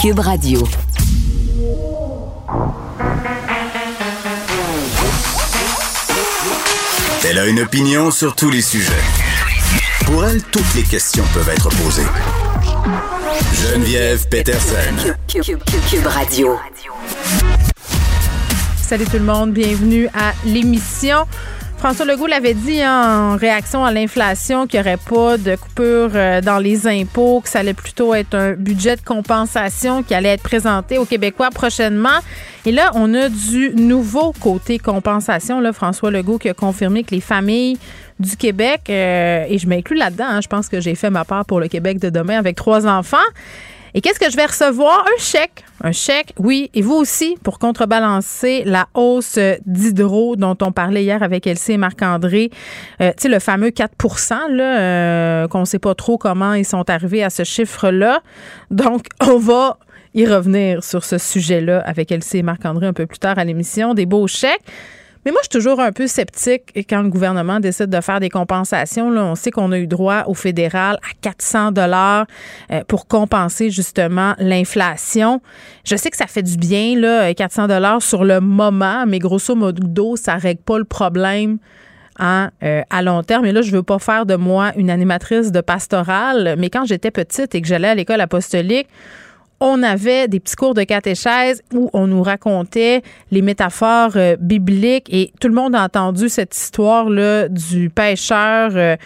Cube Radio. Elle a une opinion sur tous les sujets. Pour elle, toutes les questions peuvent être posées. Geneviève Peterson. Cube, Radio. Salut tout le monde, bienvenue à l'émission. François Legault l'avait dit hein, en réaction à l'inflation qu'il n'y aurait pas de coupure euh, dans les impôts, que ça allait plutôt être un budget de compensation qui allait être présenté aux Québécois prochainement. Et là, on a du nouveau côté compensation. François Legault qui a confirmé que les familles du Québec, euh, et je m'inclus là-dedans, hein, je pense que j'ai fait ma part pour le Québec de demain avec trois enfants, et qu'est-ce que je vais recevoir? Un chèque. Un chèque, oui. Et vous aussi, pour contrebalancer la hausse d'hydro dont on parlait hier avec Elsie et Marc-André. Euh, tu sais, le fameux 4 là, euh, qu'on ne sait pas trop comment ils sont arrivés à ce chiffre-là. Donc, on va y revenir sur ce sujet-là avec Elsie et Marc-André un peu plus tard à l'émission. Des beaux chèques. Mais moi, je suis toujours un peu sceptique quand le gouvernement décide de faire des compensations. On sait qu'on a eu droit au fédéral à 400 dollars euh, pour compenser justement l'inflation. Je sais que ça fait du bien, là, 400 dollars sur le moment, mais grosso modo, ça règle pas le problème. Hein, euh, à long terme. Et là, je veux pas faire de moi une animatrice de pastorale, mais quand j'étais petite et que j'allais à l'école apostolique, on avait des petits cours de catéchèse où on nous racontait les métaphores euh, bibliques et tout le monde a entendu cette histoire là du pêcheur euh,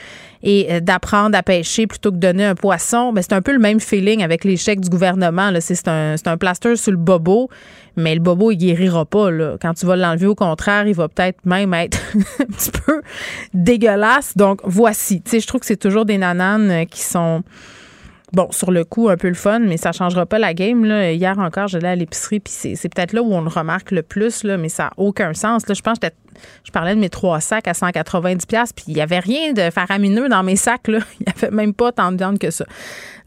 et euh, d'apprendre à pêcher plutôt que de donner un poisson. Mais ben, c'est un peu le même feeling avec l'échec du gouvernement. C'est un, un plaster sur le bobo, mais le bobo, il guérira pas. Quand tu vas l'enlever, au contraire, il va peut-être même être un petit peu dégueulasse. Donc, voici. Tu sais, je trouve que c'est toujours des nananes qui sont bon, sur le coup, un peu le fun, mais ça changera pas la game. Là. Hier encore, j'allais à l'épicerie, puis c'est peut-être là où on le remarque le plus, là, mais ça n'a aucun sens. Là, je pense que je parlais de mes trois sacs à 190 pièces puis il n'y avait rien de faramineux dans mes sacs. Là. Il n'y avait même pas tant de viande que ça.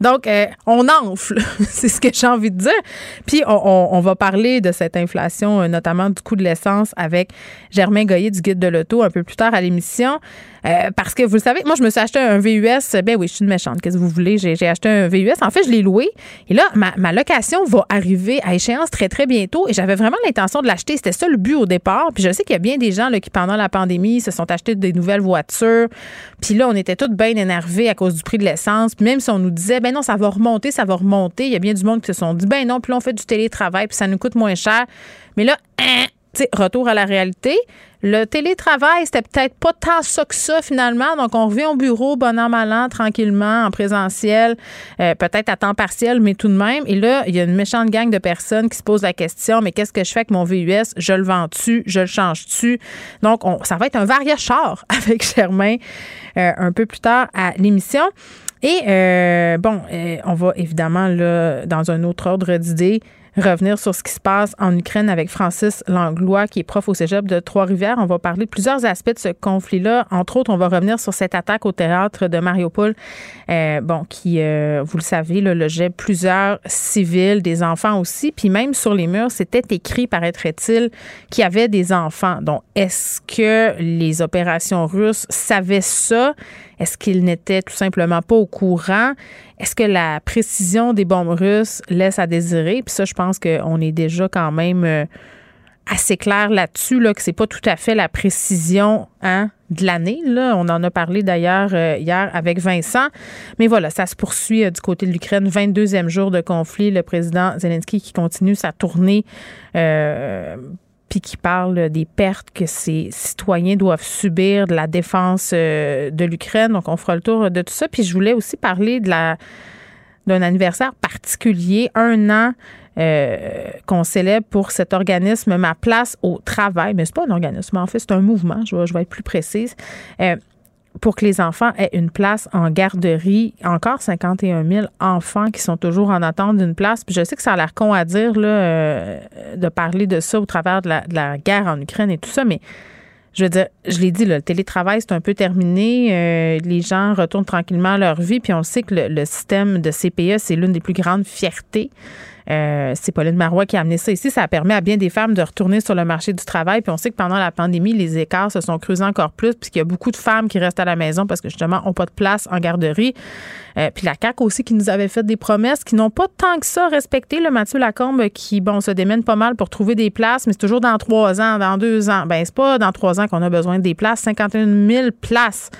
Donc, euh, on enfle, c'est ce que j'ai envie de dire. Puis, on, va parler de cette inflation, euh, notamment du coût de l'essence, avec Germain Goyer du Guide de l'Auto un peu plus tard à l'émission. Euh, parce que vous le savez, moi, je me suis acheté un VUS. Ben oui, je suis une méchante. Qu'est-ce que vous voulez? J'ai acheté un VUS. En fait, je l'ai loué. Et là, ma, ma, location va arriver à échéance très, très bientôt. Et j'avais vraiment l'intention de l'acheter. C'était ça le but au départ. Puis je sais qu'il y a bien des gens qui, pendant la pandémie, se sont achetés des nouvelles voitures. Puis là, on était tous bien énervés à cause du prix de l'essence. Même si on nous disait, ben non, ça va remonter, ça va remonter, il y a bien du monde qui se sont dit, ben non, puis là, on fait du télétravail, puis ça nous coûte moins cher. Mais là, hein, retour à la réalité. Le télétravail, c'était peut-être pas tant ça que ça finalement. Donc, on revient au bureau, bon an, mal an, tranquillement, en présentiel, euh, peut-être à temps partiel, mais tout de même. Et là, il y a une méchante gang de personnes qui se posent la question, mais qu'est-ce que je fais avec mon VUS? Je le vends-tu? Je le change-tu? Donc, on, ça va être un variachard avec Germain euh, un peu plus tard à l'émission. Et euh, bon, on va évidemment, là, dans un autre ordre d'idées, revenir sur ce qui se passe en Ukraine avec Francis Langlois, qui est prof au cégep de Trois-Rivières. On va parler de plusieurs aspects de ce conflit-là. Entre autres, on va revenir sur cette attaque au théâtre de Mariupol, euh, bon, qui, euh, vous le savez, le logeait plusieurs civils, des enfants aussi. Puis même sur les murs, c'était écrit, paraîtrait-il, qu'il y avait des enfants. Donc, est-ce que les opérations russes savaient ça? Est-ce qu'ils n'étaient tout simplement pas au courant? Est-ce que la précision des bombes russes laisse à désirer? Puis ça, je pense qu'on est déjà quand même euh, assez clair là-dessus, là, que c'est pas tout à fait la précision hein, de l'année. On en a parlé d'ailleurs euh, hier avec Vincent. Mais voilà, ça se poursuit euh, du côté de l'Ukraine. 22e jour de conflit. Le président Zelensky qui continue sa tournée puis qui parle des pertes que ses citoyens doivent subir de la défense euh, de l'Ukraine. Donc, on fera le tour de tout ça. Puis je voulais aussi parler de la d'un anniversaire particulier, un an euh, qu'on célèbre pour cet organisme Ma place au travail. Mais c'est pas un organisme, en fait, c'est un mouvement. Je vais, je vais être plus précise. Euh, pour que les enfants aient une place en garderie. Encore 51 000 enfants qui sont toujours en attente d'une place. Je sais que ça a l'air con à dire euh, de parler de ça au travers de la, guerre en Ukraine et tout ça, mais je veux dire, je l'ai dit, le télétravail, c'est un peu terminé. Euh, les gens retournent tranquillement à leur vie. Puis on sait que le, système de CPE, c'est l'une des plus grandes fiertés Euh, c'est Pauline Marois qui a amené ça ici. Ça permet à bien des femmes de retourner sur le marché du travail. Puis on sait que pendant la pandémie, les écarts se sont creusés encore plus puisqu'il y a beaucoup de femmes qui restent à la maison parce que justement, n'ont pas de place en garderie. Euh, puis la CAQ aussi qui nous avait fait des promesses qui n'ont pas tant que ça respecté. Le Mathieu Lacombe qui, bon, se démène pas mal pour trouver des places, mais c'est toujours dans trois ans, dans deux ans. Ben, c'est pas dans trois ans qu'on a besoin des places. 51 000 places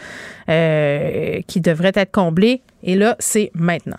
euh, qui devraient être comblées. Et là, c'est maintenant.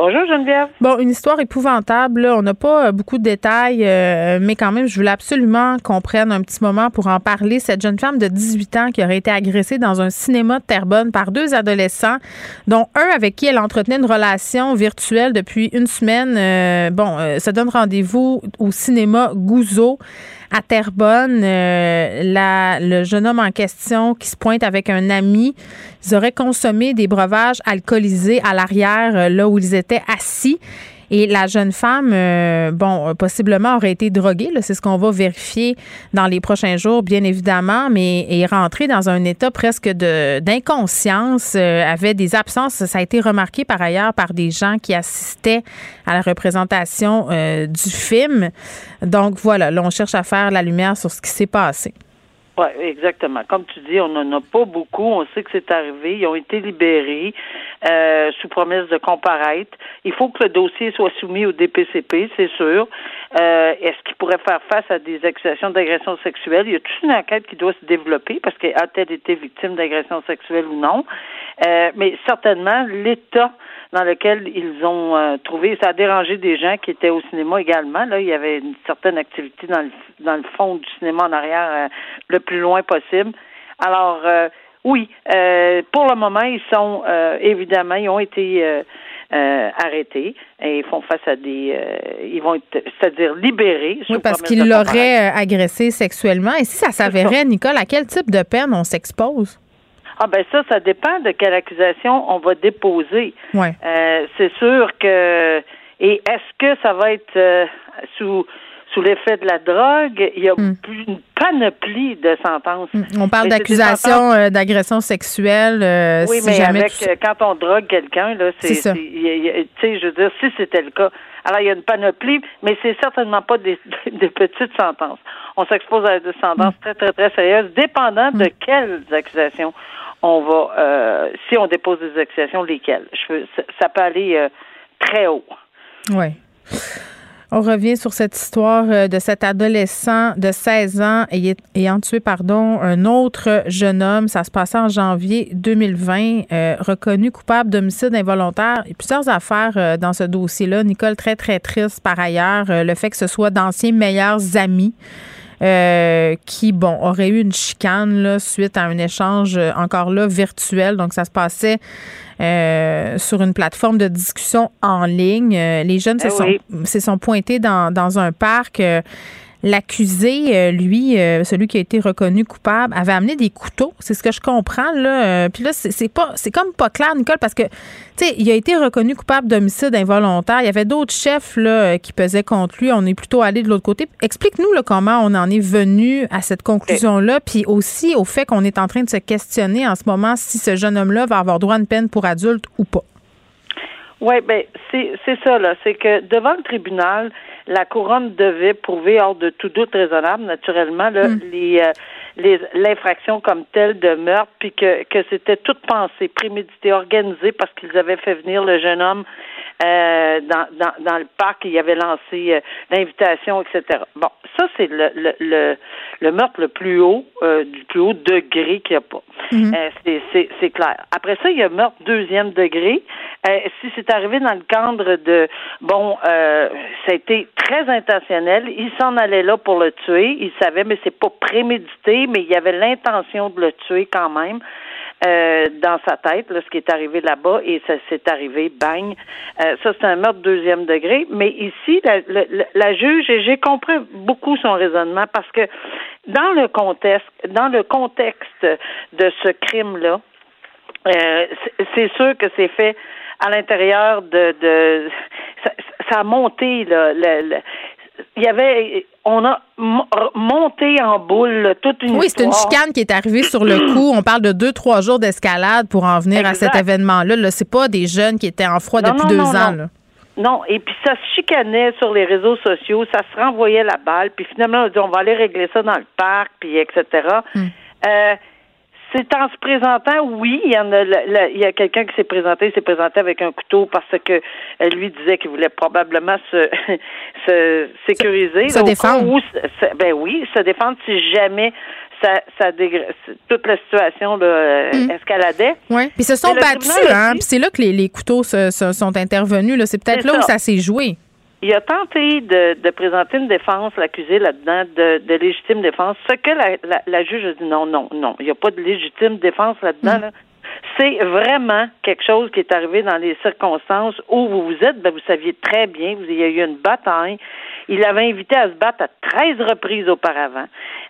Bonjour Geneviève. Bon, une histoire épouvantable. On n'a pas euh, beaucoup de détails, euh, mais quand même, je voulais absolument qu'on prenne un petit moment pour en parler. Cette jeune femme de 18 ans qui aurait été agressée dans un cinéma de Terrebonne par deux adolescents, dont un avec qui elle entretenait une relation virtuelle depuis une semaine. Euh, bon, ça donne rendez-vous au cinéma Gouzeau à Terrebonne, euh, le jeune homme en question qui se pointe avec un ami, ils auraient consommé des breuvages alcoolisés à l'arrière, euh, là où ils étaient assis. Et la jeune femme, euh, bon, possiblement aurait été droguée. C'est ce qu'on va vérifier dans les prochains jours, bien évidemment, mais est rentrée dans un état presque d'inconscience, euh, avait des absences. Ça a été remarqué par ailleurs par des gens qui assistaient à la représentation euh, du film. Donc voilà, là, on cherche à faire la lumière sur ce qui s'est passé. Oui, exactement. Comme tu dis, on n'en a pas beaucoup. On sait que c'est arrivé. Ils ont été libérés euh, sous promesse de comparaître. Il faut que le dossier soit soumis au DPCP, c'est sûr. Euh, Est-ce qu'il pourrait faire face à des accusations d'agression sexuelle? Il y a toute une enquête qui doit se développer parce qu'elle a-t-elle été victime d'agression sexuelle ou non? Euh, mais certainement, l'État dans lequel ils ont euh, trouvé. Ça a dérangé des gens qui étaient au cinéma également. Là, il y avait une certaine activité dans le, dans le fond du cinéma en arrière, euh, le plus loin possible. Alors, euh, oui, pour le moment, ils sont évidemment, ils ont été arrêtés et ils font face à des, ils vont être, c'est-à-dire libérés. Oui, parce qu'ils l'auraient agressé sexuellement. Et si ça s'avérait, Nicole, à quel type de peine on s'expose? Ah ben ça, ça dépend de quelle accusation on va déposer. Ouais. Euh, c'est sûr que et est-ce que ça va être euh, sous sous l'effet de la drogue, il y a hmm. une panoplie de sentences. Hmm. On parle d'accusation euh, d'agression sexuelle. oui, mais avec quand on drogue quelqu'un, là, c'est, tu sais, je veux dire, si c'était le cas. Alors, il y a une panoplie, mais c'est certainement pas des, des petites sentences. On s'expose à des sentences hmm. très, très, très sérieuses, dépendant de quelles accusations on va, euh, si on dépose des accusations, lesquelles? Je, ça peut aller euh, très haut. Oui. On revient sur cette histoire euh, de cet adolescent de 16 ans ayant tué pardon, un autre jeune homme. Ça se passait en janvier 2020, reconnu coupable d'homicide involontaire. Et plusieurs affaires dans ce dossier-là. Nicole, très, très triste par ailleurs. le fait que ce soit d'anciens meilleurs amis. Euh, qui, bon, aurait eu une chicane là, suite à un échange euh, encore là virtuel. Donc, ça se passait euh, sur une plateforme de discussion en ligne. les jeunes se, eh sont, se sont pointés dans, dans un parc. L'accusé, euh, lui, euh, celui qui a été reconnu coupable, avait amené des couteaux. C'est ce que je comprends là. Euh, puis là, c'est pas, comme pas clair, Nicole, parce que tu il a été reconnu coupable d'homicide involontaire. Il y avait d'autres chefs qui pesaient contre lui. On est plutôt allé de l'autre côté. Explique-nous comment on en est venu à cette conclusion là, puis aussi au fait qu'on est en train de se questionner en ce moment si ce jeune homme-là va avoir droit à une peine pour adulte ou pas. Oui, ben c'est c'est ça là, c'est que devant le tribunal, la couronne devait prouver hors de tout doute raisonnable, naturellement, là, mm. les euh, les l'infraction comme telle de meurtre, puis que que c'était toute pensée, prémédité, organisé parce qu'ils avaient fait venir le jeune homme euh, dans, dans, dans le parc, il avait lancé euh, l'invitation, etc. Bon, ça c'est le, le, le, le, meurtre le plus haut, euh, du plus haut degré qu'il n'y a pas. Mhm. c'est, c'est, clair. Après ça, il y a meurtre deuxième degré. si c'est arrivé dans le cadre de bon, ça a été très intentionnel. Il s'en allait là pour le tuer. Il savait, mais c'est pas prémédité, mais il y avait l'intention de le tuer quand même. Euh, dans sa tête, là, ce qui est arrivé là-bas, et ça s'est arrivé, bang. Euh, ça, c'est un meurtre deuxième degré. Mais ici, la, la, la juge, et j'ai compris beaucoup son raisonnement parce que dans le contexte, dans le contexte de ce crime-là, euh, c'est sûr que c'est fait à l'intérieur de, de ça, ça, a monté là, le, le, il y avait on a monté en boule toute une Oui, c'est une chicane qui est arrivée sur le coup. On parle de deux, trois jours d'escalade pour en venir à cet événement-là. -là, c'est pas des jeunes qui étaient en froid depuis deux ans. Là. Non, et puis ça se chicanait sur les réseaux sociaux, ça se renvoyait la balle, puis finalement on a dit on va aller régler ça dans le parc, puis etc. Hmm. Euh, c'est en se présentant, oui, il y en a, il y a quelqu'un qui s'est présenté, il s'est présenté avec un couteau parce que elle lui disait qu'il voulait probablement se, se sécuriser. Se, défendre. ben oui, se défendre si jamais ça, ça toute la situation là, mm. escaladait. Oui. Puis se sont battus, hein. Puis c'est là que les, les couteaux se, sont intervenus. Là. C'est peut-être là où ça s'est joué. Il a tenté de, de présenter une défense, l'accusé là-dedans, de, de, légitime défense. Ce que la, la, la, juge a dit non, non, non. Il n'y a pas de légitime défense là-dedans. Mm. Là. C'est vraiment quelque chose qui est arrivé dans les circonstances où vous vous êtes. Ben, vous saviez très bien, vous, y a eu une bataille. Il avait invité à se battre à 13 reprises auparavant.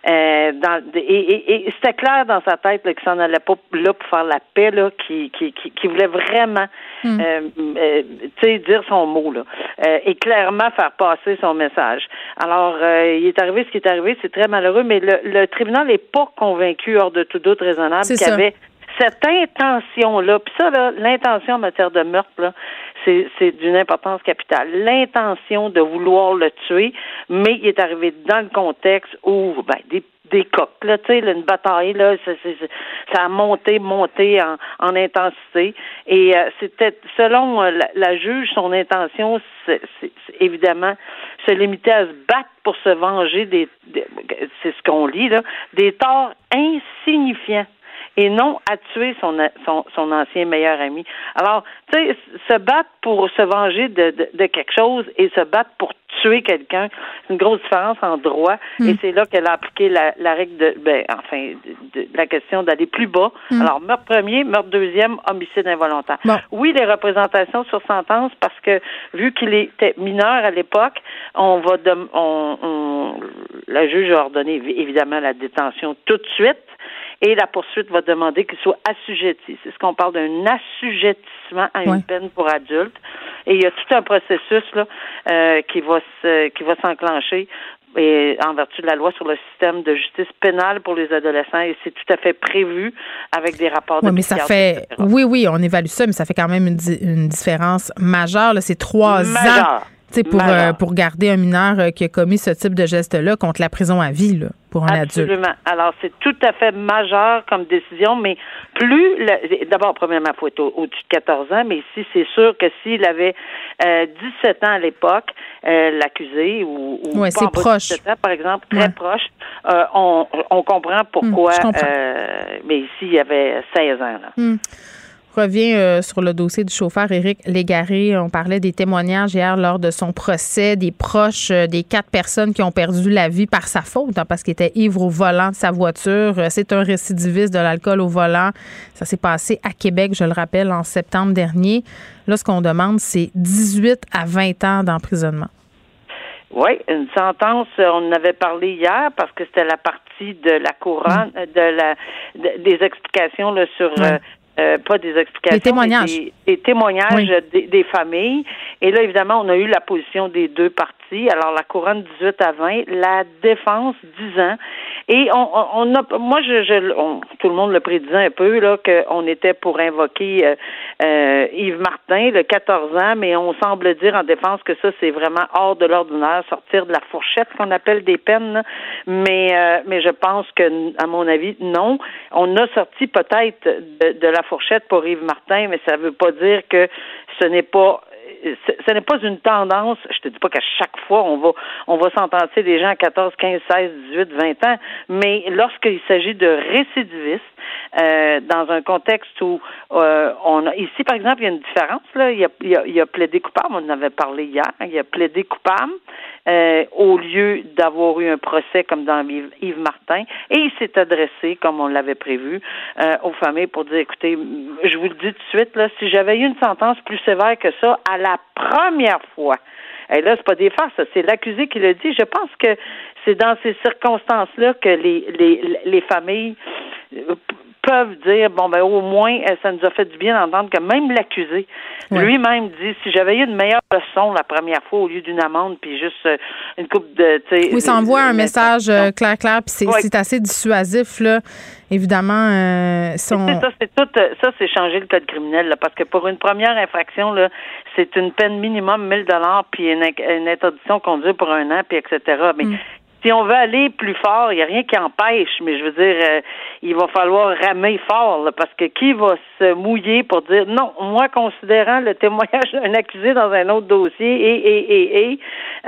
Euh, dans, et, et, et c'était clair dans sa tête qu'il s'en allait pas là pour faire la paix, là, qui, qui, qui, voulait vraiment mm. euh, euh, dire son mot là, euh, et clairement faire passer son message. Alors, euh, il est arrivé ce qui est arrivé, c'est très malheureux, mais le, le tribunal n'est pas convaincu, hors de tout doute raisonnable, qu'il y avait cette intention-là, puis ça, l'intention en matière de meurtre, c'est, d'une importance capitale. L'intention de vouloir le tuer, mais il est arrivé dans le contexte où ben, des des coques, là, tu sais, une bataille, là, ça, ça, a monté, monté en, en intensité. Et euh, c'était, selon euh, la, juge, son intention, c'est, évidemment, se limiter à se battre pour se venger des c'est ce qu'on lit, là, des torts insignifiants et non à tuer son, son, son ancien meilleur ami. Alors, tu sais, se battre pour se venger de, de, de, quelque chose et se battre pour tuer quelqu'un, c'est une grosse différence en droit. Hmm. Et c'est là qu'elle a appliqué la, la règle de, ben, enfin, de, la question d'aller plus bas. Hmm. Alors, meurtre premier, meurtre deuxième, homicide involontaire. Oui, les représentations sur sentence, parce que vu qu'il était mineur à l'époque, on va, on, on, la juge a ordonné évidemment la détention tout de suite et la poursuite va demander qu'il soit assujetti. C'est ce qu'on parle d'un assujettissement à une peine pour adulte. Et il y a tout un processus là euh, qui va se, qui va s'enclencher et en vertu de la loi sur le système de justice pénale pour les adolescents et c'est tout à fait prévu avec des rapports de mais ça fait oui oui on évalue ça mais ça fait quand même une, une différence majeure c'est trois ans pour, euh, pour garder un mineur euh, qui a commis ce type de geste-là contre la prison à vie, là, pour un adulte. Absolument. Alors, c'est tout à fait majeur comme décision, mais plus, d'abord, premièrement, il faut être au-dessus de 14 ans, mais ici, c'est sûr que s'il avait euh, 17 ans à l'époque, euh, l'accusé, ou, ou ouais, c'est proche. 17 ans, par exemple, très proche, euh, on, on comprend pourquoi, hum, mais ici, il y avait 16 ans. Là. Hum revient euh, sur le dossier du chauffeur Éric Légaré. On parlait des témoignages hier lors de son procès, des proches euh, des quatre personnes qui ont perdu la vie par sa faute, hein, parce qu'il était ivre au volant de sa voiture. Euh, c'est un récidiviste de l'alcool au volant. Ça s'est passé à Québec, je le rappelle, en septembre dernier. Là, ce qu'on demande, c'est 18 à 20 ans d'emprisonnement. Oui, une sentence, on en avait parlé hier parce que c'était la partie de la couronne, mm. de la des explications là, sur euh, pas des explications. Des témoignages. Des, témoignages des, familles. Et là, évidemment, on a eu la position des deux parties. Alors, la couronne 18 à 20, la défense 10 ans. Et on, on a, moi, je, je tout le monde le prédisait un peu là qu'on était pour invoquer euh, euh, Yves Martin, le 14 ans, mais on semble dire en défense que ça c'est vraiment hors de l'ordinaire, sortir de la fourchette qu'on appelle des peines. Mais euh, mais je pense que, à mon avis, non. On a sorti peut-être de, de la fourchette pour Yves Martin, mais ça ne veut pas dire que ce n'est pas ce n'est pas une tendance. Je te dis pas qu'à chaque fois on va on va sentencer des gens à 14, 15, 16, 18, 20 ans, mais lorsqu'il s'agit de récidivistes, euh, dans un contexte où euh, on a ici, par exemple, il y a une différence. Là, il y a, il y a, il a plaidé coupable, on en avait parlé hier. Il a plaidé coupable euh, au lieu d'avoir eu un procès comme dans Yves Martin, et il s'est adressé, comme on l'avait prévu, euh, aux familles pour dire écoutez, je vous le dis tout de suite, là, si j'avais eu une sentence plus sévère que ça à la première fois, et là, c'est pas des farces, c'est l'accusé qui le dit. Je pense que c'est dans ces circonstances-là que les, les, les familles euh, peuvent dire bon ben au moins euh, ça nous a fait du bien d'entendre que même l'accusé lui-même dit si j'avais eu une meilleure leçon la première fois au lieu d'une amende puis juste euh, une coupe de oui ça envoie un message clair clair puis c'est assez dissuasif là. Évidemment euh, son... ça c'est tout ça c'est changer le code criminel là, parce que pour une première infraction là c'est une peine minimum 1000 dollars puis une, une interdiction de conduire pour un an puis etc mais mm si on veut aller plus fort, il n'y a rien qui empêche, mais je veux dire, euh, il va falloir ramer fort, parce que qui va se mouiller pour dire non, moi, considérant le témoignage d'un accusé dans un autre dossier, et, et, et, et,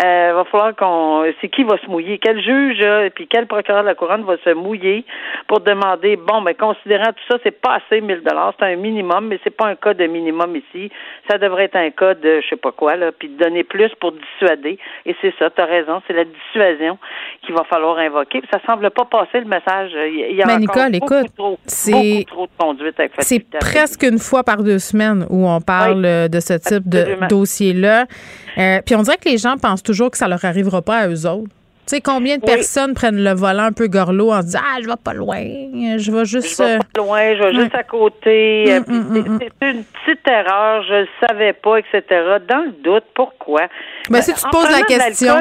euh, va falloir qu'on. C'est qui va se mouiller? Quel juge, et puis quel procureur de la couronne va se mouiller pour demander, bon, mais considérant tout ça, c'est pas assez 1000 dollars, c'est un minimum, mais c'est pas un cas de minimum ici. Ça devrait être un cas de je sais pas quoi, là, puis de donner plus pour dissuader. Et c'est ça, tu as raison, c'est la dissuasion qu'il va falloir invoquer. Ça semble pas passer le message. Il y a Mais Nicole, écoute, c'est trop de conduite avec C'est presque une fois par deux semaines où on parle de ce type de dossier-là. Euh, puis on dirait que les gens pensent toujours que ça leur arrivera pas à eux autres. Tu sais, combien de personnes prennent le volant un peu gorlot en disant Ah, je vais pas loin, je vais juste. Je vais pas loin, je vais juste à côté. Mm, mm, mm, c'est une petite erreur, je le savais pas, etc. Dans le doute, pourquoi? Mais ben, si tu te poses la question.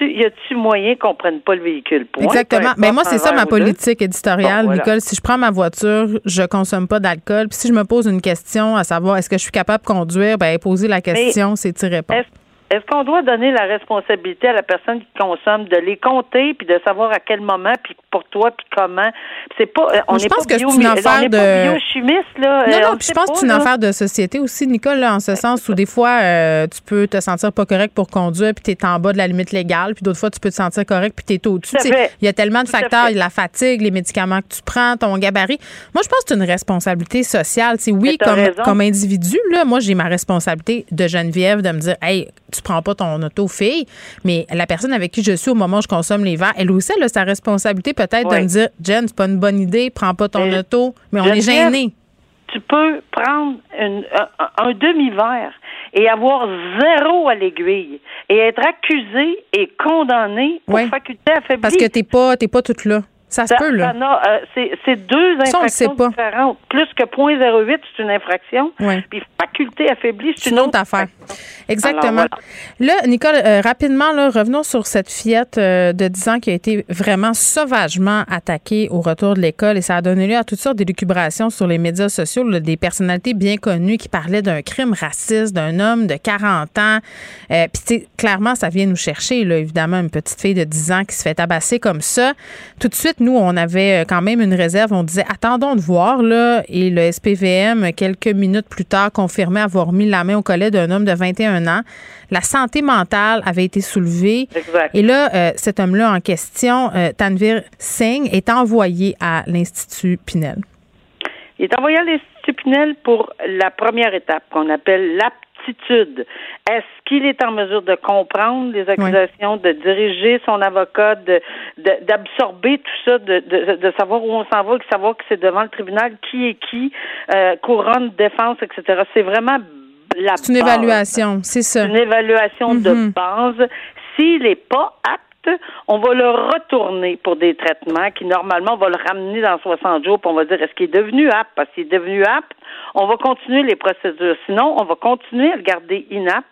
Y a-tu moyen qu'on prenne pas le véhicule? Exactement. Mais moi, c'est ça ma politique éditoriale, Nicole. Si je prends ma voiture, je consomme pas d'alcool. Puis si je me pose une question à savoir est-ce que je suis capable de conduire, ben poser la question, c'est tirer pas. Est-ce qu'on doit donner la responsabilité à la personne qui consomme de les compter puis de savoir à quel moment puis pour toi puis comment? C'est pas euh, on n'est pas que bio, une affaire de biochimiste là. Non non, puis je pense que c'est une affaire de société aussi Nicole là, en ce sens où des fois euh, tu peux te sentir pas correct pour conduire puis tu es en bas de la limite légale puis d'autres fois tu peux te sentir correct puis tu es au-dessus. Il y a tellement de facteurs, la fatigue, les médicaments que tu prends, ton gabarit. Moi je pense que c'est une responsabilité sociale, c'est oui comme comme individu là, moi j'ai ma responsabilité de Geneviève de me dire hey tu prends pas ton auto fille, mais la personne avec qui je suis au moment où je consomme les verres, elle aussi elle a sa responsabilité peut-être de me dire Jen, c'est pas une bonne idée, prends pas ton auto, mais on est gêné. Tu peux prendre un, demi-verre et avoir zéro à l'aiguille et être accusé et condamné pour faculté affaiblie. Parce que t'es pas t'es pas toute là. Ça se peut, là. Euh, c'est deux infractions différentes. Plus que 0.08, c'est une infraction. Puis faculté affaiblie, c'est une, autre, affaire. Exactement. Là, Nicole, euh, rapidement, là, revenons sur cette fillette euh, de 10 ans qui a été vraiment sauvagement attaquée au retour de l'école et ça a donné lieu à toutes sortes d'élucubrations sur les médias sociaux, des personnalités bien connues qui parlaient d'un crime raciste d'un homme de 40 ans. Puis, clairement, ça vient nous chercher, là, évidemment, une petite fille de 10 ans qui se fait tabasser comme ça. Tout de suite, nous, on avait euh, quand même une réserve. On disait, attendons de voir, là. Et le SPVM, quelques minutes plus tard, confirmait avoir mis la main au collet d'un homme de 21 ans. La santé mentale avait été soulevée. Et là, euh, cet homme-là en question, euh, Tanvir Singh, est envoyé à l'Institut Pinel. Il est envoyé à l'Institut Pinel pour la première étape qu'on appelle est-ce qu'il est en mesure de comprendre les accusations, de diriger son avocat, d'absorber tout ça, de, savoir où on s'en va, de savoir que c'est devant le tribunal, qui est qui, euh, couronne, défense, etc. C'est vraiment la C'est une évaluation, c'est ça. Une évaluation de mm-hmm. base. S'il n'est pas apte on va le retourner pour des traitements qui, normalement, on va le ramener dans 60 jours, puis on va dire, est-ce qu'il est devenu apte? Parce qu'il est devenu apte, on va continuer les procédures. Sinon, on va continuer à le garder inapte.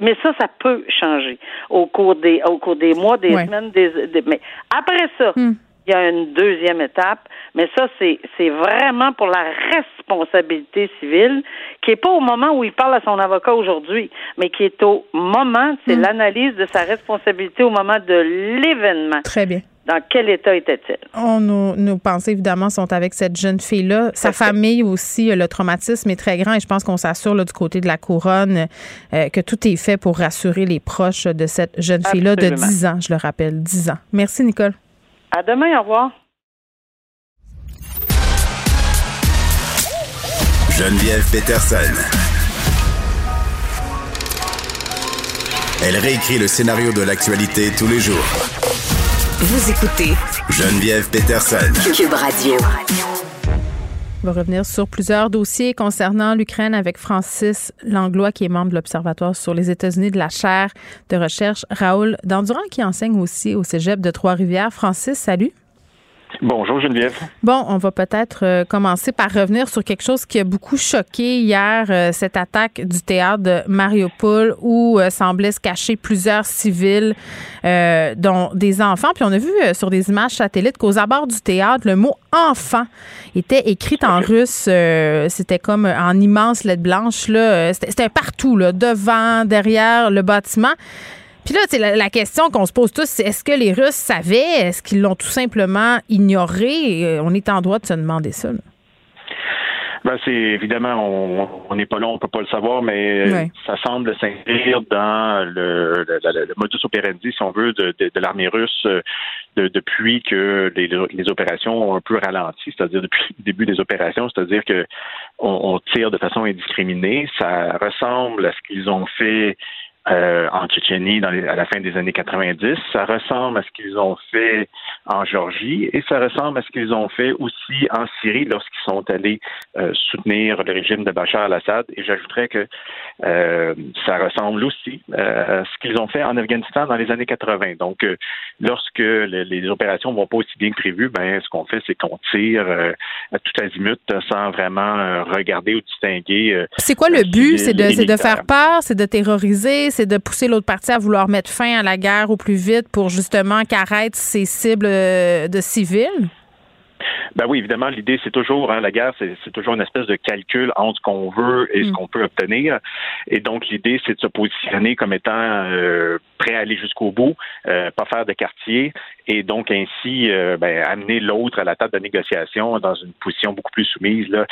mais ça, ça peut changer au cours des, au cours des mois, des semaines, des, mais après ça, hmm. il y a une deuxième étape, mais ça, c'est, vraiment pour la responsabilité civile, qui n'est pas au moment où il parle à son avocat aujourd'hui, mais qui est au moment, c'est hmm. l'analyse de sa responsabilité au moment de l'événement. Très bien. Dans quel état était-il? On, nos, nos, pensées, évidemment, sont avec cette jeune fille-là. Sa famille aussi, le traumatisme est très grand et je pense qu'on s'assure du côté de la couronne euh, que tout est fait pour rassurer les proches de cette jeune fille-là de 10 ans, je le rappelle, 10 ans. Merci, Nicole. À demain, au revoir. Geneviève Peterson. Elle réécrit le scénario de l'actualité tous les jours. Vous écoutez Geneviève Peterson. Cube Radio. On va revenir sur plusieurs dossiers concernant l'Ukraine avec Francis Langlois, qui est membre de l'Observatoire sur les États-Unis de la chaire de recherche Raoul Dandurand, qui enseigne aussi au cégep de Trois-Rivières. Francis, salut. Bonjour Geneviève. Bon, on va peut-être euh, commencer par revenir sur quelque chose qui a beaucoup choqué hier, euh, cette attaque du théâtre de Mariupol où euh, semblaient se cacher plusieurs civils, dont des enfants. Puis on a vu sur des images satellites qu'aux abords du théâtre, le mot enfant était écrit en russe. C'était comme en immense lettre blanche. Là. C'était partout, là, devant, derrière le bâtiment. Puis là, la, la question qu'on se pose tous, c'est est-ce que les Russes savaient? Est-ce qu'ils l'ont tout simplement ignoré? Euh, on est en droit de se demander ça. Ben, c'est évidemment, on n'est pas là, on peut pas le savoir, mais ça semble s'inscrire dans le, modus operandi, si on veut, de, l'armée russe euh, depuis que les, opérations ont un peu ralenti, c'est-à-dire depuis le début des opérations, c'est-à-dire que on tire de façon indiscriminée. Ça ressemble à ce qu'ils ont fait euh, en Tchétchénie dans à la fin des années 90. Ça ressemble à ce qu'ils ont fait en Géorgie et ça ressemble à ce qu'ils ont fait aussi en Syrie lorsqu'ils sont allés euh, soutenir le régime de Bachar al-Assad. Et j'ajouterais que euh, ça ressemble aussi à ce qu'ils ont fait en Afghanistan dans les années 80. Donc, lorsque les, opérations vont pas aussi bien que prévu, ben ce qu'on fait, c'est qu'on tire à tout azimut sans vraiment regarder ou distinguer. c'est quoi le but? C'est de, de faire peur? C'est de terroriser? C'est de pousser l'autre partie à vouloir mettre fin à la guerre au plus vite pour justement qu'arrête ces cibles euh, de civils? Ben oui, évidemment, l'idée, c'est toujours, hein, la guerre, c'est toujours une espèce de calcul entre ce qu'on veut et ce mm. qu'on peut obtenir. Et donc, l'idée, c'est de se positionner comme étant euh, prêt à aller jusqu'au bout, euh, pas faire de quartier, et donc ainsi euh, ben, amener l'autre à la table de négociation dans une position beaucoup plus soumise. Là.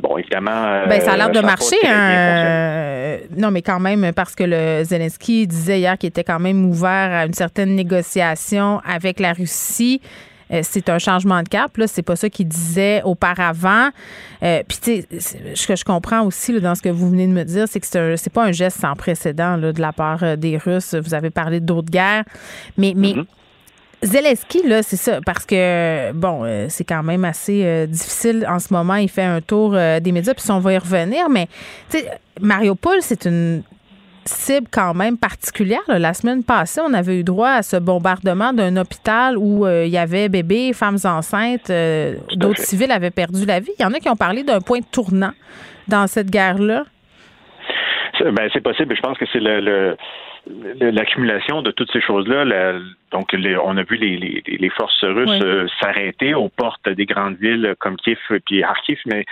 bon, évidemment. Ben, ça a l'air de marcher. Hein, non, mais quand même, parce que le Zelensky disait hier qu'il était quand même ouvert à une certaine négociation avec la Russie. Euh, c'est un changement de cap. Là, c'est pas ça qu'il disait auparavant. Euh, puis, tu sais, ce que je comprends aussi dans ce que vous venez de me dire, c'est que c'est, pas un geste sans précédent là, de la part euh, des Russes. Vous avez parlé d'autres guerres, mais, mais mm-hmm. Zelensky, là, c'est ça, parce que, bon, c'est quand même assez difficile en ce moment. Il fait un tour des médias, puis on va y revenir, mais, tu sais, Mariupol, c'est une cible quand même particulière. La semaine passée, on avait eu droit à ce bombardement d'un hôpital où euh, il y avait bébés, femmes enceintes, euh, d'autres civils avaient perdu la vie. Il y en a qui ont parlé d'un point tournant dans cette guerre-là. Ben, c'est possible. Je pense que c'est le, l'accumulation de toutes ces choses-là. donc, on a vu les, forces russes euh, s'arrêter aux portes des grandes villes comme Kiev et puis Kharkiv, mais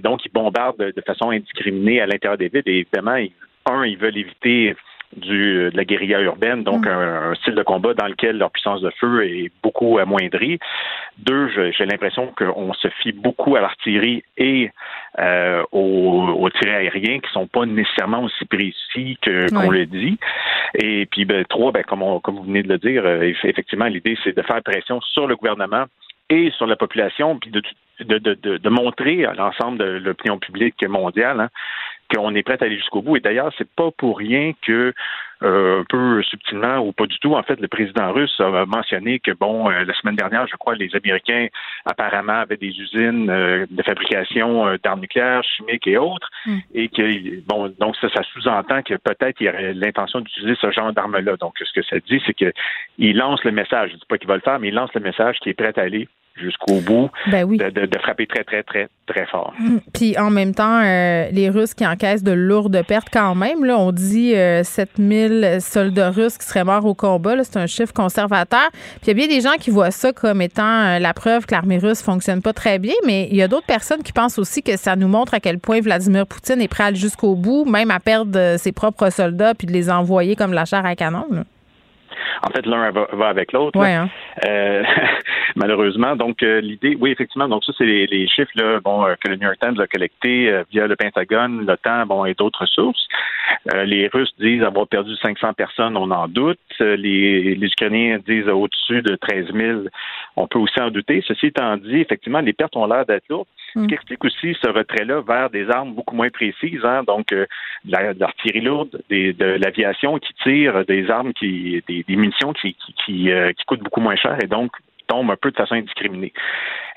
donc ils bombardent de, façon indiscriminée à l'intérieur des villes. Et évidemment, ils un, ils veulent éviter du, de la guérilla urbaine, donc mm. un, style de combat dans lequel leur puissance de feu est beaucoup amoindrie. Deux, j'ai l'impression qu'on se fie beaucoup à l'artillerie et euh, aux, aux tirés aériens qui sont pas nécessairement aussi précis que qu'on le dit. Et puis ben, trois, ben, comme, comme vous venez de le dire, euh, effectivement, l'idée c'est de faire pression sur le gouvernement et sur la population, puis de, de, de, de montrer à l'ensemble de l'opinion publique mondiale hein, qu'on est prêt à aller jusqu'au bout. Et d'ailleurs, c'est pas pour rien que euh, un peu subtilement ou pas du tout, en fait, le président russe a mentionné que bon, euh, la semaine dernière, je crois, les Américains apparemment avaient des usines euh, de fabrication d'armes nucléaires, chimiques et autres, hmm. et que bon, donc ça, ça sous-entend que peut-être il y aurait l'intention d'utiliser ce genre d'armes-là. Donc, ce que ça dit, c'est qu'il lance le message. Je dis pas qu'il va le faire, mais il lance le message qui est prêt à aller jusqu'au bout, ben de, frapper très, très, très, très fort. Mm. Puis en même temps, euh, les Russes qui encaissent de lourdes pertes quand même. Là, on dit 7000 euh, soldats russes qui seraient morts au combat. C'est un chiffre conservateur. Puis il y a bien des gens qui voient ça comme étant euh, la preuve que l'armée russe fonctionne pas très bien, mais il y a d'autres personnes qui pensent aussi que ça nous montre à quel point Vladimir Poutine est prêt à aller jusqu'au bout, même à perdre ses propres soldats puis de les envoyer comme la chair à canon. En fait, l'un va, avec l'autre. Hein. Euh, malheureusement. Donc, euh, l'idée, oui, effectivement, donc ça, c'est les, chiffres là, bon, euh, que le New York Times a collectés via le Pentagone, l'OTAN, bon, et d'autres sources. les Russes disent avoir perdu 500 personnes, on en doute. Les, les Ukrainiens disent au-dessus de 13 000, on peut aussi en douter. Ceci étant dit, effectivement, les pertes ont l'air d'être lourdes. Ce qui mm. explique aussi ce retrait-là vers des armes beaucoup moins précises, hein, donc euh, de l'artillerie lourde, des, de l'aviation qui tire, des armes qui, des, munitions qui, qui, qui, euh, qui coûtent beaucoup moins cher et donc tombe un peu de façon indiscriminée.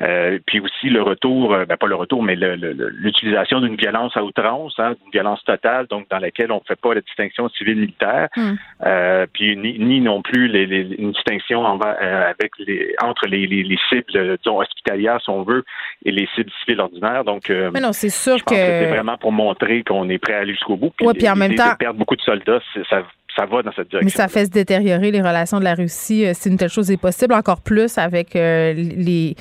Euh, puis aussi le retour, euh, ben pas le retour, mais l'utilisation d'une violence à outrance, hein, d'une violence totale, donc dans laquelle on ne fait pas la distinction civile-militaire, hmm. euh, puis ni, non plus les, une distinction avec les, entre les, cibles disons, hospitalières, si on veut, et les cibles civiles ordinaires. Donc, mais non, c'est sûr que, c'est vraiment pour montrer qu'on est prêt à aller jusqu'au bout. Puis, puis en même temps, perdre beaucoup de soldats, ça ça va dans cette direction. Mais ça fait se détériorer les relations de la Russie euh, si une telle chose est possible, encore plus avec euh, les,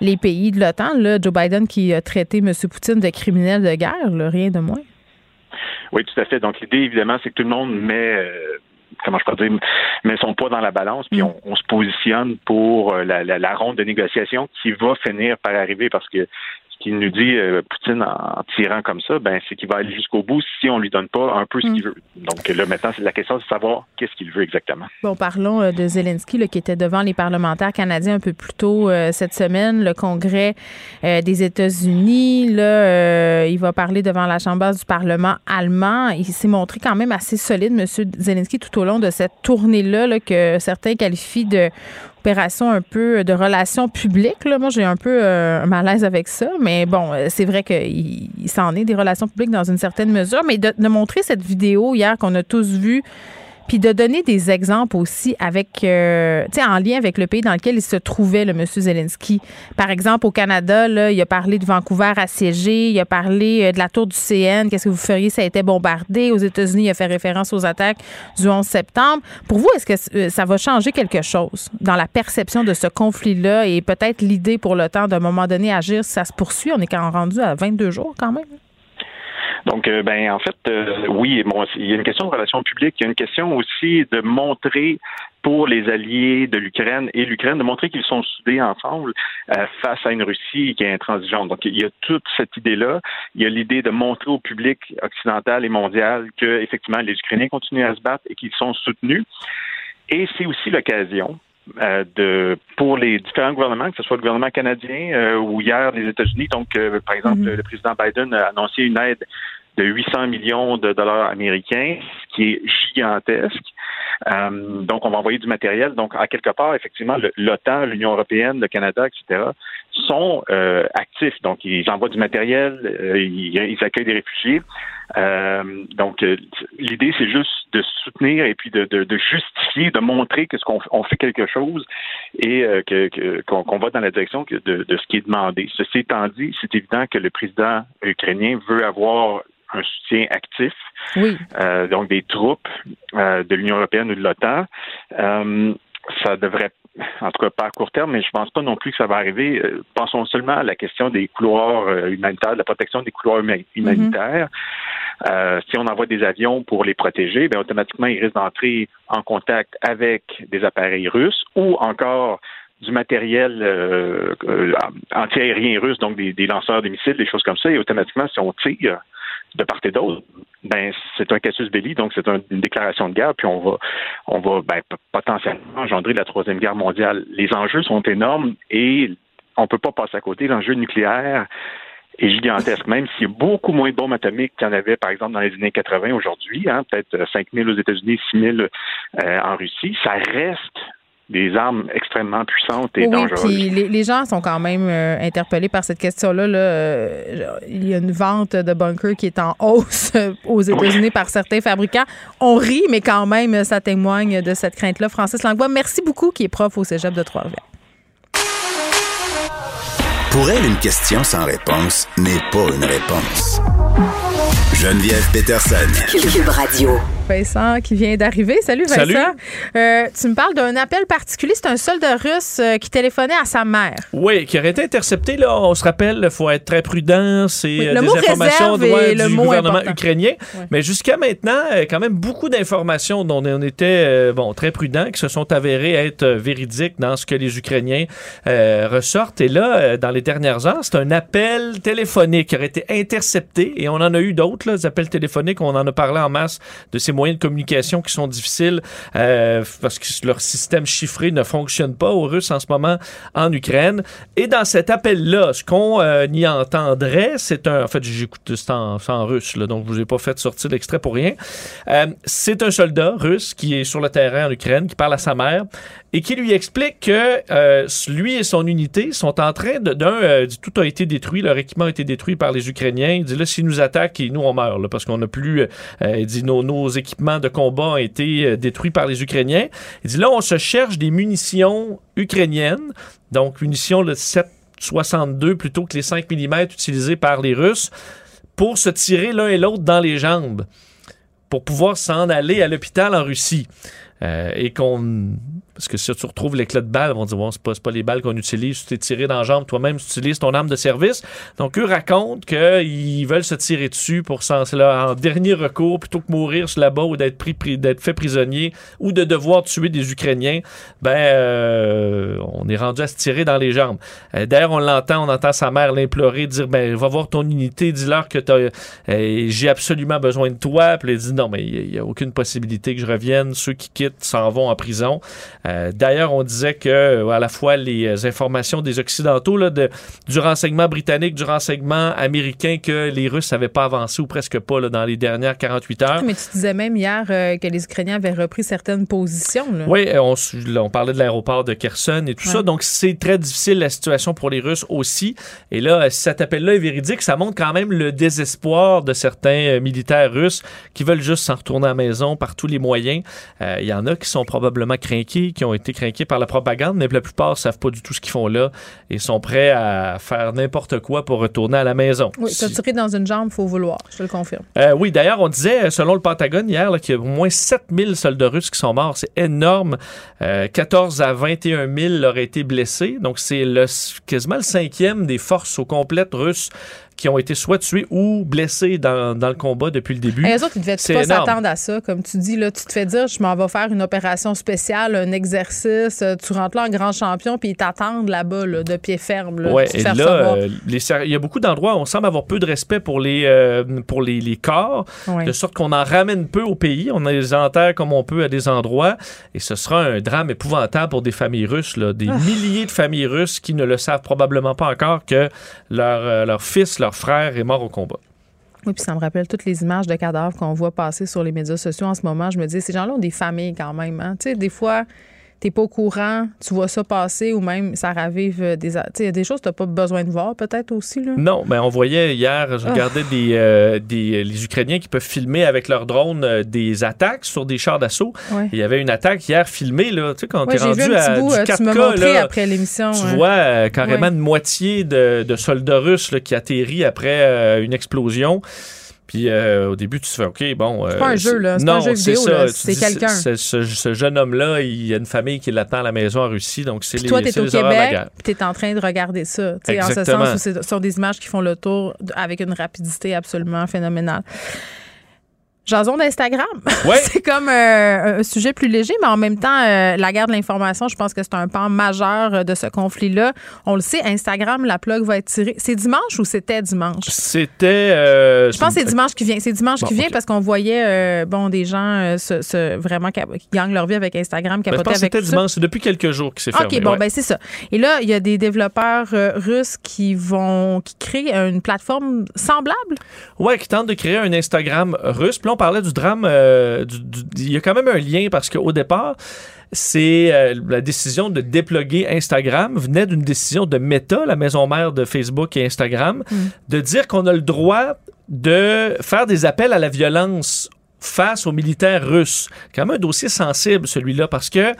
les pays de l'OTAN. Joe Biden qui a traité M. Poutine de criminel de guerre, rien de moins. Oui, tout à fait. Donc l'idée, évidemment, c'est que tout le monde met euh, comment je peux dire, met son poids dans la balance, puis mm. on, se positionne pour la, la, ronde de négociation qui va finir par arriver parce que qu'il nous dit euh, Poutine en tirant comme ça, ben c'est qu'il va aller jusqu'au bout si on lui donne pas un peu ce qu'il mm. veut. Donc là maintenant c'est la question de savoir qu'est-ce qu'il veut exactement. Bon parlons euh, de Zelensky qui était devant les parlementaires canadiens un peu plus tôt euh, cette semaine, le Congrès des États-Unis. Là, il va parler devant la chambre du Parlement allemand. Il s'est montré quand même assez solide, Monsieur Zelensky, tout au long de cette tournée là, que certains qualifient de opération un peu de relations publiques. Là. Moi, j'ai un peu euh, un malaise avec ça, mais bon, euh, c'est vrai qu'il s'en est des relations publiques dans une certaine mesure. Mais de montrer cette vidéo hier qu'on a tous vue puis de donner des exemples aussi avec, euh, tu sais, en lien avec le pays dans lequel il se trouvait, le monsieur Zelensky. Par exemple, au Canada, là, il a parlé de Vancouver assiégé, il a parlé euh, de la tour du CN, qu'est-ce que vous feriez si ça a été bombardé? Aux États-Unis, il a fait référence aux attaques du 11 septembre. Pour vous, est-ce que euh, ça va changer quelque chose dans la perception de ce conflit-là et peut-être l'idée pour le temps d'un moment donné agir si ça se poursuit? On est quand même rendu à 22 jours quand même. Donc, euh, ben, en fait, euh, oui, bon, il y a une question de relations publiques, il y a une question aussi de montrer pour les alliés de l'Ukraine et l'Ukraine de montrer qu'ils sont soudés ensemble euh, face à une Russie qui est intransigeante. Donc, il y a toute cette idée-là. Il y a l'idée de montrer au public occidental et mondial que, effectivement, les Ukrainiens continuent à se battre et qu'ils sont soutenus. Et c'est aussi l'occasion de pour les différents gouvernements, que ce soit le gouvernement canadien euh, ou hier les États-Unis. Donc, euh, par exemple, mhm. le président Biden a annoncé une aide de 800 millions de dollars américains, ce qui est gigantesque. donc, on va envoyer du matériel. Donc, à quelque part, effectivement, l'OTAN, l'Union européenne, le Canada, etc., sont actifs. Donc, ils envoient du matériel, ils, ils, accueillent des réfugiés. Euh, donc, euh, l'idée, c'est juste de soutenir et puis de, justifier, de montrer que ce qu'on on fait quelque chose et euh, que, qu'on, va dans la direction de, de ce qui est demandé. Ceci étant dit, c'est évident que le président ukrainien veut avoir un soutien actif, oui. donc des troupes de l'Union européenne ou de l'OTAN. ça devrait en tout cas pas à court terme, mais je pense pas non plus que ça va arriver. Euh, pensons seulement à la question des couloirs euh, humanitaires, de la protection des couloirs humanitaires. Euh, si on envoie des avions pour les protéger, bien automatiquement ils risquent d'entrer en contact avec des appareils russes ou encore du matériel euh, antiaérien russe, donc des, des lanceurs de missiles, des choses comme ça, et automatiquement, si on tire de part et d'autre, ben c'est un casus belli, donc c'est une déclaration de guerre, puis on va on va ben, potentiellement engendrer la troisième guerre mondiale. Les enjeux sont énormes et on peut pas passer à côté. L'enjeu nucléaire est gigantesque, même s'il y a beaucoup moins de bombes atomiques qu'il y en avait, par exemple, dans les années 80 aujourd'hui, hein, peut-être 5 000 aux États-Unis, 6 000 euh, en Russie, ça reste des armes extrêmement puissantes et dangereuses. Puis les, gens sont quand même euh, interpellés par cette question-là. Là. Euh, il y a une vente de bunkers qui est en hausse euh, aux États-Unis par certains fabricants. On rit, mais quand même, ça témoigne de cette crainte-là. Francis Langlois, merci beaucoup, qui est prof au cégep de Trois-Rivières. Pour elle, une question sans réponse n'est pas une réponse. Geneviève Peterson. Cube Radio. Vincent qui vient d'arriver. Salut Vincent. Salut. Euh, tu me parles d'un appel particulier. C'est un soldat russe euh, qui téléphonait à sa mère. Oui, qui aurait été intercepté. Là, on se rappelle, il faut être très prudent. C'est Oui, euh, des informations ouais, du gouvernement important. ukrainien. Mais jusqu'à maintenant, euh, quand même beaucoup d'informations dont on était euh, bon très prudents, qui se sont avérées être véridiques dans ce que les Ukrainiens euh, ressortent. Et là, euh, dans les dernières heures, c'est un appel téléphonique qui aurait été intercepté. Et on en a eu d'autres, là, des appels téléphoniques. On en a parlé en masse de ces moyens de communication qui sont difficiles euh, parce que leur système chiffré ne fonctionne pas aux Russes en ce moment en Ukraine. Et dans cet appel-là, ce qu'on euh, y entendrait, c'est un. En fait, j'écoute c'est en, en russe, donc je vous ai pas fait sortir l'extrait pour rien. Euh, c'est un soldat russe qui est sur le terrain en Ukraine, qui parle à sa mère et qui lui explique que euh, lui et son unité sont en train de. Euh, tout a été détruit, leur équipement a été détruit par les Ukrainiens. Il dit là, s'ils nous attaquent, nous, on meurt, parce qu'on n'a plus. euh, il dit nos, équipements de combat ont été détruits par les Ukrainiens. Il dit là, on se cherche des munitions ukrainiennes, donc munitions de 7,62 plutôt que les 5 mm utilisés par les Russes, pour se tirer l'un et l'autre dans les jambes, pour pouvoir s'en aller à l'hôpital en Russie. Et qu'on. Parce que si tu retrouves l'éclat de balle, vont dire bon, c'est pas, pas les balles qu'on utilise, tu t'es tiré dans la jambe, toi-même, tu utilises ton arme de service. Donc, eux racontent qu'ils veulent se tirer dessus pour s'en. En dernier recours, plutôt que mourir là-bas ou d'être pris, d'être fait prisonnier ou de devoir tuer des Ukrainiens, ben, euh, on est rendu à se tirer dans les jambes. Euh, D'ailleurs, on l'entend, on entend sa mère l'implorer, dire ben, va voir ton unité, dis-leur que euh, j'ai absolument besoin de toi. Puis elle dit non, mais il n'y a, aucune possibilité que je revienne. Ceux qui quittent s'en vont en prison. Euh, D'ailleurs, on disait que euh, à la fois les euh, informations des Occidentaux, là, de, du renseignement britannique, du renseignement américain, que les Russes n'avaient pas avancé ou presque pas là, dans les dernières 48 heures. Mais tu disais même hier euh, que les Ukrainiens avaient repris certaines positions. Là. Oui, on, parlait de l'aéroport de Kherson et tout Ouais. ça. Donc, c'est très difficile la situation pour les Russes aussi. Et là, si cet appel-là est véridique, ça montre quand même le désespoir de certains militaires russes qui veulent juste s'en retourner à la maison par tous les moyens. Euh, Il y en a qui sont probablement craqués, qui ont été craqués par la propagande, mais la plupart ne savent pas du tout ce qu'ils font là et sont prêts à faire n'importe quoi pour retourner à la maison. Oui, Si- tirer dans une jambe, faut vouloir. Je te le confirme. euh, oui, d'ailleurs, on disait, selon le Pentagone hier, qu'il y a au moins 7000 soldats russes qui sont morts. C'est énorme. Euh, 14 à 21 000 auraient été blessés. Donc, c'est le, quasiment le cinquième des forces au complète russes qui ont été soit tués ou blessés dans, dans le combat depuis le début. Et les autres, ils devaient pas s'attendre à ça. Comme tu dis, là, tu te fais dire, je m'en vais faire une opération spéciale, un exercice. euh, Tu rentres là en grand champion, puis ils t'attendent là-bas, là, de pied ferme. Là, Ouais, et là, euh, les il y a beaucoup d'endroits où on semble avoir peu de respect pour les, euh, pour les, les corps, Ouais. de sorte qu'on en ramène peu au pays. On les enterre comme on peut à des endroits. Et ce sera un drame épouvantable pour des familles russes, là, des Ah. milliers de familles russes qui ne le savent probablement pas encore que leur, euh, leur fils, leur frère est mort au combat. Oui, puis ça me rappelle toutes les images de cadavres qu'on voit passer sur les médias sociaux en ce moment. Je me dis, ces gens-là ont des familles quand même. Hein? Tu sais, des fois, t'es pas au courant, tu vois ça passer ou même ça ravive euh, des. Tu sais, il y a des choses que t'as pas besoin de voir peut-être aussi. Là. Non, mais on voyait hier, je Ah. regardais des, euh, des, les Ukrainiens qui peuvent filmer avec leur drone euh, des attaques sur des chars d'assaut. Ouais. Il y avait une attaque hier filmée, là, tu sais, quand Ouais, t'es vu rendu un à bout, du euh, 4K, tu montré là, après l'émission. Tu hein. vois euh, carrément Ouais. une moitié de, de soldats russes là, qui atterrit après euh, une explosion. Puis euh, au début, tu te fais OK, bon. C'est pas un jeu, là. C'est non, pas un jeu vidéo, C'est quelqu'un. Ce, jeune homme-là, il y a une famille qui l'attend à la maison en Russie. Donc, c'est les, toi, t'es au les Québec, puis t'es en train de regarder ça. sais, En ce Exactement. sens où ce sont des images qui font le tour avec une rapidité absolument phénoménale. Jason d'Instagram. Ouais. c'est comme euh, un sujet plus léger, mais en même temps, euh, la guerre de l'information, je pense que c'est un pan majeur euh, de ce conflit-là. On le sait, Instagram, la plug va être tirée. C'est dimanche ou c'était dimanche? C'était. euh, Je pense que c'est dimanche qui vient. C'est dimanche Bon, qui vient parce qu'on voyait bon des gens se, se- vraiment qui gagnent leur vie avec Instagram, Ben, je capoter avec c'était dimanche. C'est depuis quelques jours que c'est fermé. OK, bon, ouais. ben c'est ça. Et là, il y a des développeurs russes qui vont, qui créent une plateforme semblable? Ouais, qui tente de créer un Instagram russe. Puis là, on parlait du drame. euh, du- du- il y a quand même un lien parce qu'au départ, c'est euh, la décision de déploguer Instagram venait d'une décision de Meta, la maison mère de Facebook et Instagram, de dire qu'on a le droit de faire des appels à la violence face aux militaires russes. Quand même un dossier sensible, celui-là, parce que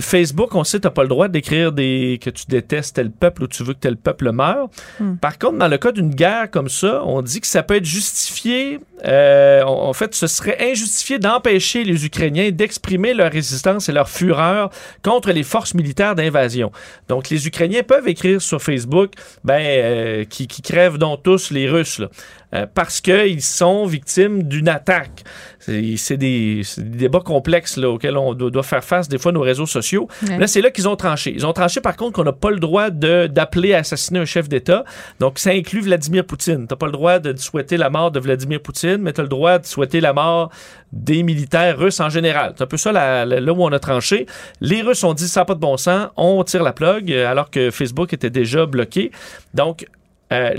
Facebook, on sait, t'as pas le droit d'écrire des que tu détestes tel peuple ou tu veux que tel peuple meure. Hmm. Par contre, dans le cas d'une guerre comme ça, on dit que ça peut être justifié. euh, en en fait, ce serait injustifié d'empêcher les Ukrainiens d'exprimer leur résistance et leur fureur contre les forces militaires d'invasion. Donc, les Ukrainiens peuvent écrire sur Facebook, ben, euh, qui, qui crèvent donc tous les Russes, là. Euh, parce qu'ils sont victimes d'une attaque. C'est des, débats complexes là, auxquels on doit, doit faire face des fois nos réseaux sociaux. Ouais. Là, c'est là qu'ils ont tranché. Ils ont tranché par contre qu'on n'a pas le droit d'appeler à assassiner un chef d'État. Donc, ça inclut Vladimir Poutine. T'as pas le droit de souhaiter la mort de Vladimir Poutine, mais t'as le droit de souhaiter la mort des militaires russes en général. C'est un peu ça la- la- là où on a tranché. Les Russes ont dit ça n'a pas de bon sens, on tire la plug, alors que Facebook était déjà bloqué. Donc, euh,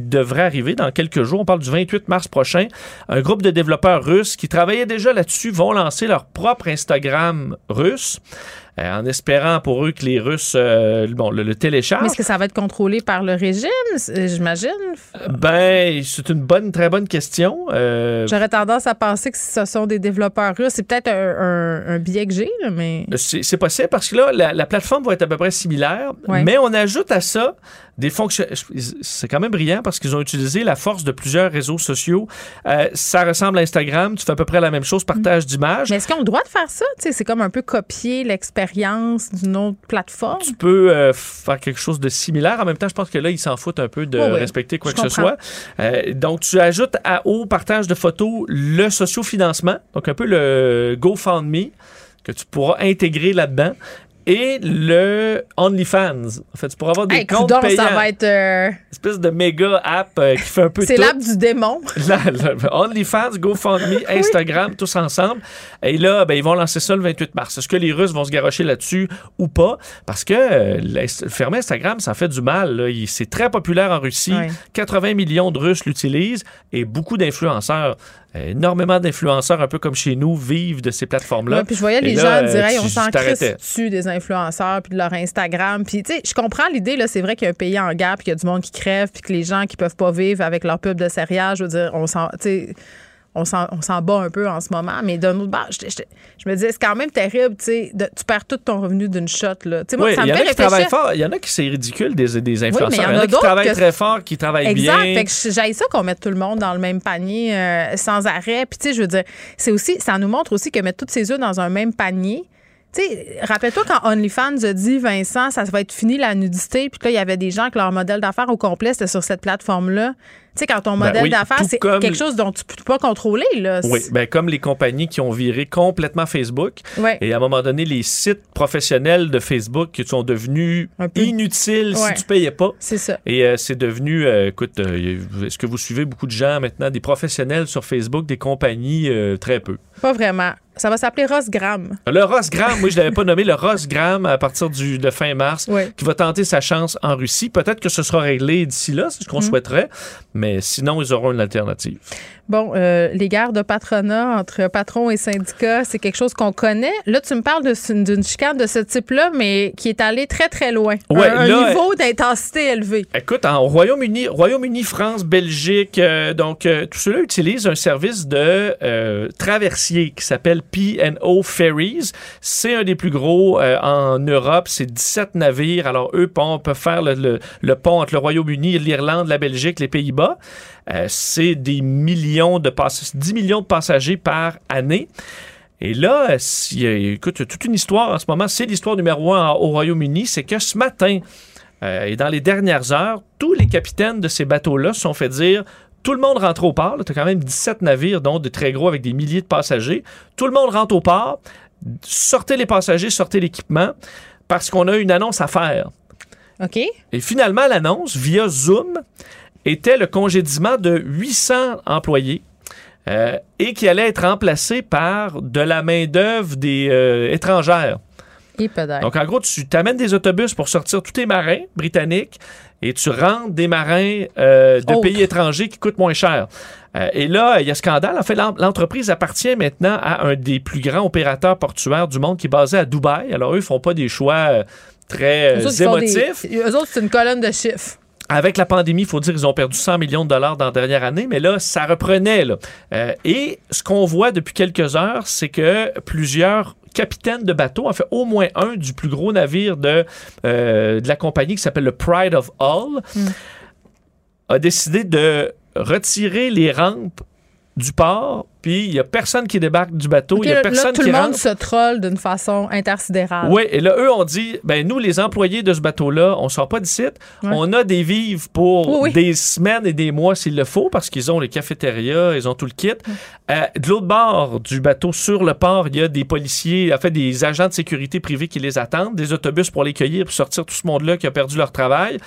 devrait arriver dans quelques jours, on parle du 28 mars prochain, un groupe de développeurs russes qui travaillaient déjà là-dessus vont lancer leur propre Instagram russe, en espérant pour eux que les Russes euh, bon, le, le Mais téléchargent. est-ce que ça va être contrôlé par le régime, c'est- j'imagine? Ben, c'est une bonne, très bonne question. Euh, J'aurais tendance à penser que ce sont des développeurs russes. C'est peut-être un, un- un biais que j'ai, mais. C'est possible parce que là, la, la plateforme va être à peu près similaire, Ouais. mais on ajoute à ça des fonctions. C'est quand même brillant parce qu'ils ont utilisé la force de plusieurs réseaux sociaux. Euh, ça ressemble à Instagram, tu fais à peu près la même chose, partage d'images. Mais est-ce qu'ils ont le droit de faire ça? C'est comme un peu copier l'expérience d'une autre plateforme? Tu peux euh, faire quelque chose de similaire. En même temps, je pense que là, ils s'en foutent un peu de Oh oui, respecter quoi je que ce soit. Euh, donc, tu ajoutes à, au partage de photos le sociofinancement, donc un peu le GoFundMe que tu pourras intégrer là-dedans. Et le OnlyFans. En fait, tu pourras avoir des Hey, comptes payants. ça va être. euh, Une espèce de méga app euh, qui fait un peu c'est l'app du démon. Là, là, OnlyFans, GoFundMe, Instagram, tous ensemble. Et là, ben, ils vont lancer ça le 28 mars. Est-ce que les Russes vont se garocher là-dessus ou pas? Parce que euh, fermer Instagram, ça fait du mal. C'est très populaire en Russie. Ouais. 80 millions de Russes l'utilisent et beaucoup d'influenceurs. Énormément d'influenceurs, un peu comme chez nous, vivent de ces plateformes-là. Ouais, puis je voyais les gens dire Hey, on s'en crisse dessus des influenceurs puis de leur Instagram? Puis tu sais, je comprends l'idée là, c'est vrai qu'il y a un pays en guerre puis qu'il y a du monde qui crève puis que les gens qui peuvent pas vivre avec leur pub de céréales, je veux dire, on s'en tu sais, on s'en, bat un peu en ce moment, mais d'un autre bord, je, je- je me disais, c'est quand même terrible, tu sais, de- tu perds tout ton revenu d'une shot, là. Tu sais, moi, Oui, ça il me y en fait a qui travaillent fort. Il y en a qui c'est ridicule des, des y influenceurs. en il y en a qui travaillent que- très fort, qui travaillent Exact. bien. Fait que j'aille ça qu'on mette tout le monde dans le même panier euh, sans arrêt. Puis tu sais, je veux dire, c'est aussi, ça nous montre aussi que mettre tous ses œufs dans un même panier. Tu sais, rappelle-toi quand OnlyFans a dit Vincent, ça va être fini la nudité, puis là, il y avait des gens que leur modèle d'affaires au complet c'était sur cette plateforme-là. Tu sais, quand ton Ben modèle oui, d'affaires, c'est comme- quelque chose dont tu peux pas contrôler, là. Oui, ben comme les compagnies qui ont viré complètement Facebook. Et à un moment donné, les sites professionnels de Facebook qui sont devenus inutiles Ouais. si tu payais pas. C'est ça. Et euh, c'est devenu, euh, écoute, euh, est-ce que vous suivez beaucoup de gens maintenant, des professionnels sur Facebook, des compagnies, très peu. Pas vraiment. Ça va s'appeler Rosgram. Le Rosgram, moi je l'avais pas nommé, le Rosgram à partir du, de fin mars, qui va tenter sa chance en Russie. Peut-être que ce sera réglé d'ici là, c'est ce qu'on souhaiterait, mais sinon ils auront une alternative. Bon, euh, les guerres de patronat entre patrons et syndicats, c'est quelque chose qu'on connaît. Là, tu me parles d'une chicane de ce type-là, mais qui est allée très, très loin. Ouais, un, un là, niveau d'intensité élevé. Écoute, en Royaume-Uni, Royaume-Uni, France, Belgique, euh, donc euh, tout cela utilise un service de euh, qui s'appelle P&O Ferries. C'est un des plus gros euh, en Europe. C'est 17 navires. Alors eux pont- peuvent faire le, pont entre le Royaume-Uni, l'Irlande, la Belgique, les Pays-Bas. Euh, c'est des millions de passagers, 10 millions de passagers par année. Et là, a- écoute, toute une histoire en ce moment. C'est l'histoire numéro un au Royaume-Uni. C'est que ce matin, euh, et dans les dernières heures, tous les capitaines de ces bateaux-là se sont fait dire tout le monde rentre au port. Tu as quand même 17 navires, dont de très gros avec des milliers de passagers. Tout le monde rentre au port. Sortez les passagers, sortez l'équipement, parce qu'on a une annonce à faire. OK? Et finalement, l'annonce, via Zoom, était le congédiement de 800 employés euh, et qui allait être remplacé par de la main-d'œuvre des euh, étrangères. Donc, en gros, tu t'amènes des autobus pour sortir tous tes marins britanniques et tu rentres des marins euh, de Autres. pays étrangers qui coûtent moins cher. Euh, et là, il y a scandale. En fait, l'en- l'entreprise appartient maintenant à un des plus grands opérateurs portuaires du monde qui est basé à Dubaï. Alors, eux, ils font pas des choix euh, très euh, des- émotifs. eux autres, c'est une colonne de chiffres. Avec la pandémie, il faut dire qu'ils ont perdu 100 millions de dollars dans la dernière année, mais là, ça reprenait. Là. Euh, et ce qu'on voit depuis quelques heures, c'est que plusieurs capitaines de bateaux, en fait au moins un du plus gros navire de, euh, de la compagnie qui s'appelle le Pride of Hull, a décidé de retirer les rampes du port, puis il y a personne qui débarque du bateau, il y a là, personne tout qui le monde rentre. se troll d'une façon intersidérale. Oui, et là, eux ont dit, ben nous, les employés de ce bateau-là, on sort pas d'ici. Ouais. On a des vivres pour Oui, oui. des semaines et des mois s'il le faut, parce qu'ils ont les cafétérias, ils ont tout le kit. Euh, de l'autre bord du bateau, sur le port, il y a des policiers, en fait, des agents de sécurité privés qui les attendent, des autobus pour les cueillir, pour sortir tout ce monde-là qui a perdu leur travail.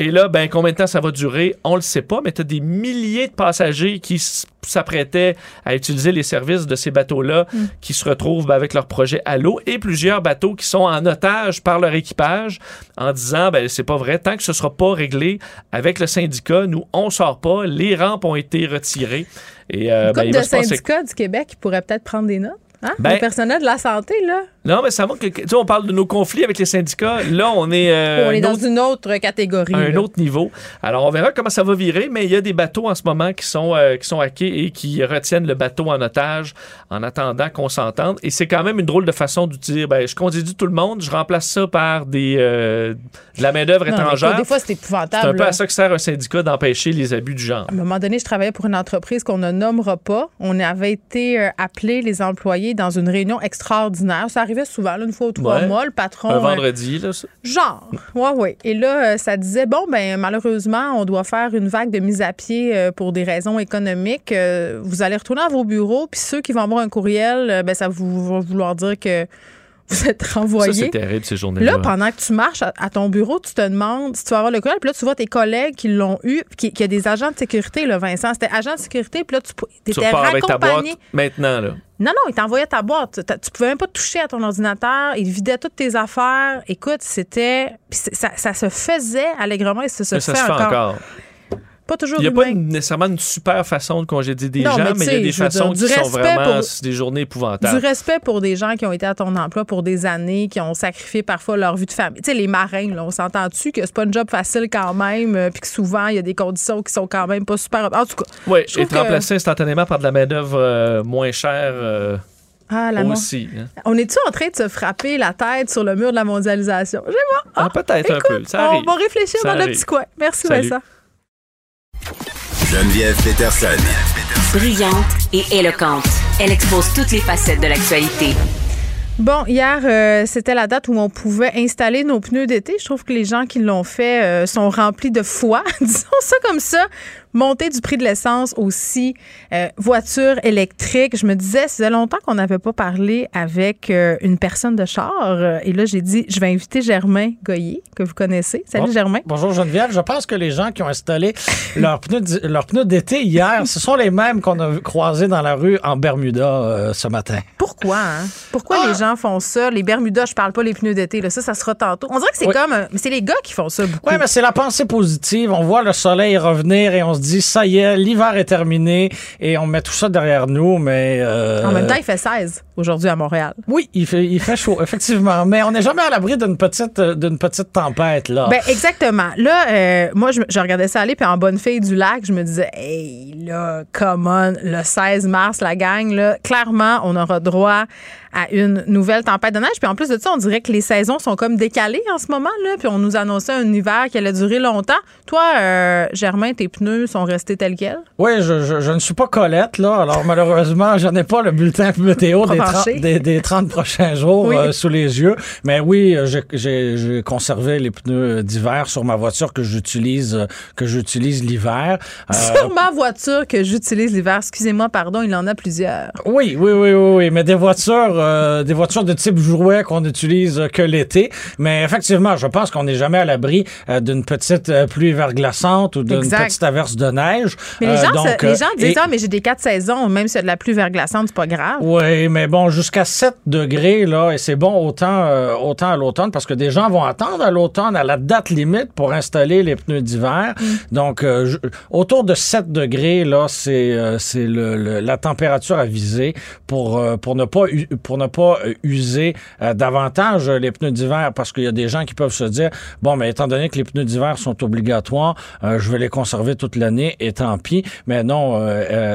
Et là, ben, combien de temps ça va durer? On le sait pas, mais tu as des milliers de passagers qui s'apprêtaient à utiliser les services de ces bateaux-là, Mm. qui se retrouvent ben, avec leur projet à l'eau, et plusieurs bateaux qui sont en otage par leur équipage, en disant, ben, c'est pas vrai, tant que ce sera pas réglé avec le syndicat, nous, on sort pas, les rampes ont été retirées. Et, euh, Une ben, de syndicats du Québec qui pourraient peut-être prendre des notes. Hein? Ben- le personnel de la santé, là, Non, mais ça va que, tu sais, on parle de nos conflits avec les syndicats. Là, on est, euh, on est un dans autre- une autre catégorie. à un là. autre niveau. Alors, on verra comment ça va virer, mais il y a des bateaux en ce moment qui sont, euh, qui sont hackés et qui retiennent le bateau en otage en attendant qu'on s'entende. Et c'est quand même une drôle de façon de dire, ben, je congédie tout le monde, je remplace ça par des, euh, de la main-d'œuvre mais étrangère. des fois, c'est C'est épouvantable. un peu à ça que sert un syndicat d'empêcher les abus du genre. À un moment donné, je travaillais pour une entreprise qu'on ne nommera pas. On avait été appelés, les employés, dans une réunion extraordinaire. Ça arrivait souvent, là, une fois ou trois Ouais. mois. Le patron. Un euh, vendredi, là. ça. Genre, ouais, ouais. Et là, euh, ça disait, bon, ben malheureusement, on doit faire une vague de mise à pied euh, pour des raisons économiques. Vous allez retourner à vos bureaux, puis ceux qui vont avoir un courriel, ben ça vous, va vouloir dire que vous êtes Ça, renvoyé. c'est terrible, ces journées-là. Là, pendant que tu marches à, à ton bureau, tu te demandes si tu vas avoir le courriel. Puis là, tu vois tes collègues qui l'ont eu, qui, qui a des agents de sécurité, là, Vincent. C'était agent de sécurité, puis là, tu tu étais raccompagné. maintenant, là. Non, non, il t'envoyait ta boîte. Tu pouvais même pas toucher à ton ordinateur. Il vidait toutes tes affaires. Écoute, c'était. Ça, ça se faisait allègrement et ça se Mais fait, ça se fait encore. encore. Pas toujours Il n'y a pas humain. une- nécessairement une super façon de congédier des Non, gens, mais il y a des façons dire, qui du sont vraiment pour- des journées Du épouvantables. respect pour des gens qui ont été à ton emploi pour des années, qui ont sacrifié parfois leur vie de famille. Tu sais, les marins, là, on s'entend-tu que c'est pas un job facile quand même, euh, puis que souvent, il y a des conditions qui sont quand même pas super. En tout cas, Oui, et te remplacer instantanément par de la main-d'œuvre euh, moins chère euh, ah, la aussi. hein. On est-tu en train de se frapper la tête sur le mur de la mondialisation? Je sais pas. Ah, peut-être un peu. Ça on arrive. va réfléchir Ça dans le arrive. petit coin. Merci, Salut. Vincent. Geneviève Peterson. Brillante et éloquente. Elle expose toutes les facettes de l'actualité. Bon, hier, euh, c'était la date où on pouvait installer nos pneus d'été. Je trouve que les gens qui l'ont fait euh, sont remplis de foi, disons ça comme ça. Montée du prix de l'essence aussi, euh, voiture électrique. Je me disais, ça faisait longtemps qu'on n'avait pas parlé avec euh, une personne de char. Et là, j'ai dit, je vais inviter Germain Goyer, que vous connaissez. Salut Bon. Germain. Bonjour Geneviève. Je pense que les gens qui ont installé leurs pneus, d'été hier, ce sont les mêmes qu'on a croisés dans la rue en Bermuda euh, ce matin. Pourquoi, hein? Pourquoi Ah! les gens font ça? Les Bermudas, je parle pas les pneus d'été. Ça, ça sera tantôt. On dirait que c'est Oui. comme. Mais c'est les gars qui font ça beaucoup. Oui, mais c'est la pensée positive. On voit le soleil revenir et on se dit, ça y est, l'hiver est terminé et on met tout ça derrière nous, mais... euh, En même temps, il fait 16 aujourd'hui à Montréal. Oui, il fait, il fait chaud, effectivement. Mais on n'est jamais à l'abri d'une petite, euh, d'une petite tempête, là. Ben exactement. Là, euh, moi, je, je regardais ça aller, puis en bonne fille du lac, je me disais, hey, là, come on, le 16 mars, la gang, là, clairement, on aura droit à une nouvelle tempête de neige. Puis en plus de ça, on dirait que les saisons sont comme décalées en ce moment, là, puis on nous annonçait un hiver qui allait durer longtemps. Toi, euh, Germain, tes pneus sont restés tels quels? Oui, je, je, je ne suis pas Colette, là. Alors, malheureusement, je n'ai pas le bulletin météo des 30, Branché. des, des 30 prochains jours Oui. euh, sous les yeux. Mais oui, euh, j'ai- conservé les pneus d'hiver sur ma voiture que j'utilise euh, que j'utilise l'hiver. Euh, Sur ma voiture que j'utilise l'hiver, excusez-moi, pardon, il en a plusieurs. oui, oui, oui, oui, oui, mais des voitures, euh, des voitures de type jouet qu'on utilise euh, que l'été. Mais effectivement, je pense qu'on n'est jamais à l'abri d'une petite pluie verglaçante ou d'une petite averse de neige. Mais les gens, donc, se- les gens disent, et- ah, mais j'ai des quatre saisons, même s'il y a de la pluie verglaçante, c'est pas grave. Oui, mais bon, jusqu'à 7 degrés, là, et c'est bon autant, euh, autant à l'automne, parce que des gens vont attendre à l'automne, à la date limite, pour installer les pneus d'hiver. Mm. Donc, euh, je- autour de 7 degrés, là, c'est euh, c'est le, le- la température à viser pour, euh, pour ne pas, pour ne pas euh, user euh, davantage les pneus d'hiver, parce qu'il y a des gens qui peuvent se dire, bon, mais étant donné que les pneus d'hiver sont obligatoires, euh, je vais les conserver toute l'année, et tant pis. Mais non,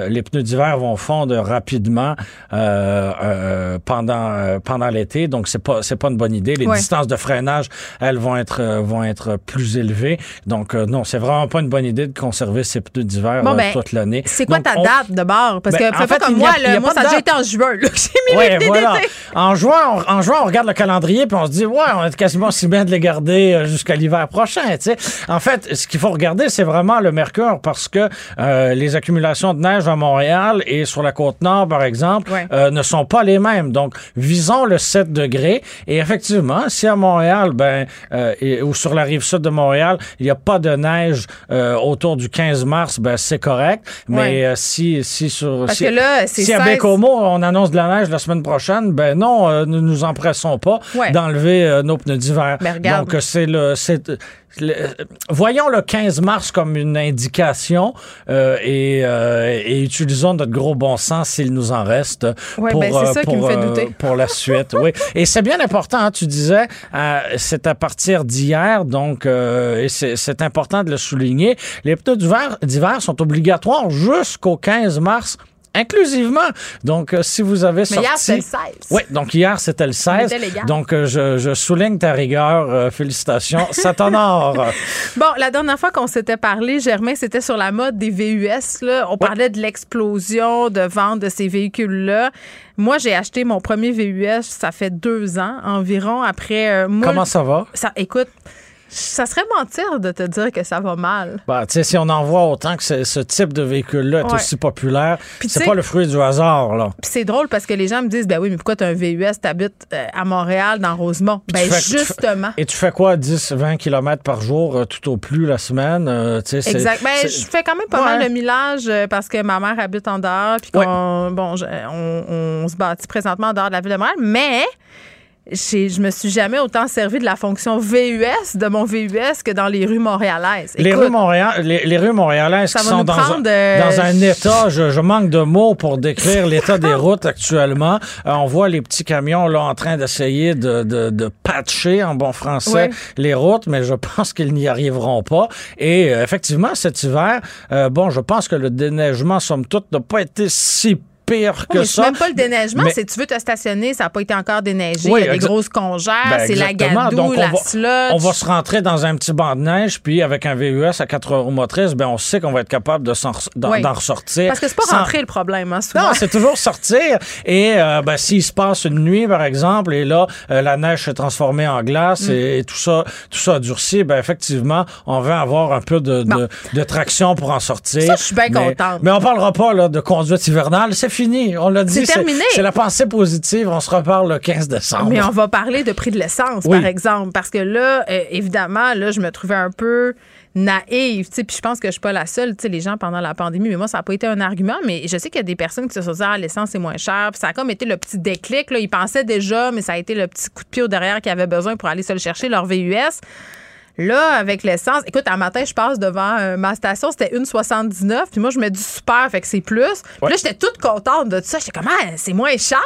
les pneus d'hiver vont fondre rapidement euh, euh, pendant euh, pendant l'été, donc c'est pas c'est pas une bonne idée. Les Ouais. distances de freinage, elles vont être euh, vont être plus élevées. Donc non, c'est vraiment pas une bonne idée de conserver ces pneus d'hiver Bon, ben, toute l'année. C'est quoi Donc, ta on- date de bord? Parce Ben, que en fais pas fait, comme moi, a. Moi, ça a déjà été en juin, là. J'ai mis Ouais, mes pneus voilà. En juin, on, en juin, on regarde le calendrier puis on se dit ouais, on est quasiment si bien de les garder jusqu'à l'hiver prochain. Tu sais, en fait, ce qu'il faut regarder, c'est vraiment le mercure parce que euh, les accumulations de neige à Montréal et sur la côte nord, par exemple, Ouais. euh, ne sont pas les mêmes. Donc, visons le 7 degrés. Et effectivement, si à Montréal, ben, euh, et- ou sur la rive sud de Montréal, il n'y a pas de neige euh, autour du 15 mars, ben c'est correct. Mais Ouais. euh, si si sur Parce si, que là, c'est si à 16 Bécomo, on annonce de la neige la semaine prochaine, ben non, euh, ne nous empressons pas Ouais. d'enlever euh, nos pneus d'hiver. Regarde. Donc, c'est le, c'est, le- euh, voyons le 15 mars comme une indication euh, et, euh, et utilisons notre gros bon sens s'il nous en reste Ouais, pour, ben, c'est euh, ça qui me fait euh, douter. pour la suite. oui. Et c'est bien important, hein, tu disais, euh, c'est à partir d'hier, donc euh, c'est, important de le souligner. Les pneus d'hiver sont obligatoires jusqu'au 15 mars. Inclusivement. Donc, euh, si vous avez Mais sorti... hier, c'était le 16. Oui, donc hier, c'était le 16. était légal. Donc, euh, je, je souligne ta rigueur. Euh, félicitations. Ça t'honore. Bon, la dernière fois qu'on s'était parlé, Germain, c'était sur la mode des VUS. Là. On parlait de l'explosion de vente de ces véhicules-là. Moi, j'ai acheté mon premier VUS, ça fait deux ans environ. Après, moi, Comment ça va? ça, écoute, ça serait mentir de te dire que ça va mal. Bah, tu sais, si on en voit autant que ce, ce type de véhicule-là est Ouais. aussi populaire, c'est pas le fruit du hasard, là. Puis c'est drôle parce que les gens me disent, ben oui, mais pourquoi tu as un VUS, t'habites euh, à Montréal, dans Rosemont? Ben tu fais- tu fais- justement. Et tu fais quoi, 10, 20 km par jour, euh, tout au plus la semaine? euh, tu sais, c'est- Exact. Ben, je fais quand même pas Ouais. mal de millage euh, parce que ma mère habite en dehors, puis qu'on, bon, je- on, on se bâtit présentement en dehors de la ville de Montréal, mais je me suis jamais autant servi de la fonction VUS de mon VUS que dans les rues montréalaises. Les rues, Montréal, les, les rues montréalaises qui sont dans, un, euh, dans un état, je, je manque de mots pour décrire l'état des routes actuellement. Euh, on voit les petits camions là en train d'essayer de, de, de patcher en bon français les routes, mais je pense qu'ils n'y arriveront pas. Et euh, effectivement, cet hiver, euh, bon, je pense que le déneigement, somme toute, n'a pas été si pire Oh, mais ça. même pas le déneigement, Mais- c'est tu veux te stationner, ça n'a pas été encore déneigé, Oui, il y a des grosses congères, Ben, c'est la gadoue, Donc, on la va- sludge. On va se rentrer dans un petit banc de neige, puis avec un VUS à 4 roues motrices, ben on sait qu'on va être capable de s'en, d'en, Oui. ressortir. Parce que c'est pas sans- rentrer le problème, hein, souvent. Non, c'est toujours sortir. Et euh, ben, s'il se passe une nuit, par exemple, et là, euh, la neige s'est transformée en glace Mm. et, et tout ça, tout ça a durci, ben effectivement, on va avoir un peu de, de, Bon. de traction pour en sortir. Ça, je suis bien contente. Mais on parlera pas là, de conduite hivernale. C'est fini. On l'a dit. C'est terminé. C'est la pensée positive. On se reparle le 15 décembre. Mais on va parler de prix de l'essence, Oui. par exemple, parce que là, euh, évidemment, là, je me trouvais un peu naïve, tu sais, puis je pense que je suis pas la seule, tu sais, les gens pendant la pandémie, mais moi, ça n'a pas été un argument, mais je sais qu'il y a des personnes qui se sont dit, ah, l'essence est moins chère, puis ça a comme été le petit déclic, là, ils pensaient déjà, mais ça a été le petit coup de pied au derrière qu'ils avaient besoin pour aller se le chercher, leur VUS. Là, avec l'essence, écoute, un matin, je passe devant euh, ma station, c'était 1,79. Puis moi, je me dis super, fait que c'est plus. Puis là, j'étais toute contente de ça. J'étais comme, ah, c'est moins cher.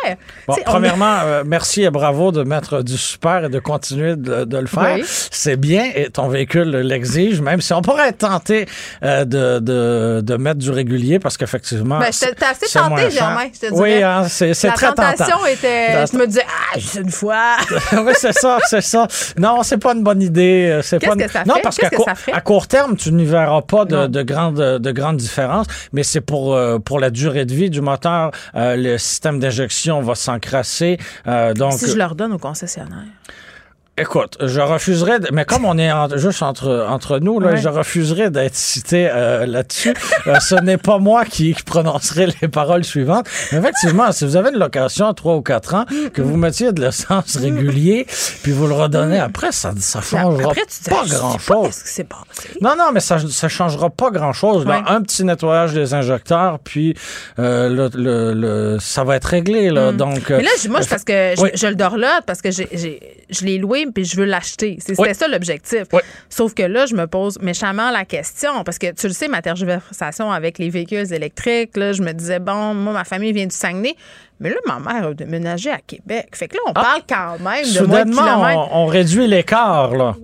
Bon, on- premièrement, euh, merci et bravo de mettre du super et de continuer de, de le faire. Oui. C'est bien et ton véhicule l'exige, même si on pourrait être tenté euh, de, de, de mettre du régulier parce qu'effectivement. Ben, t'es assez tenté. Germain, je te Oui, hein, c'est c'est La très tentation tentant. était. La- Je me disais, ah, juste une fois. oui, c'est ça, c'est ça. Non, c'est pas une bonne idée. C'est Qu'est-ce pas une- que ça Non, parce qu'à court, terme, tu n'y verras pas de, grandes de différences, mais c'est pour euh, pour la durée de vie du moteur. euh, le système d'injection va s'encrasser. euh, donc si je leur donne au concessionnaire. Écoute, je refuserais, de- mais comme on est en- juste entre, entre nous, là, Ouais. je refuserais d'être cité euh, là-dessus. Euh, ce n'est pas moi qui, qui prononcerai les paroles suivantes. Mais effectivement, si vous avez une location à 3 ou 4 ans, que vous mettiez de l'essence régulier, puis vous le redonnez après, ça ça changera Après, tu pas grand-chose. Non, non, mais ça ça changera pas grand-chose. là. Ouais. Un petit nettoyage des injecteurs, puis euh, le, le, le- ça va être réglé. Là. Donc, euh, Mais là, je- moi, parce que je, Oui. je le dorlote, parce que j'ai- j'ai- je l'ai loué, puis je veux l'acheter. C'était Oui. ça l'objectif. Oui. Sauf que là, je me pose méchamment la question, parce que tu le sais, ma tergiversation avec les véhicules électriques, là, je me disais, bon, moi, ma famille vient du Saguenay, mais là, ma mère a déménagé à Québec. Fait que là, on parle quand même de moins de Ah. soudainement, kilomètres. on, on réduit l'écart. Là.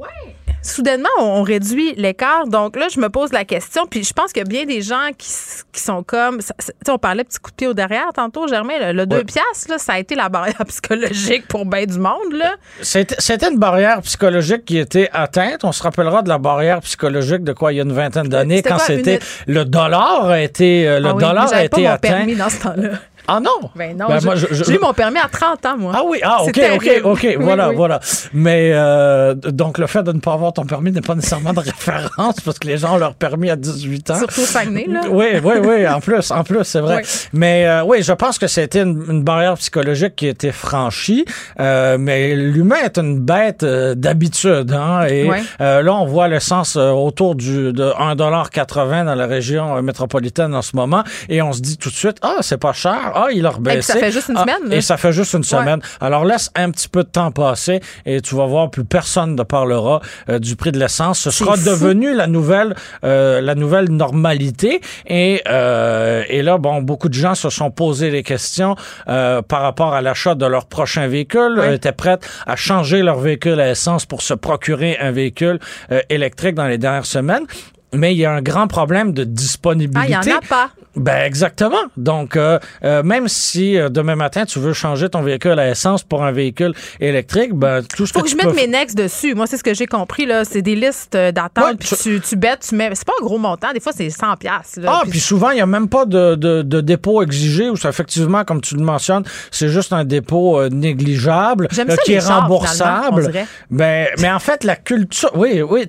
Soudainement, on réduit l'écart. Donc là, je me pose la question. Puis je pense qu'il y a bien des gens qui, qui sont comme. tu sais, on parlait petit coup de pied au derrière tantôt, Germain. Le, le 2 Ouais. piastres, là, ça a été la barrière psychologique pour bien du monde. Là. C'était une barrière psychologique qui était atteinte. On se rappellera de la barrière psychologique de quoi il y a une vingtaine d'années quand c'était une- le dollar a été euh, le Ah oui, dollar a été atteint. permis dans ce temps-là. Ah non? Ben non, Ben, je- j'ai eu mon permis à 30 ans, moi. Ah oui, ah ok, ok, ok, Oui, voilà, oui. voilà. Mais euh, donc le fait de ne pas avoir ton permis n'est pas nécessairement de référence parce que les gens ont leur permis à 18 ans. Surtout au Saguenay, là. Oui, oui, oui, en plus, en plus, c'est vrai. Oui. Mais euh, oui, je pense que c'était une, une barrière psychologique qui a été franchie. Euh, mais l'humain est une bête euh, d'habitude, hein. Et euh, là, on voit l'essence autour du de 1,80$ dans la région métropolitaine en ce moment, et on se dit tout de suite, ah, c'est pas cher, ah, il a rebaissé. Et puis ça fait juste une Ah, semaine, là. Et ça fait juste une Ouais. semaine. Alors laisse un petit peu de temps passer, et tu vas voir, plus personne ne parlera euh, du prix de l'essence. Ce sera devenu la nouvelle, euh, la nouvelle normalité. Et, euh, et là, bon, beaucoup de gens se sont posé des questions euh, par rapport à l'achat de leur prochain véhicule, euh, étaient prêtes à changer leur véhicule à essence pour se procurer un véhicule euh, électrique dans les dernières semaines. Mais il y a un grand problème de Ah, il disponibilité. n'y en a pas. Ben exactement. Donc euh, euh, même si euh, demain matin tu veux changer ton véhicule à essence pour un véhicule électrique, ben tout ce Faut que, que tu je mette mes nex dessus. Moi, c'est ce que j'ai compris. là. C'est des listes d'attente. Ouais, puis tu- tu, tu bêtes, tu mets. C'est pas un gros montant. Des fois, c'est 100$. piastres, là. Ah, Puis souvent, il n'y a même pas de, de, de dépôt exigé, ou c'est effectivement, comme tu le mentionnes, c'est juste un dépôt négligeable ça, qui est chars, remboursable. Ben, mais en fait, la culture. Oui, oui.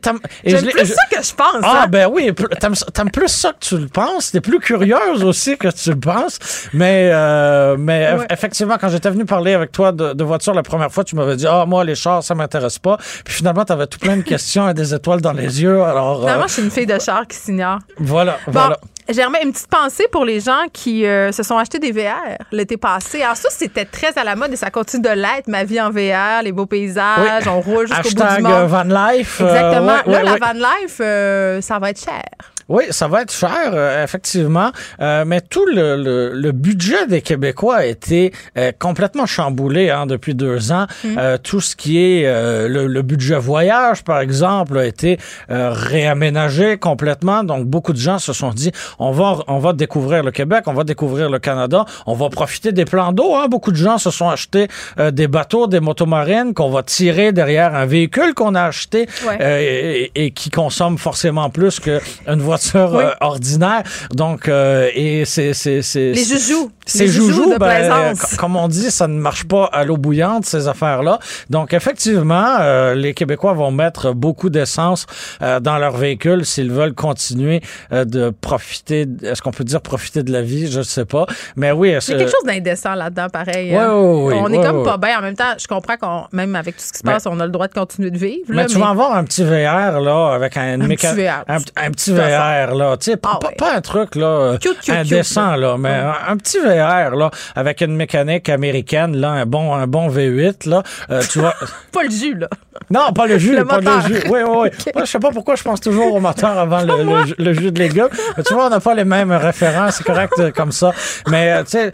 et plus je- ça que je pense. Ah hein. Ben oui, t'aimes, plus ça que tu le penses. T'es plus curieuse aussi que tu le penses. Mais euh, mais Ouais. effectivement, quand j'étais venu parler avec toi de, de voiture la première fois, tu m'avais dit ah moi les chars ça m'intéresse pas. Puis finalement t'avais tout plein de questions et des étoiles dans les yeux. Alors euh, Finalement, je suis une fille de char qui s'ignore. voilà Bon, voilà. Germain, une petite pensée pour les gens qui euh, se sont achetés des VR l'été passé. Alors ça, c'était très à la mode et ça continue de l'être. Ma vie en VR, les beaux paysages, on roule jusqu'au bout du monde. euh, van life. euh, ouais, Là, ouais, la ouais. van life, euh, ça va être cher. Oui, ça va être cher, euh, effectivement. Euh, mais tout le, le, le budget des Québécois a été euh, complètement chamboulé hein, depuis deux ans. Euh, tout ce qui est euh, le, le budget voyage, par exemple, a été euh, réaménagé complètement. Donc, beaucoup de gens se sont dit, on va, on va découvrir le Québec, on va découvrir le Canada, on va profiter des plans d'eau. Hein. Beaucoup de gens se sont achetés euh, des bateaux, des motomarines qu'on va tirer derrière un véhicule qu'on a acheté Ouais. euh, et, et qui consomme forcément plus qu'une voiture Oui. euh, ordinaire. Donc, euh, et c'est... c'est- c'est- Les joujoux. Ces joujoux de ben, plaisance. co- comme on dit, ça ne marche pas à l'eau bouillante, ces affaires-là. Donc, effectivement, euh, les Québécois vont mettre beaucoup d'essence euh, dans leur véhicule s'ils veulent continuer euh, de profiter. Est-ce qu'on peut dire profiter de la vie? Je ne sais pas. Mais oui, Il y a quelque chose d'indécent là-dedans, pareil. Ouais, hein. ouais, ouais, on est comme pas bien. En même temps, je comprends qu'on, même avec tout ce qui se Mais- passe, on a le droit de continuer de vivre. Mais là, tu vas avoir un petit VR, là, avec un, Un méca- petit VR. Un, un petit façon. VR, là. Tu sais, Ah pas, ouais. pas un truc, là, euh, indécent, là, mais un, un petit VR, là, avec une mécanique américaine, là, un bon, un bon V8, là. Euh, tu vois. Pas le jus, là. Non, pas le jus, Le pas moteur. le jus. Oui, oui, oui. Moi, je sais pas pourquoi je pense toujours au moteur avant le, le jus- le jus de légumes. Mais tu vois, on n'a pas les mêmes références, c'est correct euh, comme ça. Mais, tu sais,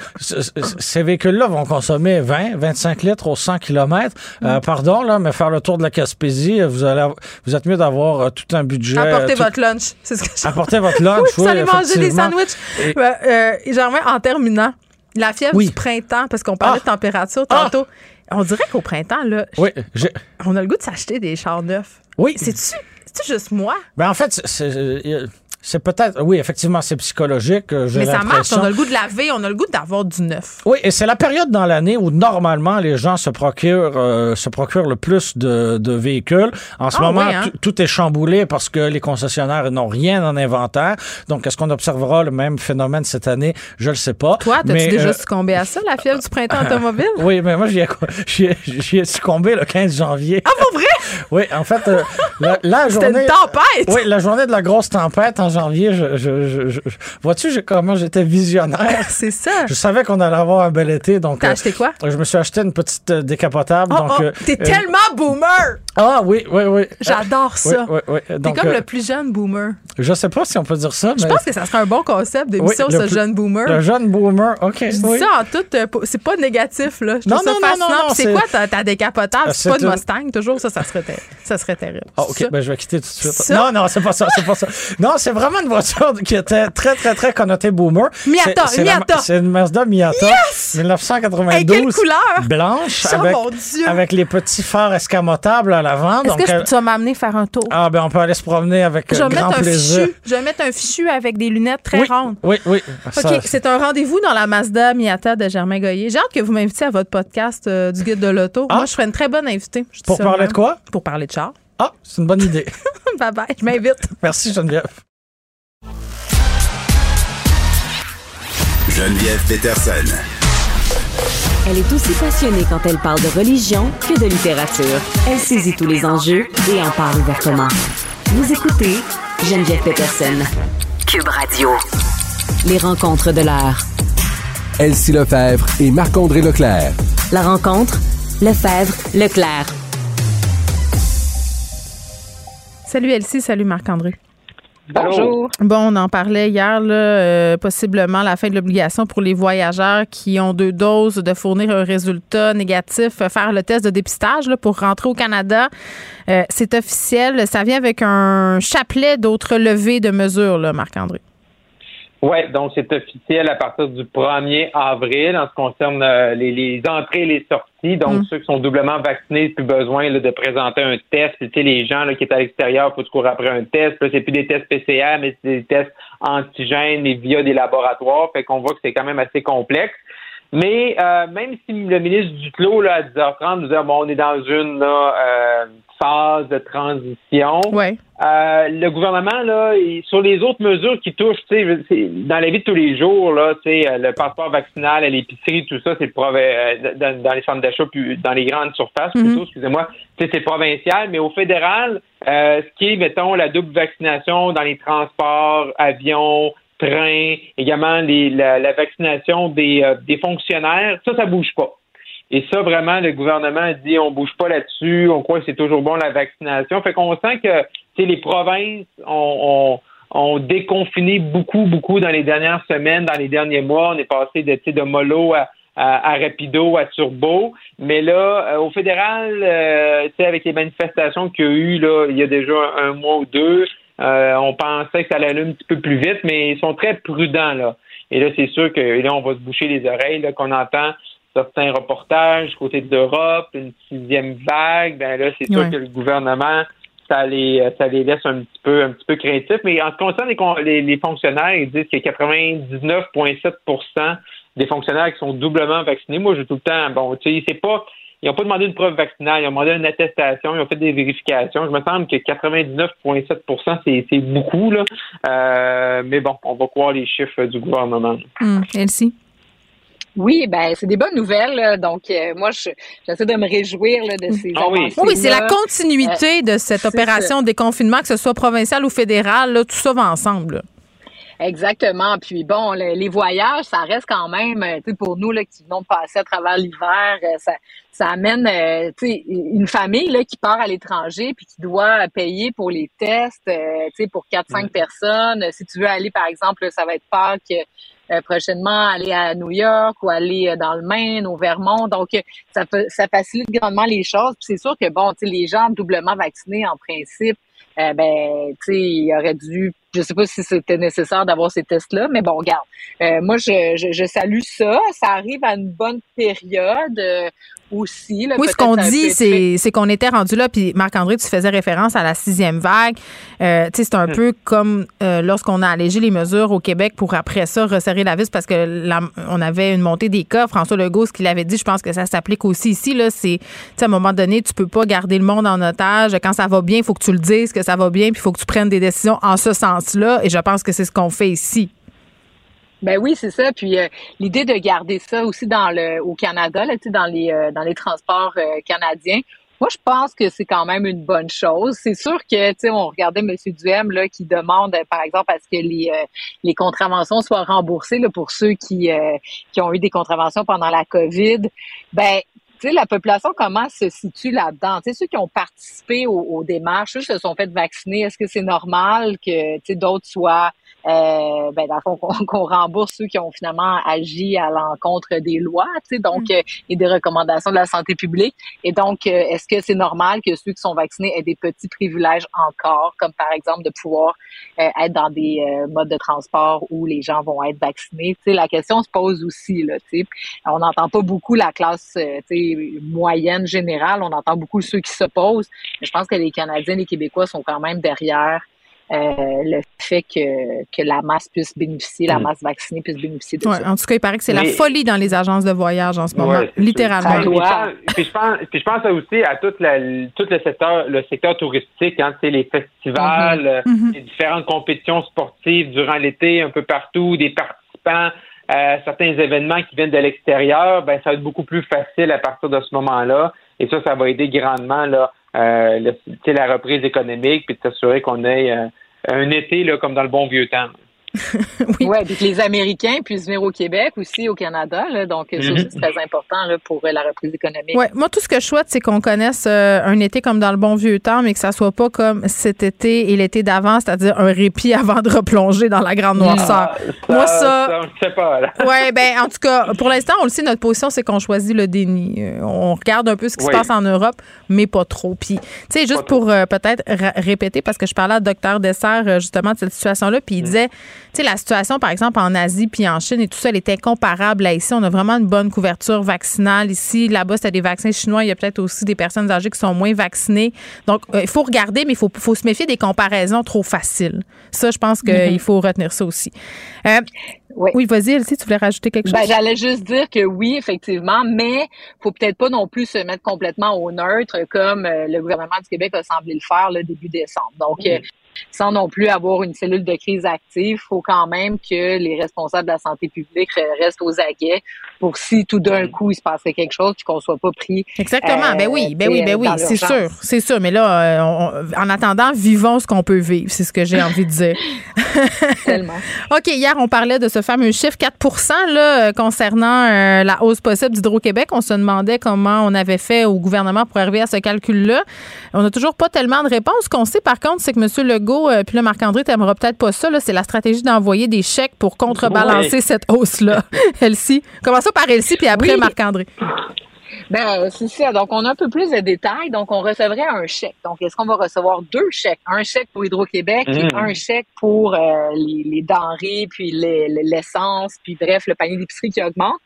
ces véhicules-là vont consommer 20, 25 litres au 100 km. Mm. pardon, là, mais faire le tour de la Gaspésie, euh, vous allez, vous êtes mieux d'avoir tout un budget. Apportez tout- votre lunch. C'est ce que je Apportez votre lunch. Oui, vous allez manger des sandwichs. Et- euh, Germain, en terminant, la fièvre Oui. du printemps, parce qu'on parlait Ah. de température Ah. tantôt. On dirait qu'au printemps, là, Oui, on a le goût de s'acheter des chars neufs. oui. C'est-tu c'est-tu juste moi? Ben, en fait, c'est- c'est peut-être, oui, effectivement, c'est psychologique. euh, Mais ça marche, on a le goût de laver, on a le goût d'avoir du neuf. Oui, et c'est la période dans l'année où normalement les gens se procurent euh, se procurent le plus de, de véhicules. En ce Ah moment, oui, hein? tout- est chamboulé parce que les concessionnaires n'ont rien en inventaire. Donc, est-ce qu'on observera le même phénomène cette année? Je le sais pas. Toi, t'as-tu déjà euh, succombé à ça, la fièvre du printemps automobile? oui, mais moi, j'y ai, ai- succombé le 15 janvier. Ah, pour vrai? Oui, en fait, euh, la, la C'était journée. une tempête! Oui, la journée de la grosse tempête en janvier, je, je, je, vois-tu comment j'étais visionnaire? C'est ça. Je savais qu'on allait avoir un bel été, donc. T'as euh, acheté quoi? je me suis acheté une petite euh, décapotable. Oh, donc, oh, euh, t'es euh, tellement boomer! Ah oui, oui, oui. J'adore Oui, ça. oui, oui. T'es comme euh, le plus jeune boomer. Je sais pas si on peut dire ça, Je mais. pense que ça serait un bon concept d'émission, ce plus- jeune boomer. Le jeune boomer, OK. Je dis ça en tout, euh, c'est pas négatif, là. Je Non, trouve ça non, non, fascinant. non, c'est quoi ta, ta décapotable? Ah, C'est pas c'est de une- Mustang, toujours? Ça, ça serait, ter- ça serait terrible. Ah, OK, ça? ben je vais quitter tout de suite. Ça? Non, non, c'est pas ça, c'est pas ça. Non, c'est vraiment une voiture qui était très, très, très connotée boomer. Miata, Miata. C'est une Mazda Miata. 1992. Hey, quelle couleur? Blanche, Oh, avec, mon Dieu! avec les petits phares escamotables l'avant. Est-ce que je- tu vas m'amener faire un tour? Ah, ben on peut aller se promener avec je euh, vais grand mettre un plaisir. fichu. Je vais mettre un fichu avec des lunettes très oui, rondes. oui, oui. OK, c'est un rendez-vous dans la Mazda Miata de Germain Goyer. J'ai hâte que vous m'invitiez à votre podcast euh, du guide de l'auto. Ah. Moi, je serais une très bonne invitée. Je Pour parler même. de quoi? Pour parler de char. Ah, c'est une bonne idée. bye bye, je m'invite. Merci, Geneviève. Geneviève Peterson. Elle est aussi passionnée quand elle parle de religion que de littérature. Elle saisit tous les enjeux et en parle ouvertement. Vous écoutez Geneviève Peterson. Cube Radio. Les rencontres de l'heure. Elsie Lefebvre et Marc-André Leclerc. La rencontre, Lefebvre, Leclerc. Salut Elsie, salut Marc-André. Bonjour. Bon, on en parlait hier, là, euh, possiblement la fin de l'obligation pour les voyageurs qui ont deux doses de fournir un résultat négatif, euh, faire le test de dépistage là, pour rentrer au Canada. Euh, c'est officiel. Ça vient avec un chapelet d'autres levées de mesures, là, Marc-André. Oui, donc c'est officiel à partir du 1er avril en ce qui concerne euh, les, les entrées et les sorties. Donc, Mm. ceux qui sont doublement vaccinés, plus besoin là, de présenter un test. Puis, tu sais, les gens là, qui étaient à l'extérieur, faut courir après un test. Puis, là, c'est plus des tests PCR, mais c'est des tests antigènes et via des laboratoires. Fait qu'on voit que c'est quand même assez complexe. Mais euh, même si le ministre Duclos, là, à 10h30, nous disait bon, on est dans une là, euh, phase de transition. Ouais. Euh, le gouvernement, là, sur les autres mesures qui touchent, tu sais, c'est- dans la vie de tous les jours, là, tu sais, euh, le passeport vaccinal à l'épicerie, tout ça, c'est euh, dans, dans les centres d'achat, puis dans les grandes surfaces, Mhm. plutôt, excusez-moi, tu sais, c'est provincial, mais au fédéral, euh, ce qui est, mettons, la double vaccination dans les transports, avions, trains, également les, la, la vaccination des, euh, des fonctionnaires, ça, ça bouge pas. Et ça, vraiment, le gouvernement dit on bouge pas là-dessus, on croit que c'est toujours bon la vaccination. Fait qu'on sent que les provinces ont, ont, ont déconfiné beaucoup, beaucoup dans les dernières semaines, dans les derniers mois. On est passé de, de mollo à, à, rapido, à turbo. Mais là, euh, au fédéral, euh, avec les manifestations qu'il y a eu là, il y a déjà un, mois ou deux, euh, on pensait que ça allait aller un petit peu plus vite, mais ils sont très prudents là. Et là, c'est sûr que là, on va se boucher les oreilles, qu'on entend certains reportages du côté de l'Europe, une sixième vague, ben là, c'est sûr que le gouvernement, ça les, ça les laisse un petit peu, un petit peu craintifs. Mais en ce qui concerne les, les, les fonctionnaires, ils disent a 99,7% des fonctionnaires qui sont doublement vaccinés. Moi, j'ai tout le temps, bon, tu sais, c'est pas, ils n'ont pas demandé une preuve vaccinale, ils ont demandé une attestation, ils ont fait des vérifications. Je me semble que 99,7 c'est, c'est beaucoup, là. Euh, mais bon, on va croire les chiffres du gouvernement. Elsie. Oui, ben c'est des bonnes nouvelles. là. Donc euh, moi, je- j'essaie de me réjouir là, de ces Ah oui. avancées. Oui, c'est la continuité de cette opération de déconfinement, que ce soit provincial ou fédéral, là, tout ça va ensemble. là. Exactement. Puis bon, le- les voyages, ça reste quand même, euh, tu sais, pour nous là, qui venons de passer à travers l'hiver, euh, ça, ça amène, euh, tu sais, une famille là qui part à l'étranger puis qui doit payer pour les tests, euh, tu sais, pour quatre cinq personnes. Si tu veux aller, par exemple, là, ça va être Pâques. Euh, prochainement aller à New York ou aller euh, dans le Maine, au Vermont. Donc, euh, ça, ça facilite grandement les choses. Puis c'est sûr que, bon, les gens doublement vaccinés, en principe, euh, ben, tu sais, il aurait dû, je sais pas si c'était nécessaire d'avoir ces tests-là, mais bon, regarde, euh, moi, je, je, je salue ça. Ça arrive à une bonne période. Euh, aussi. oui, ce qu'on dit, c'est qu'on était rendu là, puis Marc-André, tu faisais référence à la sixième vague. Euh, c'est un hmm. peu comme euh, lorsqu'on a allégé les mesures au Québec pour après ça resserrer la vis parce que on avait une montée des cas. François Legault, ce qu'il avait dit, je pense que ça s'applique aussi ici. Là, c'est, à un moment donné, tu peux pas garder le monde en otage. Quand ça va bien, il faut que tu le dises que ça va bien, puis il faut que tu prennes des décisions en ce sens-là. Et je pense que c'est ce qu'on fait ici. Ben oui, c'est ça. Puis euh, l'idée de garder ça aussi dans le au Canada, là, dans les euh, dans les transports euh, canadiens. Moi, je pense que c'est quand même une bonne chose. C'est sûr que, tu sais, on regardait M. Duhem là, qui demande, par exemple, à ce que les, les contraventions soient remboursées là, pour ceux qui, qui ont eu des contraventions pendant la COVID. Ben, tu sais, la population, comment se situe là-dedans? Tu sais, ceux qui ont participé aux, aux démarches, ceux qui se sont fait vacciner, est-ce que c'est normal que, tu sais, d'autres soient euh, ben, dans le fond, qu'on rembourse ceux qui ont finalement agi à l'encontre des lois, tu sais, donc, mm. euh, et des recommandations de la santé publique. Et donc, euh, est-ce que c'est normal que ceux qui sont vaccinés aient des petits privilèges encore, comme par exemple de pouvoir euh, être dans des modes de transport où les gens vont être vaccinés? Tu sais, la question se pose aussi, là, tu sais. On n'entend pas beaucoup la classe, tu sais, moyenne générale. On entend beaucoup ceux qui s'opposent. Mais je pense que les Canadiens, les Québécois sont quand même derrière euh, le fait que, que la masse puisse bénéficier, la mm. masse vaccinée puisse bénéficier de ça. En tout cas, il paraît que c'est la folie dans les agences de voyage en ce moment, littéralement. Puis je, pense, puis je pense aussi à tout, la, tout le secteur le secteur touristique, hein, les festivals, mm-hmm. Mm-hmm. les différentes compétitions sportives durant l'été un peu partout, des participants à certains événements qui viennent de l'extérieur, ben ça va être beaucoup plus facile à partir de ce moment-là. Et ça, ça va aider grandement là, euh, la reprise économique, puis de s'assurer qu'on ait euh, un été là, comme dans le bon vieux temps. oui, ouais, puis que les Américains puissent venir au Québec aussi, au Canada. Là, donc, ça aussi, c'est très important là, pour euh, la reprise économique. Ouais, moi, tout ce que je souhaite, c'est qu'on connaisse euh, un été comme dans le bon vieux temps, mais que ça soit pas comme cet été et l'été d'avant, c'est-à-dire un répit avant de replonger dans la grande noirceur. Ah, moi, ça. ça on pas. Oui, ben, en tout cas, pour l'instant, on le sait, notre position, c'est qu'on choisit le déni. Euh, on regarde un peu ce qui se passe en Europe, mais pas trop. Puis, tu sais, juste pour peut-être répéter, parce que je parlais à Docteur Dessert, justement, de cette situation-là, puis il mm. disait sais, la situation, par exemple, en Asie puis en Chine et tout ça, elle était comparable à ici. On a vraiment une bonne couverture vaccinale ici. Là-bas, c'était des vaccins chinois. Il y a peut-être aussi des personnes âgées qui sont moins vaccinées. Donc, euh, il faut regarder, mais il faut, faut, se méfier des comparaisons trop faciles. Ça, je pense qu'il mm-hmm. faut retenir ça aussi. Euh, oui, vas-y, Elsie, tu voulais rajouter quelque ben, chose? J'allais juste dire que oui, effectivement, mais faut peut-être pas non plus se mettre complètement au neutre comme euh, le gouvernement du Québec a semblé le faire le début décembre. Donc, mm sans non plus avoir une cellule de crise active. Faut quand même que les responsables de la santé publique restent aux aguets pour si tout d'un coup il se passerait quelque chose puis qu'on soit pas pris. Exactement. ben oui, ben oui, ben oui, c'est sûr, c'est sûr. Mais là, euh, en attendant, vivons ce qu'on peut vivre. C'est ce que j'ai envie de dire. Tellement. ok, hier on parlait de ce fameux chiffre 4 là concernant euh, la hausse possible d'Hydro-Québec. On se demandait comment on avait fait au gouvernement pour arriver à ce calcul-là. On n'a toujours pas tellement de réponses. Ce qu'on sait par contre, c'est que M. Legault euh, puis là, Marc-André, tu n'aimeras peut-être pas ça. C'est la stratégie d'envoyer des chèques pour contrebalancer cette hausse-là. Elsie. Commençons par Elsie, puis après Marc-André. Ben, c'est ça. Donc, on a un peu plus de détails. Donc, on recevrait un chèque. Donc, est-ce qu'on va recevoir deux chèques? Un chèque pour Hydro-Québec et mm. un chèque pour euh, les, denrées, puis l'essence, puis bref, le panier d'épicerie qui augmente.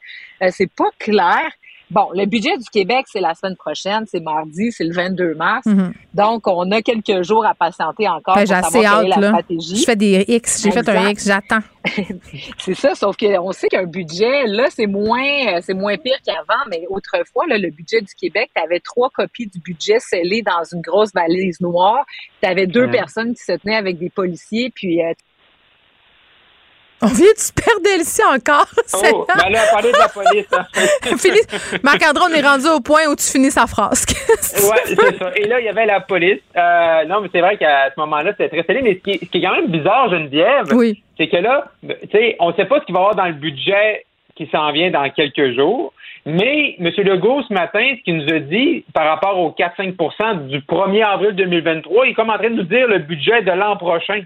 Euh, c'est pas clair. Bon, le budget du Québec, c'est la semaine prochaine, c'est mardi, c'est le 22 mars. Mhm. Donc, on a quelques jours à patienter encore ben, pour savoir quelle est la stratégie. Je fais des X, j'ai fait un X, j'attends. c'est ça, sauf qu'on sait qu'un budget, là, c'est moins c'est moins pire qu'avant, mais autrefois, là, le budget du Québec, tu avais trois copies du budget scellées dans une grosse valise noire. Tu avais deux personnes qui se tenaient avec des policiers, puis euh, on vient de perdre Elsie encore. Oh, ben là, parler de la police. Hein. Marc-André, on est rendu au point où tu finis sa phrase. oui, c'est ça. Et là, il y avait la police. Euh, non, mais c'est vrai qu'à ce moment-là, c'était très salé. Mais ce qui, est, ce qui, est, quand même bizarre, Geneviève, oui. c'est que là, tu sais, on ne sait pas ce qu'il va y avoir dans le budget qui s'en vient dans quelques jours. Mais M. Legault, ce matin, ce qu'il nous a dit par rapport aux 4-5% du 1er avril 2023, il est comme en train de nous dire le budget de l'an prochain.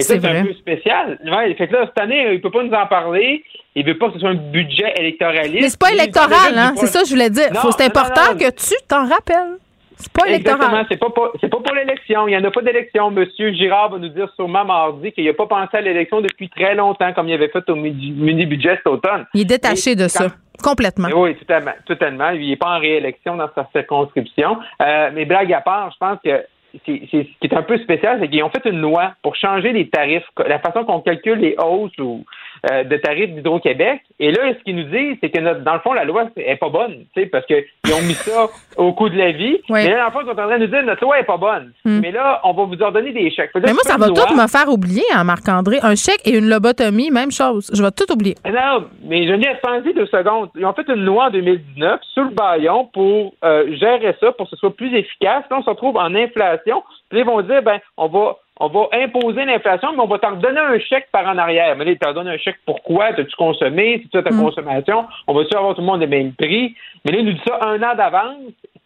C'est un peu spécial. Ouais, fait que là, cette année, il peut pas nous en parler. Il veut pas que ce soit un budget électoraliste. Mais c'est pas électoral, hein? C'est ça que je voulais dire. C'est important que tu t'en rappelles. C'est pas électoral. C'est pas, pour, c'est pas pour l'élection. Il n'y en a pas d'élection. Monsieur Girard va nous dire sûrement mardi qu'il n'a pas pensé à l'élection depuis très longtemps, comme il avait fait au mini-budget cet automne. Il est détaché de ça. Complètement. Oui, totalement. totalement. Il n'est pas en réélection dans sa circonscription. Euh, mais blague à part, je pense que c'est, ce qui est un peu spécial, c'est qu'ils ont fait une loi pour changer les tarifs, la façon qu'on calcule les hausses ou euh, de tarifs d'Hydro-Québec. Et là, ce qu'ils nous disent, c'est que dans le fond, la loi est pas bonne, parce qu'ils ont mis ça au coût de la vie. Mais là, dans le fond, ils sont en train de nous dire notre loi est pas bonne. Hmm. Mais là, on va vous ordonner des chèques. mais moi, ça va tout me faire oublier, hein, Marc-André. Un chèque et une lobotomie, même chose. Je vais tout oublier. Non, mais je viens de penser deux secondes. Ils ont fait une loi en 2019 sur le baillon pour euh, gérer ça, pour que ce soit plus efficace. Là, on se retrouve en inflation. Puis ils vont dire, ben, on va on va imposer l'inflation, mais on va t'en donner un chèque par en arrière. Mais là, tu donnes un chèque pourquoi? As-tu consommé? C'est ta mm. consommation? On va-tu avoir tout le monde les mêmes prix? Mais là, il nous dit ça un an d'avance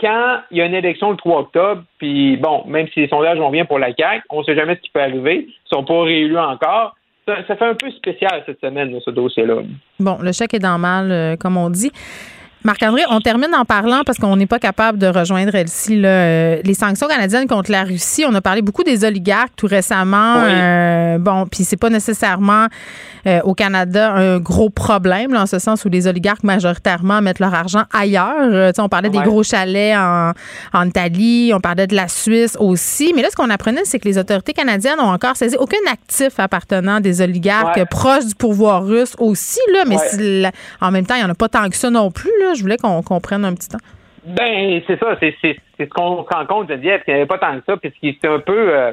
quand il y a une élection le 3 octobre. Puis bon, même si les sondages vont bien pour la CAQ, on ne sait jamais ce qui peut arriver. Ils ne sont pas réélus encore. Ça, fait un peu spécial cette semaine, ce dossier-là. Bon, le chèque est dans mal, euh, comme on dit. Marc-André, on termine en parlant parce qu'on n'est pas capable de rejoindre Elsie euh, les sanctions canadiennes contre la Russie. On a parlé beaucoup des oligarques tout récemment. Euh, bon, puis c'est pas nécessairement euh, au Canada un gros problème, là, en ce sens où les oligarques majoritairement mettent leur argent ailleurs. on parlait des gros chalets en, en Italie, on parlait de la Suisse aussi. Mais là, ce qu'on apprenait, c'est que les autorités canadiennes ont encore saisi aucun actif appartenant des oligarques proches du pouvoir russe aussi. Là, mais en même temps, il n'y en a pas tant que ça non plus. Là. Je voulais qu'on comprenne un petit temps. Ben, c'est ça. C'est ce qu'on se rend compte, Geneviève, qu'il n'y avait pas tant que ça. Puis ce qui est un peu euh,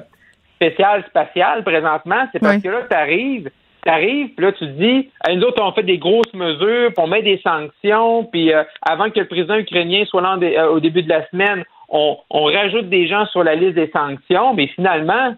spécial, spatial présentement, c'est parce que là, tu arrives, t'arrives, puis là, tu te dis, nous autres, on fait des grosses mesures, puis on met des sanctions, puis euh, avant que le président ukrainien soit là euh, au début de la semaine, on, on, rajoute des gens sur la liste des sanctions, mais finalement,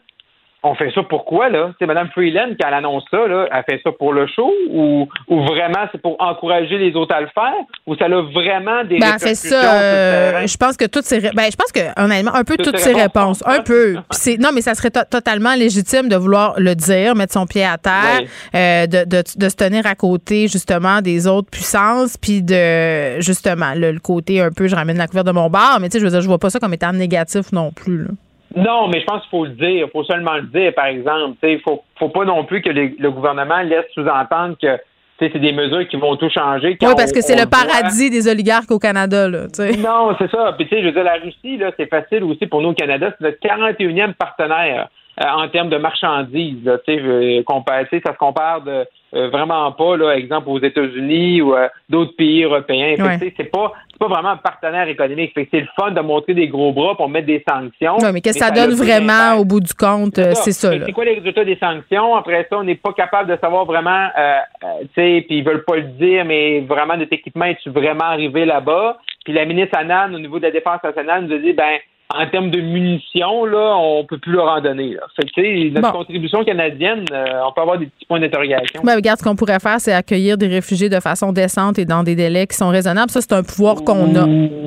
on fait ça pourquoi, là? C'est Mme Freeland, qui elle annonce ça, là, elle fait ça pour le show ou, ou vraiment c'est pour encourager les autres à le faire? Ou ça a vraiment des ben, elle fait ça, euh, je pense que toutes ces ben, je pense que honnêtement un peu toutes, ces réponses, un peu. c'est non mais ça serait totalement légitime de vouloir le dire, mettre son pied à terre, euh, de, de, de, se tenir à côté justement des autres puissances puis de justement le, côté un peu je ramène la couverture de mon bar, mais tu sais je veux dire je vois pas ça comme étant négatif non plus. Là. Non, mais je pense qu'il faut le dire. Il faut seulement le dire, par exemple. Il ne faut, faut pas non plus que le gouvernement laisse sous-entendre que c'est des mesures qui vont tout changer. Oui, parce que c'est le paradis des oligarques au Canada. Là, non, c'est ça. Puis, tu sais, je veux dire, la Russie, là, c'est facile aussi pour nous au Canada. C'est notre 41e partenaire euh, en termes de marchandises. Là, euh, ça se compare de euh, vraiment pas, là, exemple, aux États-Unis ou euh, d'autres pays européens. C'est pas pas vraiment un partenaire économique. c'est le fun de montrer des gros bras pour mettre des sanctions. mais qu'est-ce que ça, donne vraiment au bout du compte? C'est ça. C'est quoi les résultats des sanctions? Après ça, on n'est pas capable de savoir vraiment, euh, tu sais, puis ils veulent pas le dire, mais vraiment, notre équipement, est-tu vraiment arrivé là-bas? Puis la ministre Annan, au niveau de la défense nationale, nous a dit, ben, en termes de munitions, là, on peut plus leur en donner. Là. Fait notre contribution canadienne, euh, on peut avoir des petits points d'interrogation. Ben, regarde, ce qu'on pourrait faire, c'est accueillir des réfugiés de façon décente et dans des délais qui sont raisonnables. Ça, c'est un pouvoir qu'on a.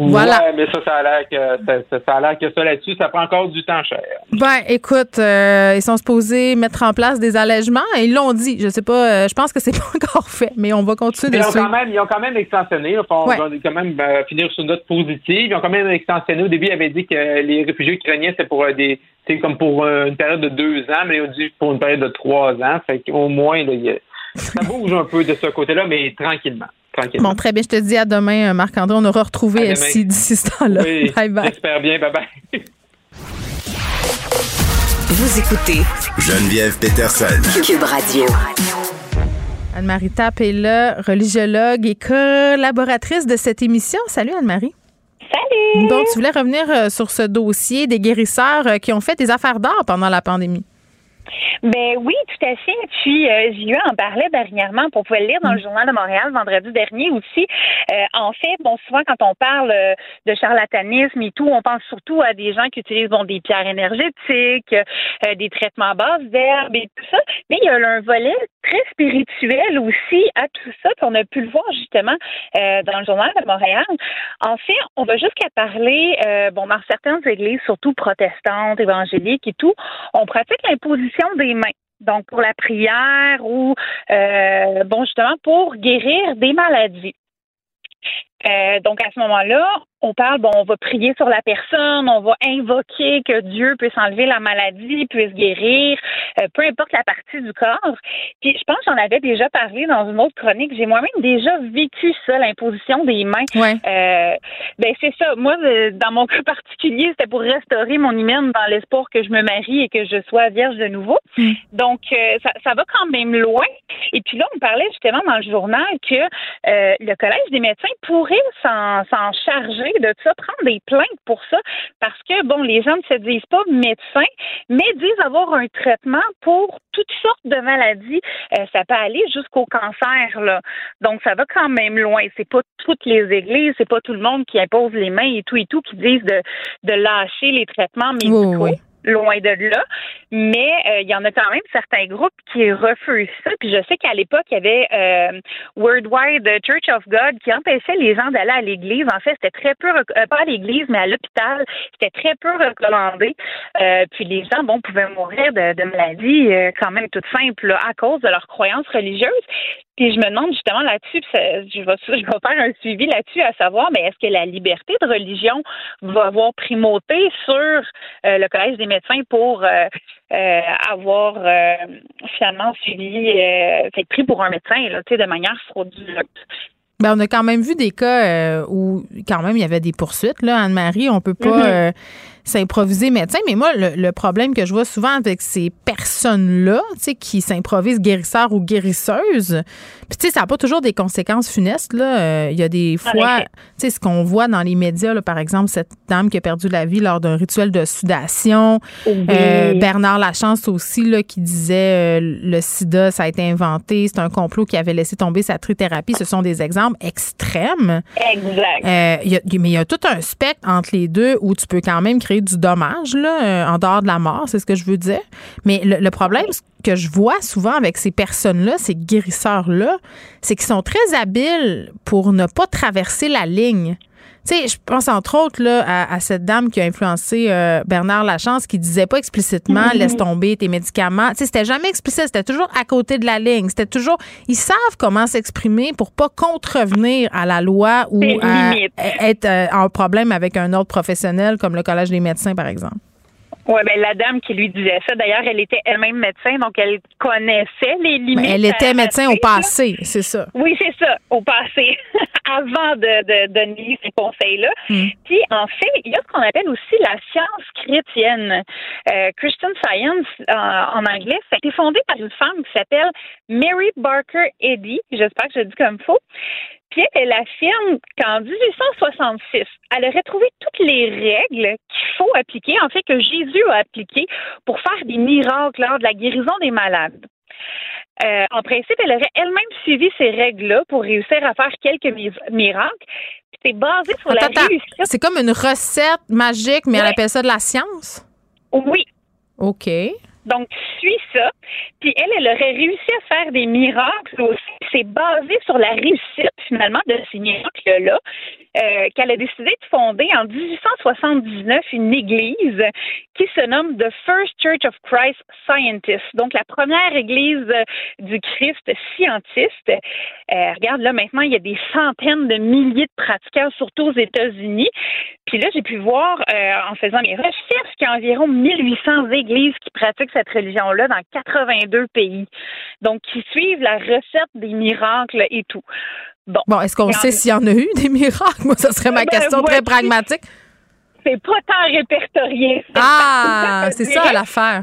Voilà. mais ça, ça a l'air que ça, a l'air que ça là-dessus, ça prend encore du temps cher. Ben, écoute, euh, ils sont supposés mettre en place des allègements et ils l'ont dit. Je sais pas, euh, je pense que c'est pas encore fait, mais on va continuer de ils ont, quand même, ils ont quand même extensionné. on va quand même finir sur une note positive. Ils ont quand même extensionné. Au début, ils avaient dit que les réfugiés ukrainiens, c'est pour euh, des, c'est comme pour euh, une période de deux ans, mais on dit pour une période de trois ans. Fait qu'au moins, ça bouge un peu de ce côté-là, mais tranquillement. Tranquillement. Bon, très bien. Je te dis à demain, euh, Marc-André. On aura retrouvé ici d'ici ce temps-là. Oui, bye bye. J'espère bien. Bye bye. Vous écoutez Geneviève Peterson. Cube Radio. Anne-Marie Tapp est là, religiologue et collaboratrice de cette émission. Salut Anne-Marie. Salut! Donc, tu voulais revenir euh, sur ce dossier des guérisseurs euh, qui ont fait des affaires d'or pendant la pandémie. Ben oui, tout à fait. Puis euh, eu en parler dernièrement, on pouvait le lire dans le mm. Journal de Montréal vendredi dernier aussi. Euh, en fait, bon, souvent quand on parle euh, de charlatanisme et tout, on pense surtout à des gens qui utilisent bon des pierres énergétiques, euh, des traitements basse verbes et tout ça. Mais il y a un volet très spirituel aussi à tout ça. Puis on a pu le voir justement dans le Journal de Montréal. En fait, on va jusqu'à parler, bon, dans certaines églises, surtout protestantes, évangéliques et tout, on pratique l'imposition des mains. Donc, pour la prière ou, euh, bon, justement, pour guérir des maladies. Euh, donc à ce moment-là, on parle, bon, on va prier sur la personne, on va invoquer que Dieu puisse enlever la maladie, puisse guérir, euh, peu importe la partie du corps. Puis je pense j'en avais déjà parlé dans une autre chronique. J'ai moi-même déjà vécu ça, l'imposition des mains. Ouais. Euh, ben c'est ça. Moi, euh, dans mon cas particulier, c'était pour restaurer mon hymen dans l'espoir que je me marie et que je sois vierge de nouveau. Mm. Donc euh, ça, ça va quand même loin. Et puis là, on parlait justement dans le journal que le Collège des médecins pourrait s'en s'en de ça, prendre des plaintes pour ça, parce que, bon, les gens ne se disent pas médecins, mais disent avoir un traitement pour toutes sortes de maladies. Euh, ça peut aller jusqu'au cancer, là. Donc, ça va quand même loin. C'est pas toutes les églises, c'est pas tout le monde qui impose les mains et tout et tout, qui disent de, de lâcher les traitements médicaux. Oui, oui. Loin de là, mais euh, il y en a quand même certains groupes qui refusent ça. Puis je sais qu'à l'époque, il y avait euh, Worldwide Church of God qui empêchait les gens d'aller à l'église. En fait, c'était très peu, euh, pas à l'église, mais à l'hôpital, c'était très peu recommandé. Puis les gens, bon, pouvaient mourir de, maladies quand même toutes simples à cause de leurs croyances religieuses. Puis je me demande justement là-dessus, je vais, je vais faire un suivi là-dessus à savoir, mais est-ce que la liberté de religion va avoir primauté sur euh, le Collège des médecins pour euh, euh, avoir finalement suivi, fait pris pour un médecin, là, de manière frauduleuse? Ben, on a quand même vu des cas où, quand même, il y avait des poursuites. Là, Anne-Marie, on peut pas Mhm. euh, s'improviser médecin. Mais moi, le, le problème que je vois souvent avec ces personnes-là, tu sais, qui s'improvisent guérisseurs ou guérisseuses, puis tu sais, ça n'a pas toujours des conséquences funestes. Là. Euh, Il y a des En fois, tu sais, ce qu'on voit dans les médias, là, par exemple, cette dame qui a perdu la vie lors d'un rituel de sudation. Euh, Bernard Lachance aussi, là, qui disait euh, le sida, ça a été inventé, c'est un complot qui avait laissé tomber sa trithérapie. Ce sont des exemples extrêmes. Exact. Euh, il y a- mais il y a tout un spectre entre les deux où tu peux quand même créer du dommage là, euh, en dehors de la mort, c'est ce que je veux dire. Mais le, problème que je vois souvent avec ces personnes-là, ces guérisseurs-là, c'est qu'ils sont très habiles pour ne pas traverser la ligne. Tu sais, je pense entre autres là, à, à cette dame qui a influencé euh, Bernard Lachance qui disait pas explicitement laisse tomber tes médicaments. Tu sais, c'était jamais explicite, c'était toujours à côté de la ligne. C'était toujours ils savent comment s'exprimer pour pas contrevenir à la loi ou à- être euh, en problème avec un autre professionnel comme le Collège des médecins par exemple. Oui, ben la dame qui lui disait ça, d'ailleurs, elle était elle-même médecin, donc elle connaissait les limites. Mais elle était médecin au passé, c'est ça. Oui, c'est ça, au passé, avant de, de donner ces conseils-là. Mm. Puis, en fait, il y a ce qu'on appelle aussi la science chrétienne. Euh, Christian Science, en, en anglais, ça a été fondé par une femme qui s'appelle Mary Barker Eddy. J'espère que je le dis comme faux. Puis elle affirme qu'en 1866, elle aurait trouvé toutes les règles qu'il faut appliquer, en fait que Jésus a appliquées pour faire des miracles lors de la guérison des malades. Euh, en principe, elle aurait elle-même suivi ces règles-là pour réussir à faire quelques mi- miracles. C'est basé sur la Attends, réussite. C'est comme une recette magique, mais elle appelle ça de la science? Oui. OK. Donc, suis ça. Puis elle, elle aurait réussi à faire des miracles aussi. C'est basé sur la réussite, finalement, de ces miracles-là, euh, qu'elle a décidé de fonder en 1879 une église qui se nomme The First Church of Christ Scientist. Donc, la première église euh, du Christ scientiste. Euh, regarde, là, maintenant, il y a des centaines de milliers de pratiquants, surtout aux États-Unis. Puis là, j'ai pu voir, en faisant mes recherches, qu'il y a environ 1800 églises qui pratiquent cette religion-là dans 82 pays. Donc, qui suivent la recette des miracles et tout. Bon. Bon, est-ce qu'on sait s'il y en a eu des miracles? Moi, ça serait ma Ben, question très pragmatique. C'est pas tant répertorié. Ah, c'est ça l'affaire.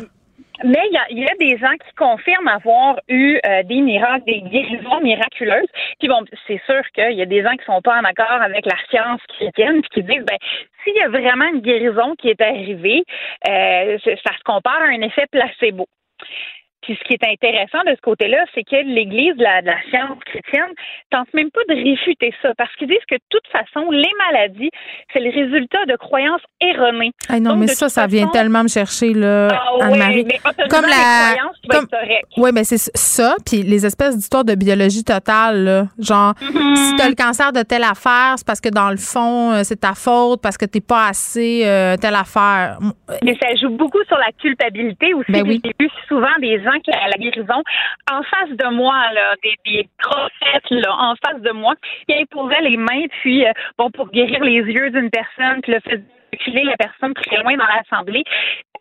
Mais il y a, il y a des gens qui confirment avoir eu euh, des miracles, des guérisons miraculeuses. Puis bon, c'est sûr qu'il y a des gens qui sont pas en accord avec la science chrétienne, puis qui disent ben s'il y a vraiment une guérison qui est arrivée, euh, ça se compare à un effet placebo. Puis ce qui est intéressant de ce côté-là, c'est que l'Église de la, de la science chrétienne tente même pas de réfuter ça, parce qu'ils disent que de toute façon, les maladies, c'est le résultat de croyances erronées. Ah non, Donc, mais ça, ça vient tellement me chercher, là, Ah Anne-Marie. mais autorisant Comme la. Comme, oui, mais c'est ça. Puis les espèces d'histoires de biologie totale, là. Genre, Mm-hmm. si t'as le cancer de telle affaire, c'est parce que dans le fond, euh, c'est ta faute, parce que t'es pas assez euh, telle affaire. Mais ça joue beaucoup sur la culpabilité aussi. Ben oui. J'ai vu souvent des gens que la, guérison, en face de moi, des, des là, en face de moi, qui imposaient les mains, puis euh, bon, pour guérir les yeux d'une personne, puis le fait reculer la personne très loin dans l'assemblée.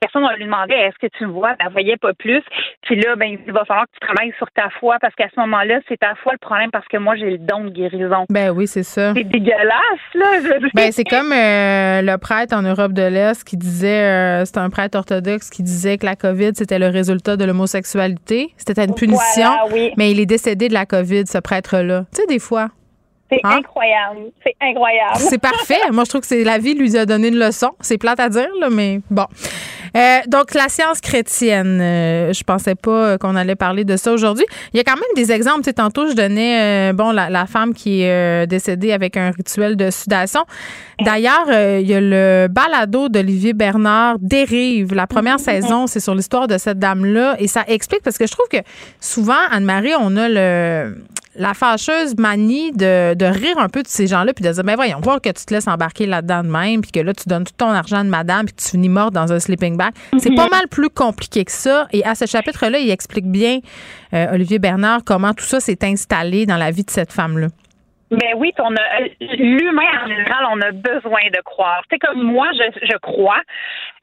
Personne, on lui demandait est-ce que tu me vois? Elle ne voyait pas plus. Puis là, ben, il va falloir que tu travailles sur ta foi parce qu'à ce moment-là, c'est ta foi le problème parce que moi, j'ai le don de guérison. Ben oui, c'est ça. C'est dégueulasse, là. Ben, c'est comme euh, le prêtre en Europe de l'Est qui disait, euh, c'est un prêtre orthodoxe qui disait que la COVID, c'était le résultat de l'homosexualité. C'était une punition. Mais il est décédé de la COVID, ce prêtre-là. Tu sais, des fois. C'est hein? incroyable. C'est incroyable. C'est parfait. Moi, je trouve que c'est la vie lui a donné une leçon. C'est plate à dire, là, mais bon. Euh, donc, la science chrétienne, euh, je pensais pas qu'on allait parler de ça aujourd'hui. Il y a quand même des exemples. Tu sais, tantôt, je donnais, euh, bon, la, femme qui est décédée avec un rituel de sudation. D'ailleurs, il y a le balado d'Olivier Bernard, Dérive. La première mm-hmm. saison, c'est sur l'histoire de cette dame-là. Et ça explique, parce que je trouve que souvent, Anne-Marie, on a le la fâcheuse manie de, de, rire un peu de ces gens-là puis de dire ben voyons voir que tu te laisses embarquer là-dedans de même puis que là tu donnes tout ton argent de madame puis que tu finis morte dans un sleeping bag c'est mhm. pas mal plus compliqué que ça. Et à ce chapitre-là, il explique bien, euh, Olivier Bernard, comment tout ça s'est installé dans la vie de cette femme-là. Ben oui, on a l'humain en général, on a besoin de croire. C'est comme moi, je, je crois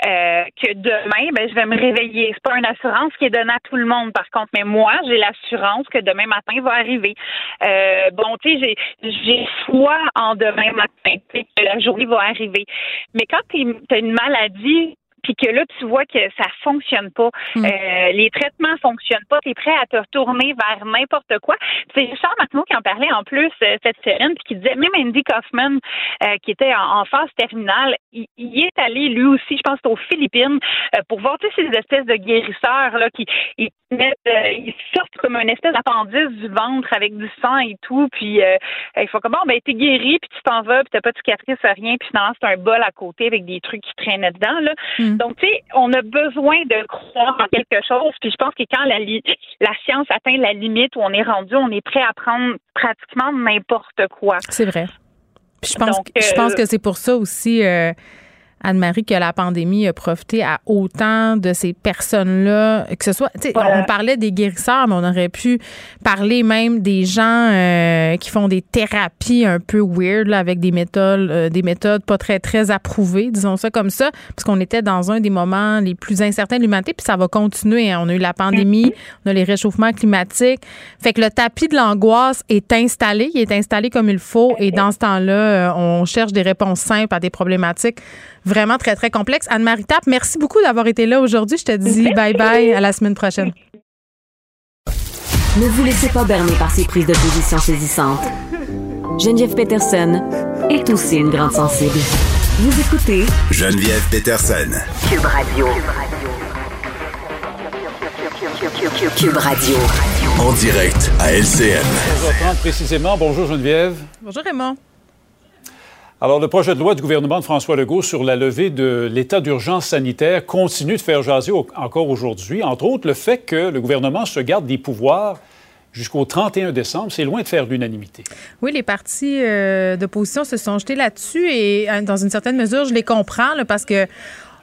euh, que demain, ben je vais me réveiller. C'est pas une assurance qui est donnée à tout le monde, par contre, mais moi, j'ai l'assurance que demain matin va arriver. Euh, bon, tu sais, j'ai j'ai foi en demain matin, que la journée va arriver. Mais quand tu as une maladie, puis que là, tu vois que ça fonctionne pas, hmm. euh, les traitements fonctionnent pas, tu es prêt à te retourner vers n'importe quoi. C'est Richard Martineau qui en parlait en plus euh, cette semaine, puis qui disait, même Andy Kaufman, euh, qui était en, phase terminale, il, est allé lui aussi, je pense, aux Philippines, pour voir sais, ces espèces de guérisseurs là, qui ils, mettent, ils sortent comme une espèce d'appendice du ventre avec du sang et tout, puis il faut comme, bon, ben, t'es guéri, puis tu t'en vas, puis t'as pas de cicatrice, rien, puis finalement, c'est un bol à côté avec des trucs qui traînaient dedans, là. Hmm. Mm. Donc, tu sais, on a besoin de croire en quelque chose. Puis je pense que quand la, la science atteint la limite où on est rendu, on est prêt à prendre pratiquement n'importe quoi. C'est vrai. Puis je pense, je pense euh, que c'est pour ça aussi. Euh, Anne-Marie, que la pandémie a profité à autant de ces personnes-là, que ce soit, on parlait des guérisseurs, mais on aurait pu parler même des gens euh, qui font des thérapies un peu weird, là, avec des méthodes, euh, des méthodes pas très, très approuvées, disons ça comme ça, parce qu'on était dans un des moments les plus incertains de l'humanité, puis ça va continuer. Hein. On a eu la pandémie, on a les réchauffements climatiques. Fait que le tapis de l'angoisse est installé, il est installé comme il faut, et dans ce temps-là, euh, on cherche des réponses simples à des problématiques vraiment très, très complexe. Anne-Marie Tapp, merci beaucoup d'avoir été là aujourd'hui. Je te dis bye-bye à la semaine prochaine. Ne vous laissez pas berner par ces prises de position saisissantes. Geneviève Peterson est aussi une grande sensible. Vous écoutez Geneviève Peterson. Cube Radio. Cube Radio. En direct à LCN. 11h30 précisément. Bonjour Geneviève. Bonjour Raymond. Alors, le projet de loi du gouvernement de François Legault sur la levée de l'état d'urgence sanitaire continue de faire jaser encore aujourd'hui. Entre autres, le fait que le gouvernement se garde des pouvoirs jusqu'au 31 décembre, c'est loin de faire l'unanimité. Oui, les partis euh, d'opposition se sont jetés là-dessus et euh, dans une certaine mesure, je les comprends parce que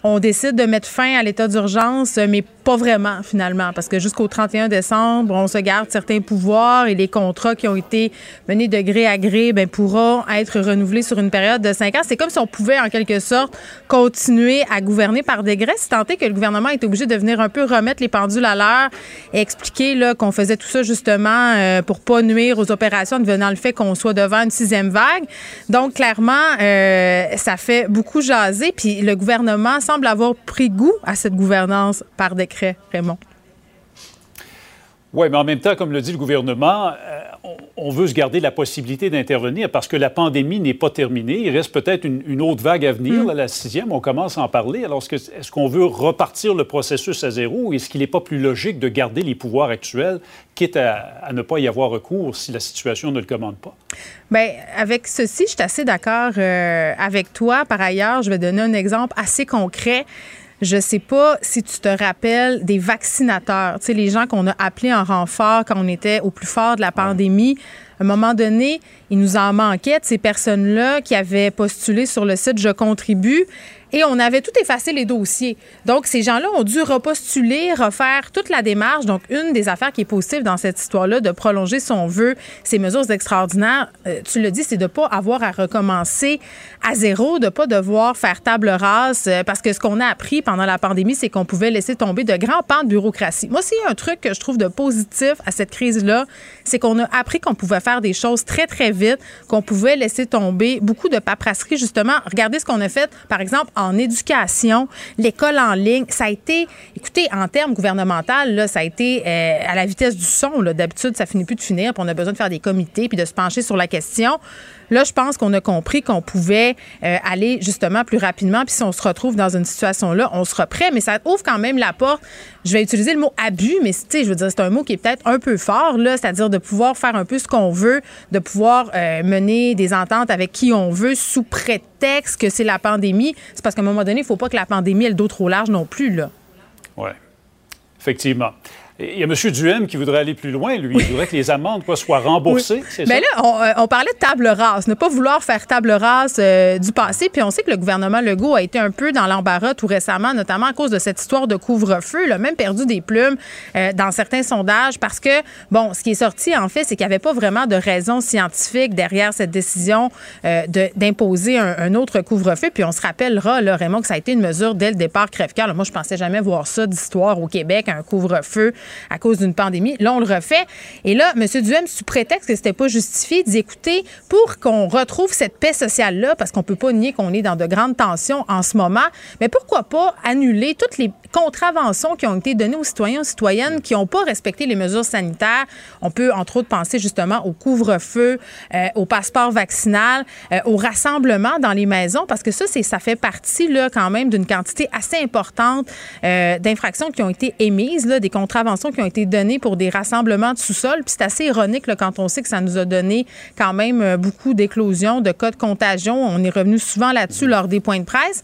on décide de mettre fin à l'état d'urgence, mais pas vraiment finalement, parce que jusqu'au 31 décembre, on se garde certains pouvoirs et les contrats qui ont été menés de gré à gré ben, pourront être renouvelés sur une période de cinq ans. C'est comme si on pouvait en quelque sorte continuer à gouverner par décret, si tant est que le gouvernement est obligé de venir un peu remettre les pendules à l'heure et expliquer là, qu'on faisait tout ça justement euh, pour pas nuire aux opérations, devenant le fait qu'on soit devant une sixième vague. Donc clairement, euh, ça fait beaucoup jaser, puis le gouvernement semble avoir pris goût à cette gouvernance par décret, Raymond. Oui, mais en même temps, comme le dit le gouvernement, euh, on, veut se garder la possibilité d'intervenir parce que la pandémie n'est pas terminée. Il reste peut-être une, autre vague à venir, mm. la sixième, on commence à en parler. Alors, est-ce qu'on veut repartir le processus à zéro ou est-ce qu'il n'est pas plus logique de garder les pouvoirs actuels, quitte à, ne pas y avoir recours si la situation ne le commande pas? Bien, avec ceci, je suis assez d'accord euh, avec toi. Par ailleurs, je vais donner un exemple assez concret. Je sais pas si tu te rappelles des vaccinateurs, tu sais, les gens qu'on a appelés en renfort quand on était au plus fort de la pandémie. À un moment donné, il nous en manquait de ces personnes-là qui avaient postulé sur le site Je contribue et on avait tout effacé les dossiers. Donc, ces gens-là ont dû repostuler, refaire toute la démarche. Donc, une des affaires qui est positive dans cette histoire-là, de prolonger, son vœu, ces mesures extraordinaires, euh, tu le dis, c'est de ne pas avoir à recommencer à zéro, de ne pas devoir faire table rase, euh, parce que ce qu'on a appris pendant la pandémie, c'est qu'on pouvait laisser tomber de grands pans de bureaucratie. Moi, s'il y a un truc que je trouve de positif à cette crise-là, c'est qu'on a appris qu'on pouvait faire des choses très, très vite, qu'on pouvait laisser tomber beaucoup de paperasserie, justement. Regardez ce qu'on a fait, par exemple, en éducation, l'école en ligne, ça a été, écoutez, en termes gouvernementaux, là, ça a été euh, à la vitesse du son. D'habitude, ça finit plus de finir, puis on a besoin de faire des comités, puis de se pencher sur la question. Là, je pense qu'on a compris qu'on pouvait euh, aller justement plus rapidement. Puis si on se retrouve dans une situation-là, on sera prêt. Mais ça ouvre quand même la porte. Je vais utiliser le mot abus, mais je veux dire, c'est un mot qui est peut-être un peu fort, là, c'est-à-dire de pouvoir faire un peu ce qu'on veut, de pouvoir euh, mener des ententes avec qui on veut sous prétexte que c'est la pandémie. C'est parce qu'à un moment donné, il ne faut pas que la pandémie ait le dos trop large non plus, là. Oui, effectivement. Il y a M. Duhem qui voudrait aller plus loin, lui. Il voudrait que les amendes soient remboursées. c'est Mais là, euh, on, parlait de table rase, ne pas vouloir faire table rase euh, du passé. Puis on sait que le gouvernement Legault a été un peu dans l'embarras tout récemment, notamment à cause de cette histoire de couvre-feu. Il a même perdu des plumes euh, dans certains sondages parce que, bon, ce qui est sorti, en fait, c'est qu'il n'y avait pas vraiment de raison scientifique derrière cette décision d'imposer un, autre couvre-feu. Puis on se rappellera, là, Raymond, que ça a été une mesure dès le départ crève-cœur. Moi, je pensais jamais voir ça d'histoire au Québec, un couvre-feu à cause d'une pandémie. Là, on le refait. Et là, M. Duhem, sous prétexte que c'était pas justifié, dit écoutez, pour qu'on retrouve cette paix sociale-là, parce qu'on peut pas nier qu'on est dans de grandes tensions en ce moment, mais pourquoi pas annuler toutes les contraventions qui ont été données aux citoyens et citoyennes qui n'ont pas respecté les mesures sanitaires. On peut, entre autres, penser justement au couvre-feu, euh, au passeport vaccinal, euh, au rassemblement dans les maisons, parce que ça, c'est, ça fait partie là, quand même d'une quantité assez importante euh, d'infractions qui ont été émises, là, des contraventions qui ont été données pour des rassemblements de sous-sol. Puis c'est assez ironique là, quand on sait que ça nous a donné quand même beaucoup d'éclosions, de cas de contagion. On est revenu souvent là-dessus lors des points de presse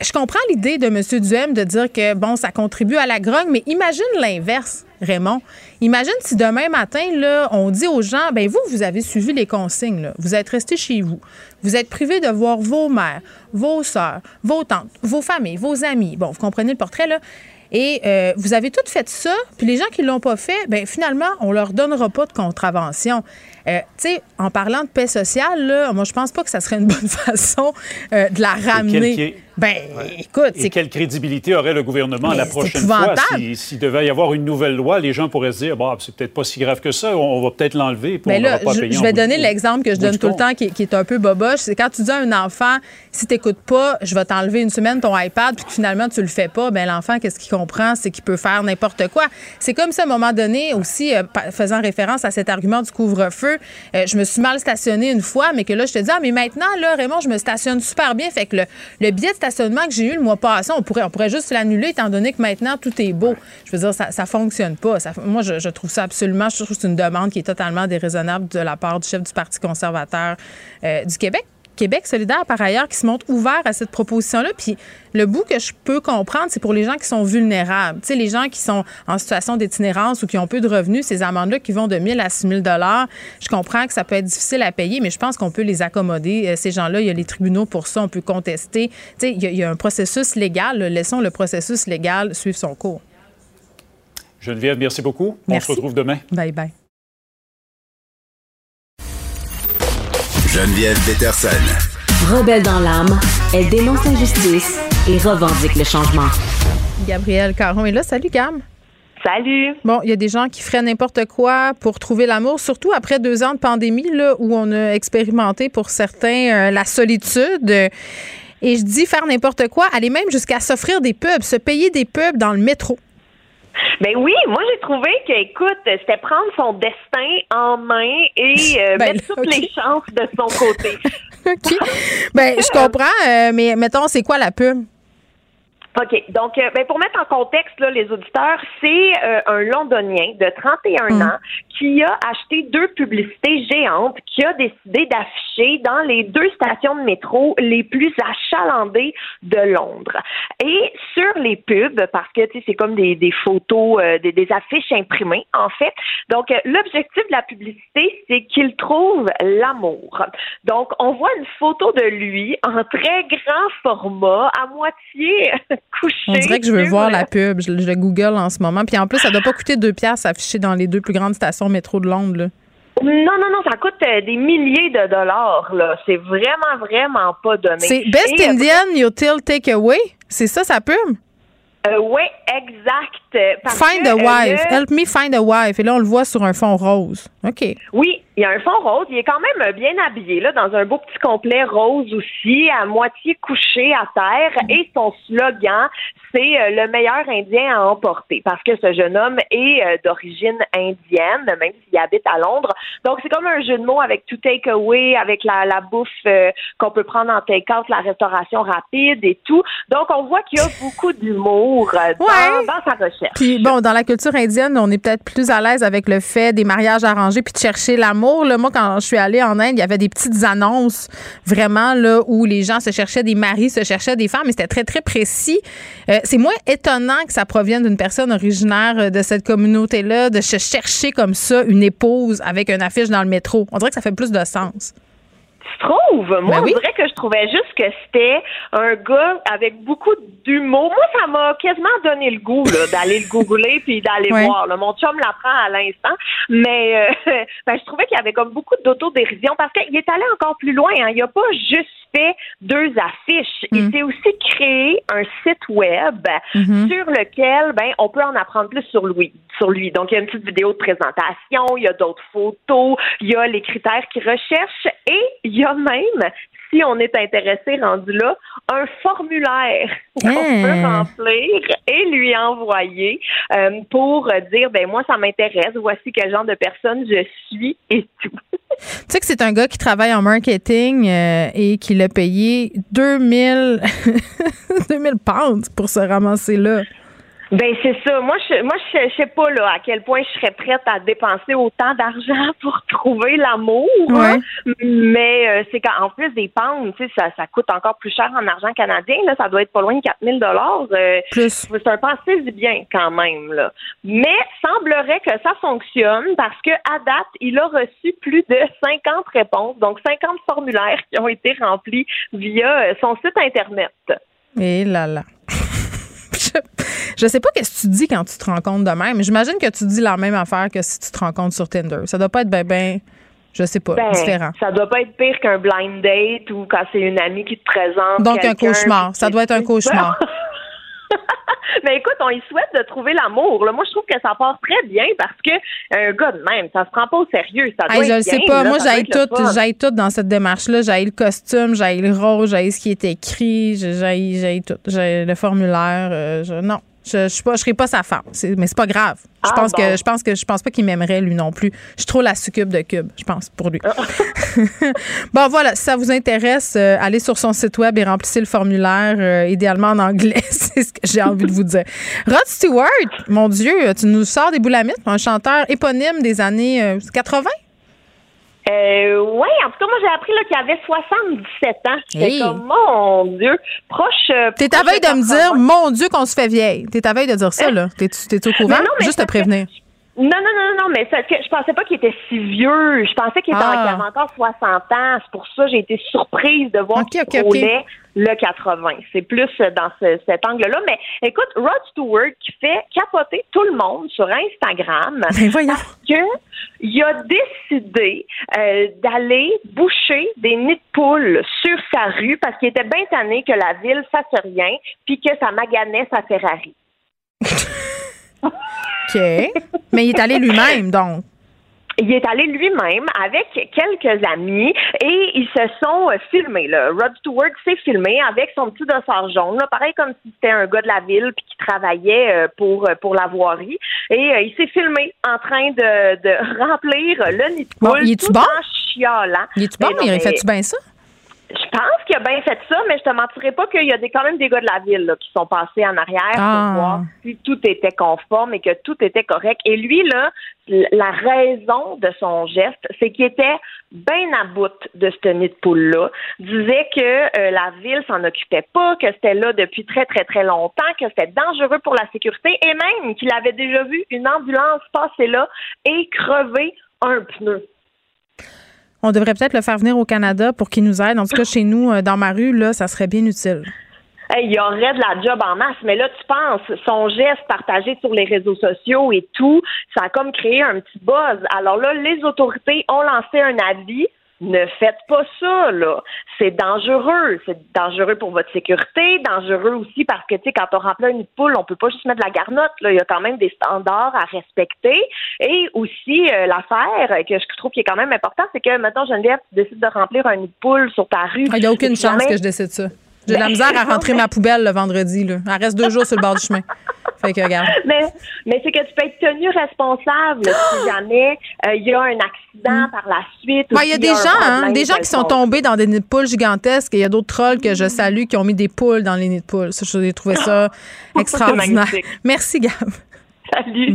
je comprends l'idée de M. Duhem de dire que, bon, ça contribue à la grogne, mais imagine l'inverse, Raymond. Imagine si demain matin, là, on dit aux gens, ben vous, vous avez suivi les consignes, vous êtes restés chez vous, vous êtes privés de voir vos mères, vos soeurs, vos tantes, vos familles, vos amis. Bon, vous comprenez le portrait, là. Et euh, vous avez tout fait ça, puis les gens qui ne l'ont pas fait, ben finalement, on leur donnera pas de contravention. Euh, tu sais, en parlant de paix sociale, là, moi, je pense pas que ça serait une bonne façon euh, de la ramener. Ben, écoute. Et quelle crédibilité aurait le gouvernement la prochaine fois s'il devait y avoir une nouvelle loi? Les gens pourraient se dire, bon, c'est peut-être pas si grave que ça, on, va peut-être l'enlever. Mais ben là, pas je, je vais donner l'exemple que je donne tout le temps qui, qui, est un peu boboche. C'est quand tu dis à un enfant, si tu n'écoutes pas, je vais t'enlever une semaine ton iPad, puis que finalement tu le fais pas, ben l'enfant, qu'est-ce qu'il comprend? C'est qu'il peut faire n'importe quoi. C'est comme ça, à un moment donné, aussi, euh, faisant référence à cet argument du couvre-feu, euh, je me suis mal stationnée une fois, mais que là, je te dis, ah, mais maintenant, là, Raymond, je me stationne super bien. Fait que le, le billet de stationnement que j'ai eu le mois passé, on pourrait, on pourrait juste l'annuler étant donné que maintenant, tout est beau. Je veux dire, ça, ça fonctionne pas. moi, je, trouve ça absolument, je trouve que c'est une demande qui est totalement déraisonnable de la part du chef du Parti conservateur euh, du Québec. Québec solidaire, par ailleurs, qui se montre ouvert à cette proposition-là. Puis le bout que je peux comprendre, c'est pour les gens qui sont vulnérables. Tu sais, les gens qui sont en situation d'itinérance ou qui ont peu de revenus, ces amendes-là qui vont de 1000 à 6000 dollars, je comprends que ça peut être difficile à payer, mais je pense qu'on peut les accommoder. Euh, ces gens-là, il y a les tribunaux pour ça, on peut contester. Tu sais, il y, a, un processus légal. Laissons le processus légal suivre son cours. Geneviève, merci beaucoup. On se retrouve demain. Bye bye. Geneviève Peterson. Rebelle dans l'âme, elle dénonce l'injustice et revendique le changement. Gabrielle Caron est là. Salut, Gam. Salut. Bon, il y a des gens qui feraient n'importe quoi pour trouver l'amour, surtout après deux ans de pandémie, là, où on a expérimenté pour certains euh, la solitude. Et je dis faire n'importe quoi, aller même jusqu'à s'offrir des pubs, se payer des pubs dans le métro. Ben oui, moi j'ai trouvé que, écoute, c'était prendre son destin en main et euh, ben mettre toutes les chances de son côté. OK. Ben, je comprends, euh, mais mettons, c'est quoi la pub? OK. Donc, euh, ben, pour mettre en contexte là, les auditeurs, c'est un Londonien de 31 hmm. ans qui a acheté deux publicités géantes, qui a décidé d'afficher dans les deux stations de métro les plus achalandées de Londres. Et sur les pubs, parce que c'est comme des, des photos, euh, des, des, affiches imprimées, en fait. Donc, euh, l'objectif de la publicité, c'est qu'il trouve l'amour. Donc, on voit une photo de lui en très grand format, à moitié On dirait que je veux voir la pub. Je, je, Google en ce moment. Puis en plus, ça doit pas coûter deux piastres affiché dans les deux plus grandes stations métro de Londres. Là. Non, non, non, ça coûte euh, des milliers de dollars. là. C'est vraiment, vraiment pas donné. C'est Best Et, euh, Indian Util Takeaway. C'est ça, ça pub? Euh, oui, exact. Parce find que, a euh, wife. Help me find a wife. Et là, on le voit sur un fond rose. OK. Oui, il y a un fond rose. Il est quand même bien habillé, là, dans un beau petit complet rose aussi, à moitié couché à terre. Et son slogan, c'est euh, le meilleur Indien à emporter. Parce que ce jeune homme est euh, d'origine indienne, même s'il habite à Londres. Donc, c'est comme un jeu de mots avec tout take-away, avec la, la bouffe euh, qu'on peut prendre en take-out, la restauration rapide et tout. Donc, on voit qu'il y a beaucoup d'humour dans, Ouais. dans sa recherche. Puis bon, dans la culture indienne, on est peut-être plus à l'aise avec le fait des mariages arrangés puis de chercher l'amour. Moi, quand je suis allée en Inde, il y avait des petites annonces vraiment là où les gens se cherchaient des maris, se cherchaient des femmes, mais c'était très très précis. Euh, c'est moins étonnant que ça provienne d'une personne originaire euh, de cette communauté-là de se chercher comme ça une épouse avec une affiche dans le métro. On dirait que ça fait plus de sens. Tu trouves? Moi, Ben oui. on dirait que je trouvais juste que c'était un gars avec beaucoup d'humour. Moi, ça m'a quasiment donné le goût là, d'aller le googler puis d'aller voir. là. Mon chum l'apprend à l'instant. Mais euh, ben, je trouvais qu'il y avait comme beaucoup d'autodérision parce qu'il est allé encore plus loin. Hein. Il a pas juste fait deux affiches. Il s'est aussi créé un site web Mhm. sur lequel ben on peut en apprendre plus sur lui. Sur lui. Donc, il y a une petite vidéo de présentation, il y a d'autres photos, il y a les critères qu'il recherche et il y a même, si on est intéressé rendu là, un formulaire qu'on Hein? peut remplir et lui envoyer euh, pour dire, ben moi, ça m'intéresse, voici quel genre de personne je suis et tout. Tu sais que c'est un gars qui travaille en marketing euh, et qui l'a payé 2000 2000 pounds pour se ramasser là. Ben c'est ça. Moi, je, moi, je, je sais pas là à quel point je serais prête à dépenser autant d'argent pour trouver l'amour. hein. Mais euh, c'est qu'en plus des tu sais, ça, ça coûte encore plus cher en argent canadien. Là, ça doit être pas loin de 4000 dollars. Euh, Plus. C'est un pensée du bien quand même là. Mais semblerait que ça fonctionne parce que à date, il a reçu plus de 50 réponses, donc 50 formulaires qui ont été remplis via euh, son site internet. Et là là. je, sais pas qu'est-ce que tu dis quand tu te rencontres de même. J'imagine que tu dis la même affaire que si tu te rencontres sur Tinder. Ça doit pas être ben ben je sais pas, Ben, différent. Ça doit pas être pire qu'un blind date ou quand c'est une amie qui te présente. Donc un cauchemar, ça doit être un cauchemar. Mais écoute, on y souhaite de trouver l'amour. là. Moi, je trouve que ça passe très bien parce que un gars de même, ça se prend pas au sérieux. Ça doit Hey, je sais pas. là, Moi, j'aille tout, j'aille tout dans cette démarche-là. J'aille le costume, j'aille le rose, j'aille ce qui est écrit, j'aille, j'aille tout. J'aille le formulaire. euh, je- non. Je, pas, je serai pas sa femme. Mais c'est pas grave. Je Ah, pense bon. que, je pense que, je pense pas qu'il m'aimerait lui non plus. Je suis trop la succube de cube, je pense pour lui. Ah. bon voilà, si ça vous intéresse, euh, allez sur son site web et remplissez le formulaire, euh, idéalement en anglais. c'est ce que j'ai envie de vous dire. Rod Stewart, mon Dieu, tu nous sors des boulamites, un chanteur éponyme des années euh, 80. Euh, ouais, en tout cas, moi, j'ai appris là, qu'il avait 77 ans. J'étais Hey. comme, mon Dieu, proche. euh, T'es à veille de me 80. dire, mon Dieu, qu'on se fait vieille. T'es à veille de dire ça, là. T'es-tu au courant? Mais non, mais Juste te que- prévenir. Non, non, non, non, mais que je pensais pas qu'il était si vieux. Je pensais qu'il Ah. avait encore 60 ans. C'est pour ça que j'ai été surprise de voir qu'il ok, ok. Le 80. C'est plus dans ce- cet angle-là. Mais écoute, Rod Stewart qui fait capoter tout le monde sur Instagram Ben parce que il a décidé euh, d'aller boucher des nids de poules sur sa rue parce qu'il était bien tanné que la ville fasse rien puis que ça maganait sa Ferrari. OK. Mais il est allé lui-même, donc. Il est allé lui-même avec quelques amis et ils se sont euh, filmés. Là. Rod Stewart s'est filmé avec son petit dossard jaune, là, pareil comme si c'était un gars de la ville puis qui travaillait euh, pour euh, pour la voirie. Et euh, il s'est filmé en train de, de remplir le nid de Bon, poule il est-tu tout bon? en chialant. Il est-tu bon? Mais non, il fait-tu bien ça? Je pense qu'il a bien fait ça, mais je te mentirais pas qu'il y a des, quand même des gars de la ville là, qui sont passés en arrière Ah. pour voir si tout était conforme et que tout était correct. Et lui, là, la raison de son geste, c'est qu'il était bien à bout de ce nid de poule-là. Disait que euh, la ville s'en occupait pas, que c'était là depuis très, très, très longtemps, que c'était dangereux pour la sécurité et même qu'il avait déjà vu une ambulance passer là et crever un pneu. On devrait peut-être le faire venir au Canada pour qu'il nous aide. En tout cas, chez nous, euh, dans ma rue, là, ça serait bien utile. Il y aurait de la job en masse, mais là, tu penses, son geste partagé sur les réseaux sociaux et tout, ça a comme créé un petit buzz. Alors là, les autorités ont lancé un avis. Ne faites pas ça, là. C'est dangereux. C'est dangereux pour votre sécurité, dangereux aussi parce que, tu sais, quand on remplit une poule, on peut pas juste mettre de la garnotte, là. Il y a quand même des standards à respecter. Et aussi, euh, l'affaire que je trouve qui est quand même important, c'est que, mettons, Geneviève, tu décides de remplir un nid de poule sur ta rue. Ah, Il n'y a aucune chance que je décide ça. J'ai de la Ben, misère à rentrer ma poubelle le vendredi. Là. Elle reste deux jours sur le bord du chemin. Fait que, regarde. Mais, mais c'est que tu peux être tenu responsable si jamais euh, il y a un accident par la suite. Ouais, Il y a s'il des gens, hein, des gens qui sont tombés dans des nids de poules gigantesques et il y a d'autres trolls que je salue qui ont mis des poules dans les nids de poules. Ça, J'ai trouvé ça extraordinaire. Merci, Gab. Salut.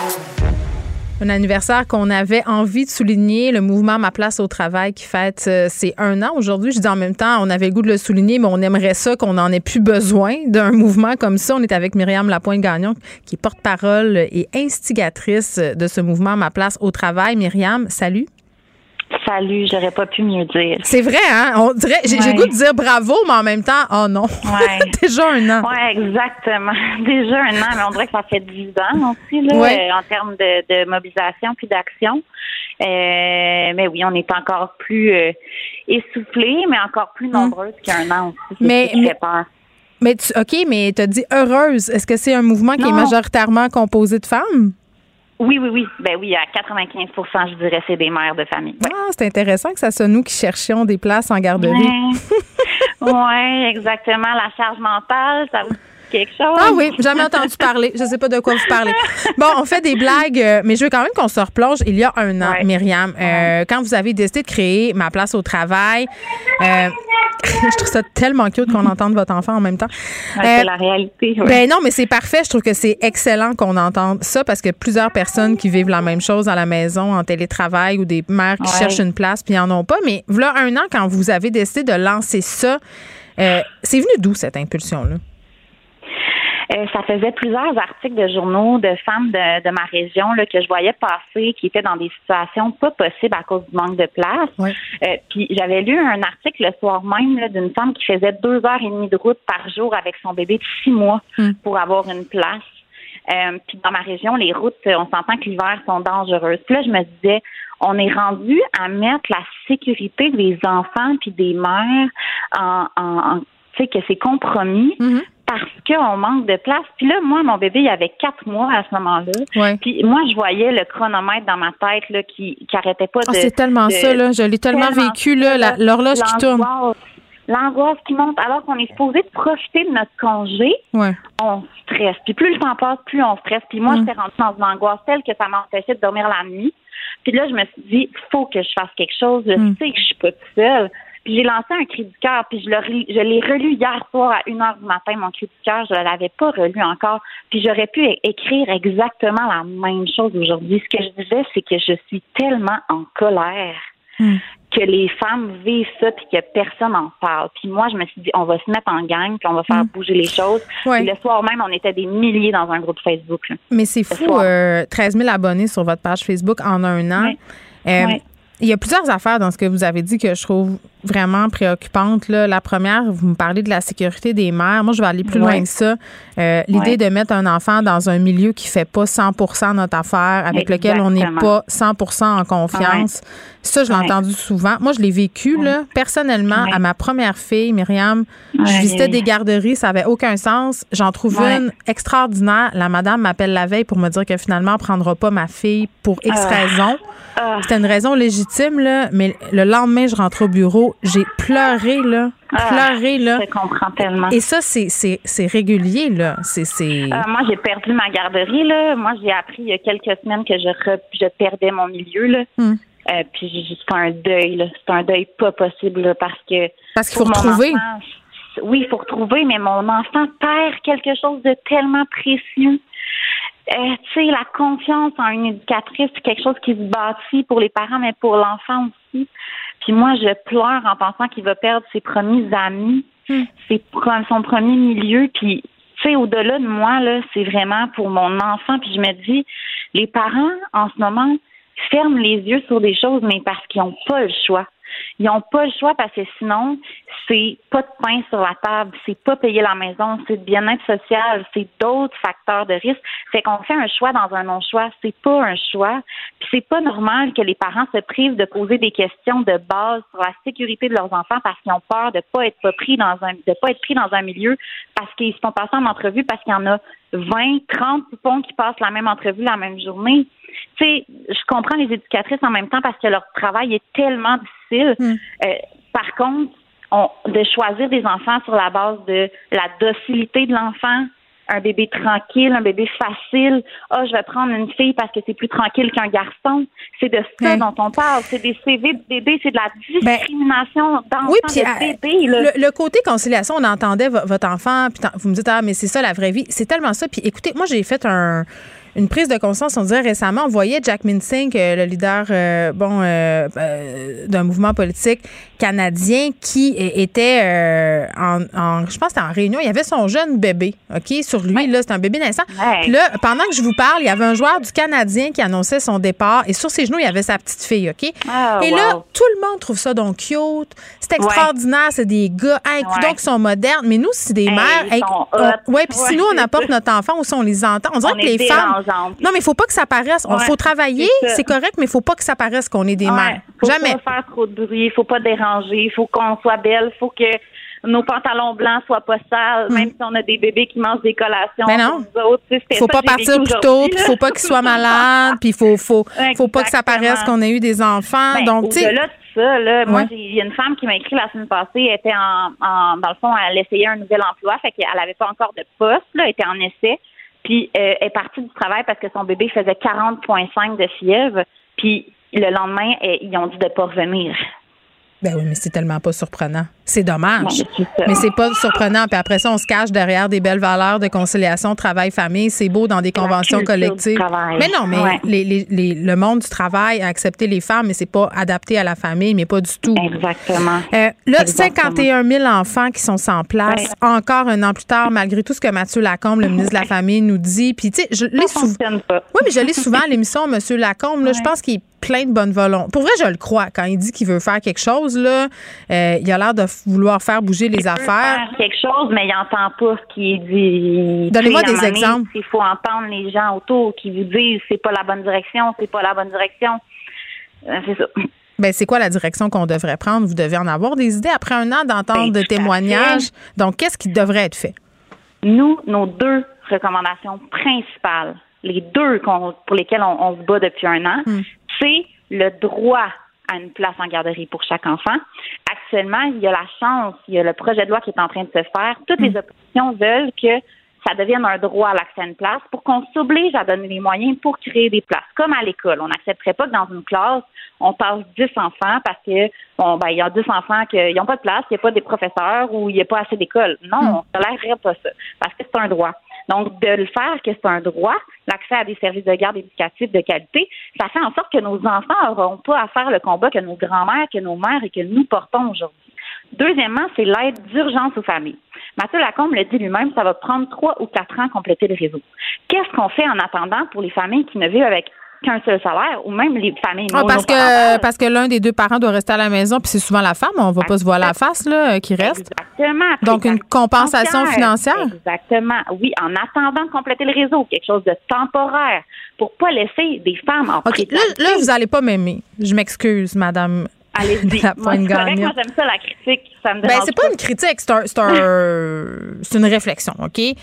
Un anniversaire qu'on avait envie de souligner, le mouvement Ma place au travail qui fête euh, ses un an aujourd'hui. Je dis en même temps, on avait le goût de le souligner, mais on aimerait ça qu'on n'en ait plus besoin d'un mouvement comme ça. On est avec Myriam Lapointe-Gagnon, qui est porte-parole et instigatrice de ce mouvement Ma place au travail. Myriam, salut. Salut, j'aurais pas pu mieux dire. C'est vrai, hein? On dirait, j'ai Ouais. goût de dire bravo, mais en même temps, oh non. Ouais. Déjà un an. Oui, exactement. Déjà un an, mais on dirait que ça fait dix ans aussi, là, Ouais. euh, en termes de, de mobilisation puis d'action. Euh, mais oui, on est encore plus euh, essoufflés, mais encore plus nombreuses qu'il y a un an aussi. Mm. Mais- ce qui mais- fait peur. Mais tu, OK, mais tu as dit heureuse. Est-ce que c'est un mouvement qui est majoritairement composé de femmes? Oui, oui, oui. Ben oui, à 95% je dirais, c'est des mères de famille. Ah, c'est intéressant que ça soit nous qui cherchions des places en garderie. Oui, ouais, exactement. La charge mentale, ça quelque chose? Ah oui, jamais entendu parler. Je sais pas de quoi vous parlez. Bon, on fait des blagues, euh, mais je veux quand même qu'on se replonge il y a un an, Myriam. Euh, Quand vous avez décidé de créer Ma place au travail, euh, je trouve ça tellement cute qu'on entende votre enfant en même temps. Ouais, c'est la réalité. ouais. Ben non, mais c'est parfait. Je trouve que c'est excellent qu'on entende ça parce que plusieurs personnes qui vivent la même chose à la maison, en télétravail ou des mères qui cherchent une place puis en ont pas. Mais voilà un an, quand vous avez décidé de lancer ça, euh, c'est venu d'où cette impulsion-là? Euh, ça faisait plusieurs articles de journaux de femmes de, de ma région là, que je voyais passer qui étaient dans des situations pas possibles à cause du manque de place. Euh, puis j'avais lu un article le soir même là, d'une femme qui faisait deux heures et demie de route par jour avec son bébé de six mois pour avoir une place. Euh, puis dans ma région, les routes, on s'entend que l'hiver sont dangereuses. Puis là, je me disais, on est rendu à mettre la sécurité des enfants puis des mères en, en, en- tu sais, que c'est compromis parce qu'on manque de place. Puis là, moi, mon bébé, il avait quatre mois à ce moment-là. Puis moi, je voyais le chronomètre dans ma tête là, qui, qui arrêtait pas Ah, de. c'est tellement de- ça, là. Je l'ai tellement vécu, là, l'horloge qui tourne. L'angoisse. Qui monte, alors qu'on est supposé profiter de notre congé, Ouais. on stresse. Puis plus le temps passe, plus on stresse. Puis moi, Mm. j'étais rendue dans une angoisse telle que ça m'empêchait de dormir la nuit. Puis là, je me suis dit, faut que je fasse quelque chose. Je Mm. sais que je suis pas toute seule. Puis j'ai lancé un cri du cœur, puis je l'ai relu hier soir à 1 heure du matin, mon cri du cœur. Je ne l'avais pas relu encore. Puis j'aurais pu écrire exactement la même chose aujourd'hui. Ce que je disais, c'est que je suis tellement en colère que les femmes vivent ça puis que personne n'en parle. Puis moi, je me suis dit, on va se mettre en gang puis on va faire bouger les choses. Ouais. Puis le soir même, on était des milliers dans un groupe Facebook. là. Mais c'est fou, euh, 13 000 abonnés sur votre page Facebook en un an. Euh, Ouais. Il y a plusieurs affaires dans ce que vous avez dit que je trouve vraiment préoccupantes. Là. La première, vous me parlez de la sécurité des mères. Moi, je vais aller plus loin que ça. Euh, l'idée de mettre un enfant dans un milieu qui fait pas 100 notre affaire, avec lequel on n'est pas 100% en confiance, ça, je l'ai entendu souvent. Moi, je l'ai vécu, là, personnellement, à ma première fille, Myriam. je visitais des garderies, ça avait aucun sens. J'en trouve une extraordinaire. La madame m'appelle la veille pour me dire que finalement, elle prendra pas ma fille pour X raison. Ah. C'était une raison légitime, là, mais le lendemain, je rentre au bureau, j'ai pleuré, là. Ah, pleuré, là. Je comprends tellement. Et ça, c'est régulier, là. C'est. moi, j'ai perdu ma garderie, là. Moi, j'ai appris il y a quelques semaines que je, je perdais mon milieu, là. Hmm. Euh, puis c'est un deuil, c'est un deuil pas possible parce que. Parce qu'il faut retrouver. oui, il faut retrouver, mais mon enfant perd quelque chose de tellement précieux. Euh, tu sais, la confiance en une éducatrice, c'est quelque chose qui se bâtit pour les parents, mais pour l'enfant aussi. Puis moi, je pleure en pensant qu'il va perdre ses premiers amis, hmm. ses, son premier milieu. Puis, tu sais, au-delà de moi, là, c'est vraiment pour mon enfant. Puis je me dis, les parents, en ce moment, ferment les yeux sur des choses, mais parce qu'ils n'ont pas le choix. Ils n'ont pas le choix parce que sinon, c'est pas de pain sur la table, c'est pas payer la maison, c'est de bien-être social, c'est d'autres facteurs de risque. C'est qu'on fait un choix dans un non-choix. C'est pas un choix. Puis c'est pas normal que les parents se privent de poser des questions de base sur la sécurité de leurs enfants parce qu'ils ont peur de pas être pris dans un de pas être pris dans un milieu parce qu'ils se font passer en entrevue parce qu'il y en a 20, 30 poupons qui passent la même entrevue la même journée. Tu sais, je comprends les éducatrices en même temps parce que leur travail est tellement difficile. Hmm. Euh, par contre, de choisir des enfants sur la base de la docilité de l'enfant, un bébé tranquille, un bébé facile. Ah, oh, je vais prendre une fille parce que c'est plus tranquille qu'un garçon. C'est de ça dont on parle. C'est des CV de bébé, c'est de la ben, discrimination d'enfant oui, de euh, bébé. Le, côté conciliation, on entendait votre enfant, puis vous me dites ah mais c'est ça la vraie vie. C'est tellement ça. Puis écoutez, moi j'ai fait un une prise de conscience. On dirait récemment, on voyait Jack Minsink, euh, le leader euh, bon euh, d'un mouvement politique canadien, qui était en, je pense, c'était en réunion. Il y avait son jeune bébé, ok, sur lui. Là, c'est un bébé naissant. là, pendant que je vous parle, il y avait un joueur du Canadien qui annonçait son départ, et sur ses genoux, il y avait sa petite fille, ok? Ah, et là, tout le monde trouve ça donc cute. C'est extraordinaire. C'est des gars, hein, donc qui sont modernes. Mais nous, c'est des mères. ouais, puis si nous on apporte notre enfant, ou si on les entend, on dirait que les femmes non, mais il faut pas que ça paraisse. Il faut travailler, c'est correct, mais il faut pas que ça paraisse qu'on est des mères. Jamais. Faut pas faire trop de bruit, il faut pas déranger, il faut qu'on soit belle, il faut que nos pantalons blancs soient pas sales, mm. même si on a des bébés qui mangent des collations. Mais non. Il faut pas partir plus tôt, puis faut pas qu'ils soient malades, puis faut faut faut pas que ça paraisse qu'on ait eu des enfants. Ben, Donc, tu sais ça, là, moi, il y a une femme qui m'a écrit la semaine passée, elle était en, en, dans le fond, elle essayait un nouvel emploi, fait qu'elle avait pas encore de poste, là, elle était en essai. Puis euh, elle est partie du travail parce que son bébé faisait 40,5 de fièvre. Puis le lendemain, ils ont dit de ne pas revenir. Ben oui, mais c'est tellement pas surprenant. C'est dommage. mais c'est pas surprenant. Puis après ça, on se cache derrière des belles valeurs de conciliation travail-famille. C'est beau dans des conventions collectives. Mais non, mais le monde du travail a accepté les femmes, mais c'est pas adapté à la famille, mais pas du tout. Exactement. Euh, là, 51 000 enfants qui sont sans place. Encore un an plus tard, malgré tout ce que Mathieu Lacombe, le ministre de la Famille, nous dit. Puis, tu sais, je l'ai souvent. Oui, mais je l'ai souvent à l'émission, Monsieur Lacombe. Là, Je pense qu'il plein de bonne volonté. Pour vrai, je le crois. Quand il dit qu'il veut faire quelque chose, là, euh, il a l'air de vouloir faire bouger les affaires. Faire quelque chose, mais il n'entend pas ce qui est dit. Donnez-moi des exemples. Il faut entendre les gens autour qui vous disent c'est pas la bonne direction, c'est pas la bonne direction. Euh, c'est ça. Ben, c'est quoi la direction qu'on devrait prendre? Vous devez en avoir des idées après un an d'entendre ben, des témoignages. Donc, qu'est-ce qui devrait être fait? Nous, nos deux recommandations principales, les deux pour lesquelles on, se bat depuis un an, hmm c'est le droit à une place en garderie pour chaque enfant. Actuellement, il y a la chance, il y a le projet de loi qui est en train de se faire. Toutes les mm. oppositions veulent que ça devienne un droit à l'accès à une place pour qu'on s'oblige à donner les moyens pour créer des places. Comme à l'école. On n'accepterait pas que dans une classe, on passe 10 enfants parce que, bon, ben, il y a 10 enfants qui n'ont pas de place, il n'y a pas des professeurs ou il n'y a pas assez d'écoles. Non, mm. on ne tolérerait pas ça parce que c'est un droit. Donc, de le faire, que c'est un droit, l'accès à des services de garde éducatifs de qualité, ça fait en sorte que nos enfants n'auront pas à faire le combat que nos grands-mères, que nos mères et que nous portons aujourd'hui. Deuxièmement, c'est l'aide d'urgence aux familles. Mathieu Lacombe le dit lui-même, ça va prendre trois ou quatre ans à compléter le réseau. Qu'est-ce qu'on fait en attendant pour les familles qui ne vivent avec qu'un seul salaire, ou même les familles. Ah, parce que parce que l'un des deux parents doit rester à la maison, puis c'est souvent la femme, on va pas se voir la face là, qui reste. Exactement. Donc une compensation financière. Exactement. Oui, en attendant de compléter le réseau, quelque chose de temporaire, pour pas laisser des femmes en OK, là, là, vous allez pas m'aimer. Je m'excuse, madame. Allez-y. Moi, moi j'aime ça, la critique. Ça me ben, c'est pas, une critique, c'est un, c'est une réflexion, OK? Ouais.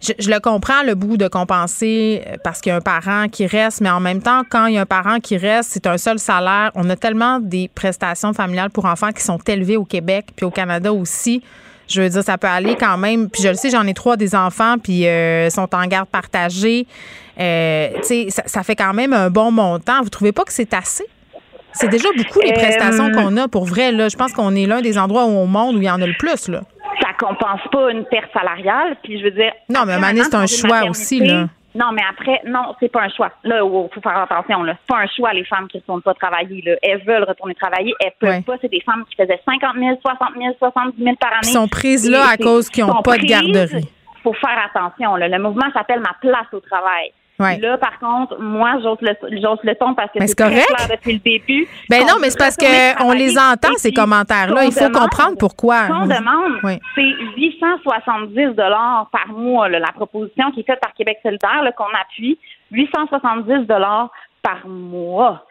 Je, je, le comprends, le bout de compenser euh, parce qu'il y a un parent qui reste, mais en même temps, quand il y a un parent qui reste, c'est un seul salaire. On a tellement des prestations familiales pour enfants qui sont élevées au Québec, puis au Canada aussi. Je veux dire, ça peut aller quand même. Puis je le sais, j'en ai trois des enfants, puis euh, sont en garde partagée. Euh, tu sais, ça, ça, fait quand même un bon montant. Vous trouvez pas que c'est assez? C'est déjà beaucoup les prestations qu'on a pour vrai. Là. Je pense qu'on est l'un des endroits au monde où il y en a le plus. Là. Ça compense pas une perte salariale. Puis je veux dire. Non, mais donné, c'est un choix aussi. Là. Non, mais après, non, c'est pas un choix. Là, il faut faire attention. Là. C'est pas un choix, les femmes qui ne retournent pas travailler. Là. Elles veulent retourner travailler. Elles peuvent Ouais. pas. C'est des femmes qui faisaient 50 000, 60 000, 70 000 par année. Qui sont prises là à cause qu'ils n'ont pas de garderie. faut faire attention. Là. Le mouvement s'appelle Ma place au travail. Ouais. Là, par contre, moi, j'ose le, j'ose le ton parce que c'est très correct. clair depuis le début. Ben non, mais c'est parce qu'on les entend, ces commentaires-là. Il faut demande- comprendre pourquoi. Ce qu'on demande, Oui. c'est 870 dollars par mois. là, la proposition qui est faite par Québec solidaire, qu'on appuie, 870 dollars par mois.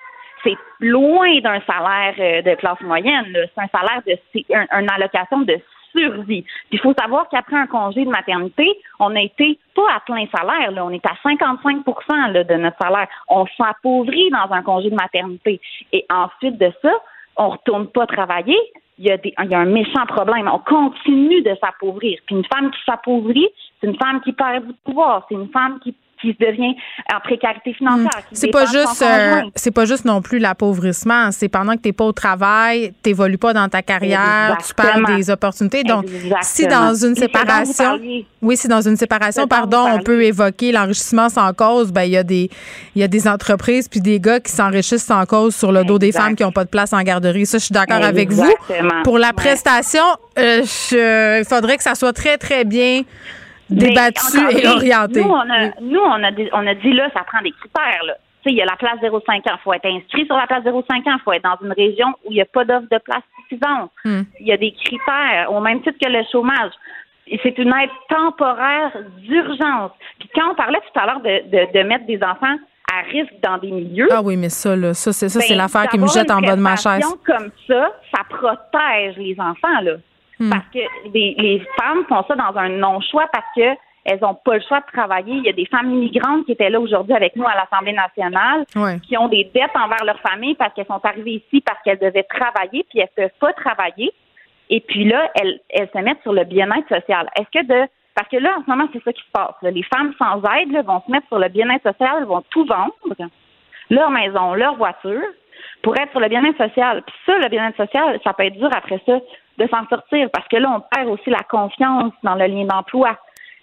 C'est loin d'un salaire euh, de classe moyenne. C'est un salaire de c'est un- une allocation de survie. Puis il faut savoir qu'après un congé de maternité, on a été pas à plein salaire, on est à 55 là, de notre salaire. On s'appauvrit dans un congé de maternité. Et ensuite de ça, on retourne pas travailler. Il y, a il y a un méchant problème. On continue de s'appauvrir. Puis une femme qui s'appauvrit, c'est une femme qui perd du pouvoir. C'est une femme qui, qui devient en précarité financière. Hmm. C'est pas juste euh, c'est pas juste non plus l'appauvrissement, c'est pendant que tu n'es pas au travail, tu n'évolues pas dans ta carrière, tu perds des opportunités. Donc si dans une Et séparation. Oui, si dans une séparation, pardon, on peut évoquer l'enrichissement sans cause, ben il y a des il y a des entreprises puis des gars qui s'enrichissent sans cause sur le dos des femmes qui n'ont pas de place en garderie. Ça je suis d'accord avec vous. Pour la prestation, euh, je- il faudrait que ça soit très très bien débattu et orienté. Nous, on a, nous, on a, dit, on a dit là, ça prend des critères. Là. Tu sais, il y a la place 0,5 ans. Il faut être inscrit sur la place 0,5 ans. Il faut être dans une région où il n'y a pas d'offre de place suffisante. Hmm. Il y a des critères, au même titre que le chômage. C'est une aide temporaire d'urgence. Puis quand on parlait tout à l'heure de, de, de mettre des enfants à risque dans des milieux, Ah oui, mais ça là, ça c'est ça c'est ben, l'affaire qui me jette en bas de ma chaise. comme ça, ça protège les enfants, là. Hmm. Parce que les, les femmes font ça dans un non-choix parce que elles n'ont pas le choix de travailler. Il y a des femmes immigrantes qui étaient là aujourd'hui avec nous à l'Assemblée nationale Ouais. qui ont des dettes envers leur famille parce qu'elles sont arrivées ici parce qu'elles devaient travailler puis elles peuvent pas travailler. Et puis là, elles, elles se mettent sur le bien-être social. Est-ce que de parce que là, en ce moment, c'est ça qui se passe. là. Les femmes sans aide là, vont se mettre sur le bien-être social, elles vont tout vendre, leur maison, leur voiture, pour être sur le bien-être social. Puis ça, le bien-être social, ça peut être dur après ça de s'en sortir parce que là, on perd aussi la confiance dans le lien d'emploi.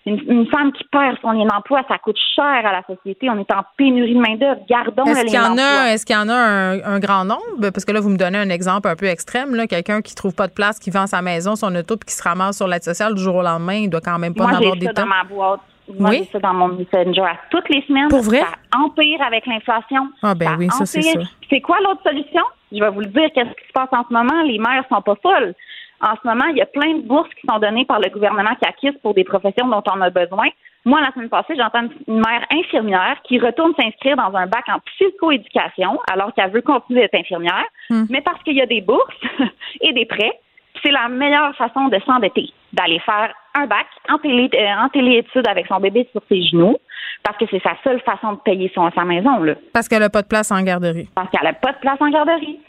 Une, une femme qui perd son lien d'emploi, ça coûte cher à la société. On est en pénurie de main-d'œuvre. Gardons le lien en d'emploi. est-ce qu'il y en a un, un grand nombre? Parce que là, vous me donnez un exemple un peu extrême, là. Quelqu'un qui trouve pas de place, qui vend sa maison, son auto, puis qui se ramasse sur l'aide sociale du jour au lendemain, il doit quand même pas Moi, en avoir j'ai des ça dans ma boîte. Moi, Oui? j'ai ça dans mon Messenger à toutes les semaines. Pour vrai? Ça empire avec l'inflation. Ah, ben oui, ça, c'est sûr. C'est quoi l'autre solution? Je vais vous le dire, qu'est-ce qui se passe en ce moment? Les mères sont pas folles. En ce moment, il y a plein de bourses qui sont données par le gouvernement CAQIS pour des professions dont on a besoin. Moi, la semaine passée, j'entends une mère infirmière qui retourne s'inscrire dans un bac en psychoéducation alors qu'elle veut continuer d'être infirmière, Hmm. mais parce qu'il y a des bourses et des prêts, c'est la meilleure façon de s'endetter, d'aller faire un bac en, télé, euh, en téléétudes avec son bébé sur ses genoux, parce que c'est sa seule façon de payer son, sa maison, là, Parce qu'elle n'a pas de place en garderie. parce qu'elle n'a pas de place en garderie.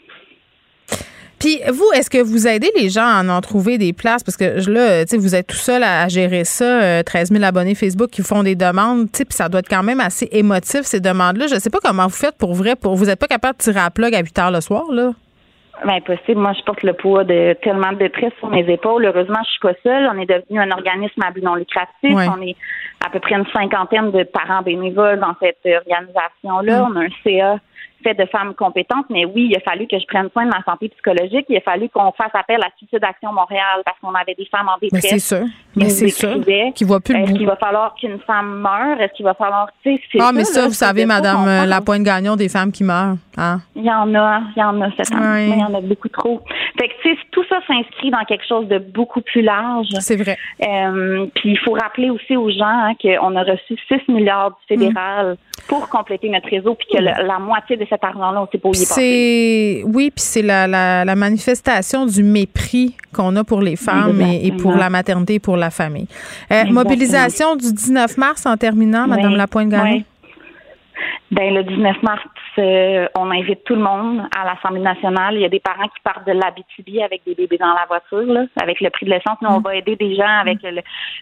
Puis vous, est-ce que vous aidez les gens à en trouver des places? Parce que là, tu sais, vous êtes tout seul à, à gérer ça, euh, 13 000 abonnés Facebook qui font des demandes, tu sais, puis ça doit être quand même assez émotif, ces demandes-là. Je sais pas comment vous faites pour vrai, pour vous êtes pas capable de tirer à plug à 8 heures le soir, là? Ben, impossible. Moi, je porte le poids de tellement de détresse sur mes épaules. Heureusement, je suis pas seule. On est devenu un organisme à but non lucratif. Ouais. On est à peu près une cinquantaine de parents bénévoles dans cette organisation-là. Mm. On a un CA fait de femmes compétentes, mais oui, il a fallu que je prenne soin de ma santé psychologique. Il a fallu qu'on fasse appel à Suicide Action Montréal parce qu'on avait des femmes en détresse. Mais c'est sûr. Mais c'est sûr. Qui voit plus Est-ce qu'il va falloir qu'une femme meure? Est-ce qu'il va falloir, tu sais, c'est Ah, mais ça, là, vous savez, Madame euh. Lapointe Gagnon, des femmes qui meurent. Hein? Il y en a, il y en a cette année. Oui. Il y en a beaucoup trop. Fait que, tu sais, tout ça s'inscrit dans quelque chose de beaucoup plus large. C'est vrai. Euh, puis il faut rappeler aussi aux gens qu'on a reçu 6 milliards du fédéral pour compléter notre réseau, puis que le- la moitié de cet argent-là, on sait pas où il est passé. C'est oui, puis c'est la, la, la manifestation du mépris qu'on a pour les femmes et, et pour la maternité et pour la famille. Euh, mobilisation du 19 mars en terminant, Madame Oui, Lapointe Gagnon. oui. Ben, le 19 mars, euh, on invite tout le monde à l'Assemblée nationale. Il y a des parents qui partent de l'Abitibi avec des bébés dans la voiture, là, avec le prix de l'essence. Nous, on Mm. va aider des gens avec le,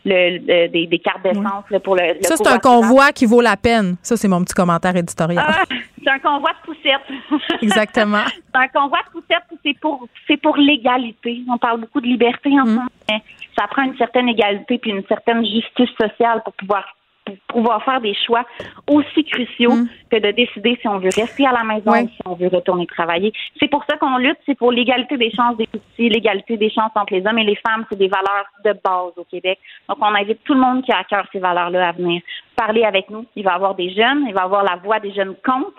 le- le- des, des cartes d'essence là, pour le, le Ça, c'est un convoi qui vaut la peine. Ça, c'est mon petit commentaire éditorial. Ah, c'est un convoi de poussettes. Exactement. c'est un convoi de poussettes, c'est pour c'est pour l'égalité. On parle beaucoup de liberté Mm. en ce moment, mais ça prend une certaine égalité puis une certaine justice sociale pour pouvoir pour pouvoir faire des choix aussi cruciaux que de décider si on veut rester à la maison Ouais. ou si on veut retourner travailler. C'est pour ça qu'on lutte, c'est pour l'égalité des chances des petits, l'égalité des chances entre les hommes et les femmes, c'est des valeurs de base au Québec. Donc on invite tout le monde qui a à cœur ces valeurs-là à venir parler avec nous. Il va y avoir des jeunes, il va y avoir la voix des jeunes contre.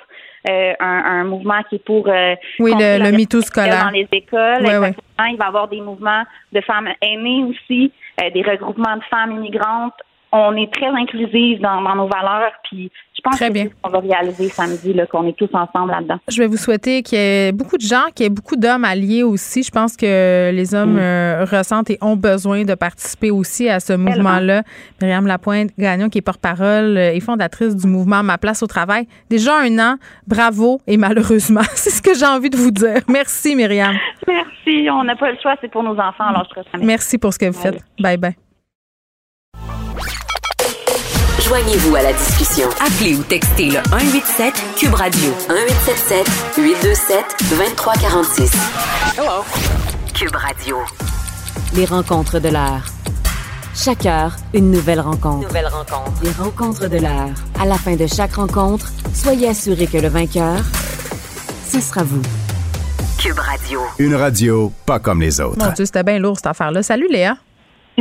euh, un, un mouvement qui est pour euh, Oui, le- le scolaire. dans les écoles. Il va y avoir des mouvements de femmes aînées aussi, euh, des regroupements de femmes immigrantes. On est très inclusives dans, dans nos valeurs, puis je pense Très que bien. c'est ce qu'on va réaliser samedi, là, qu'on est tous ensemble là-dedans. Je vais vous souhaiter qu'il y ait beaucoup de gens, qu'il y ait beaucoup d'hommes alliés aussi. Je pense que les hommes euh, ressentent et ont besoin de participer aussi à ce mouvement-là. Myriam Lapointe Gagnon, qui est porte-parole euh, et fondatrice du mouvement Ma place au travail. Déjà un an, bravo et malheureusement, c'est ce que j'ai envie de vous dire. Merci Myriam. Merci. On n'a pas le choix, c'est pour nos enfants, alors je te. Merci pour ce que vous faites. Bye Joignez-vous à la discussion. Appelez ou textez le 187 Cube Radio 1877 827 2346. Hello. Cube Radio. Les rencontres de l'heure. Chaque heure, une nouvelle rencontre. Nouvelle rencontre. Les rencontres de l'heure. À la fin de chaque rencontre, soyez assurés que le vainqueur, ce sera vous. Cube Radio. Une radio pas comme les autres. Mon Dieu, c'était bien lourd cette affaire-là. Salut Léa.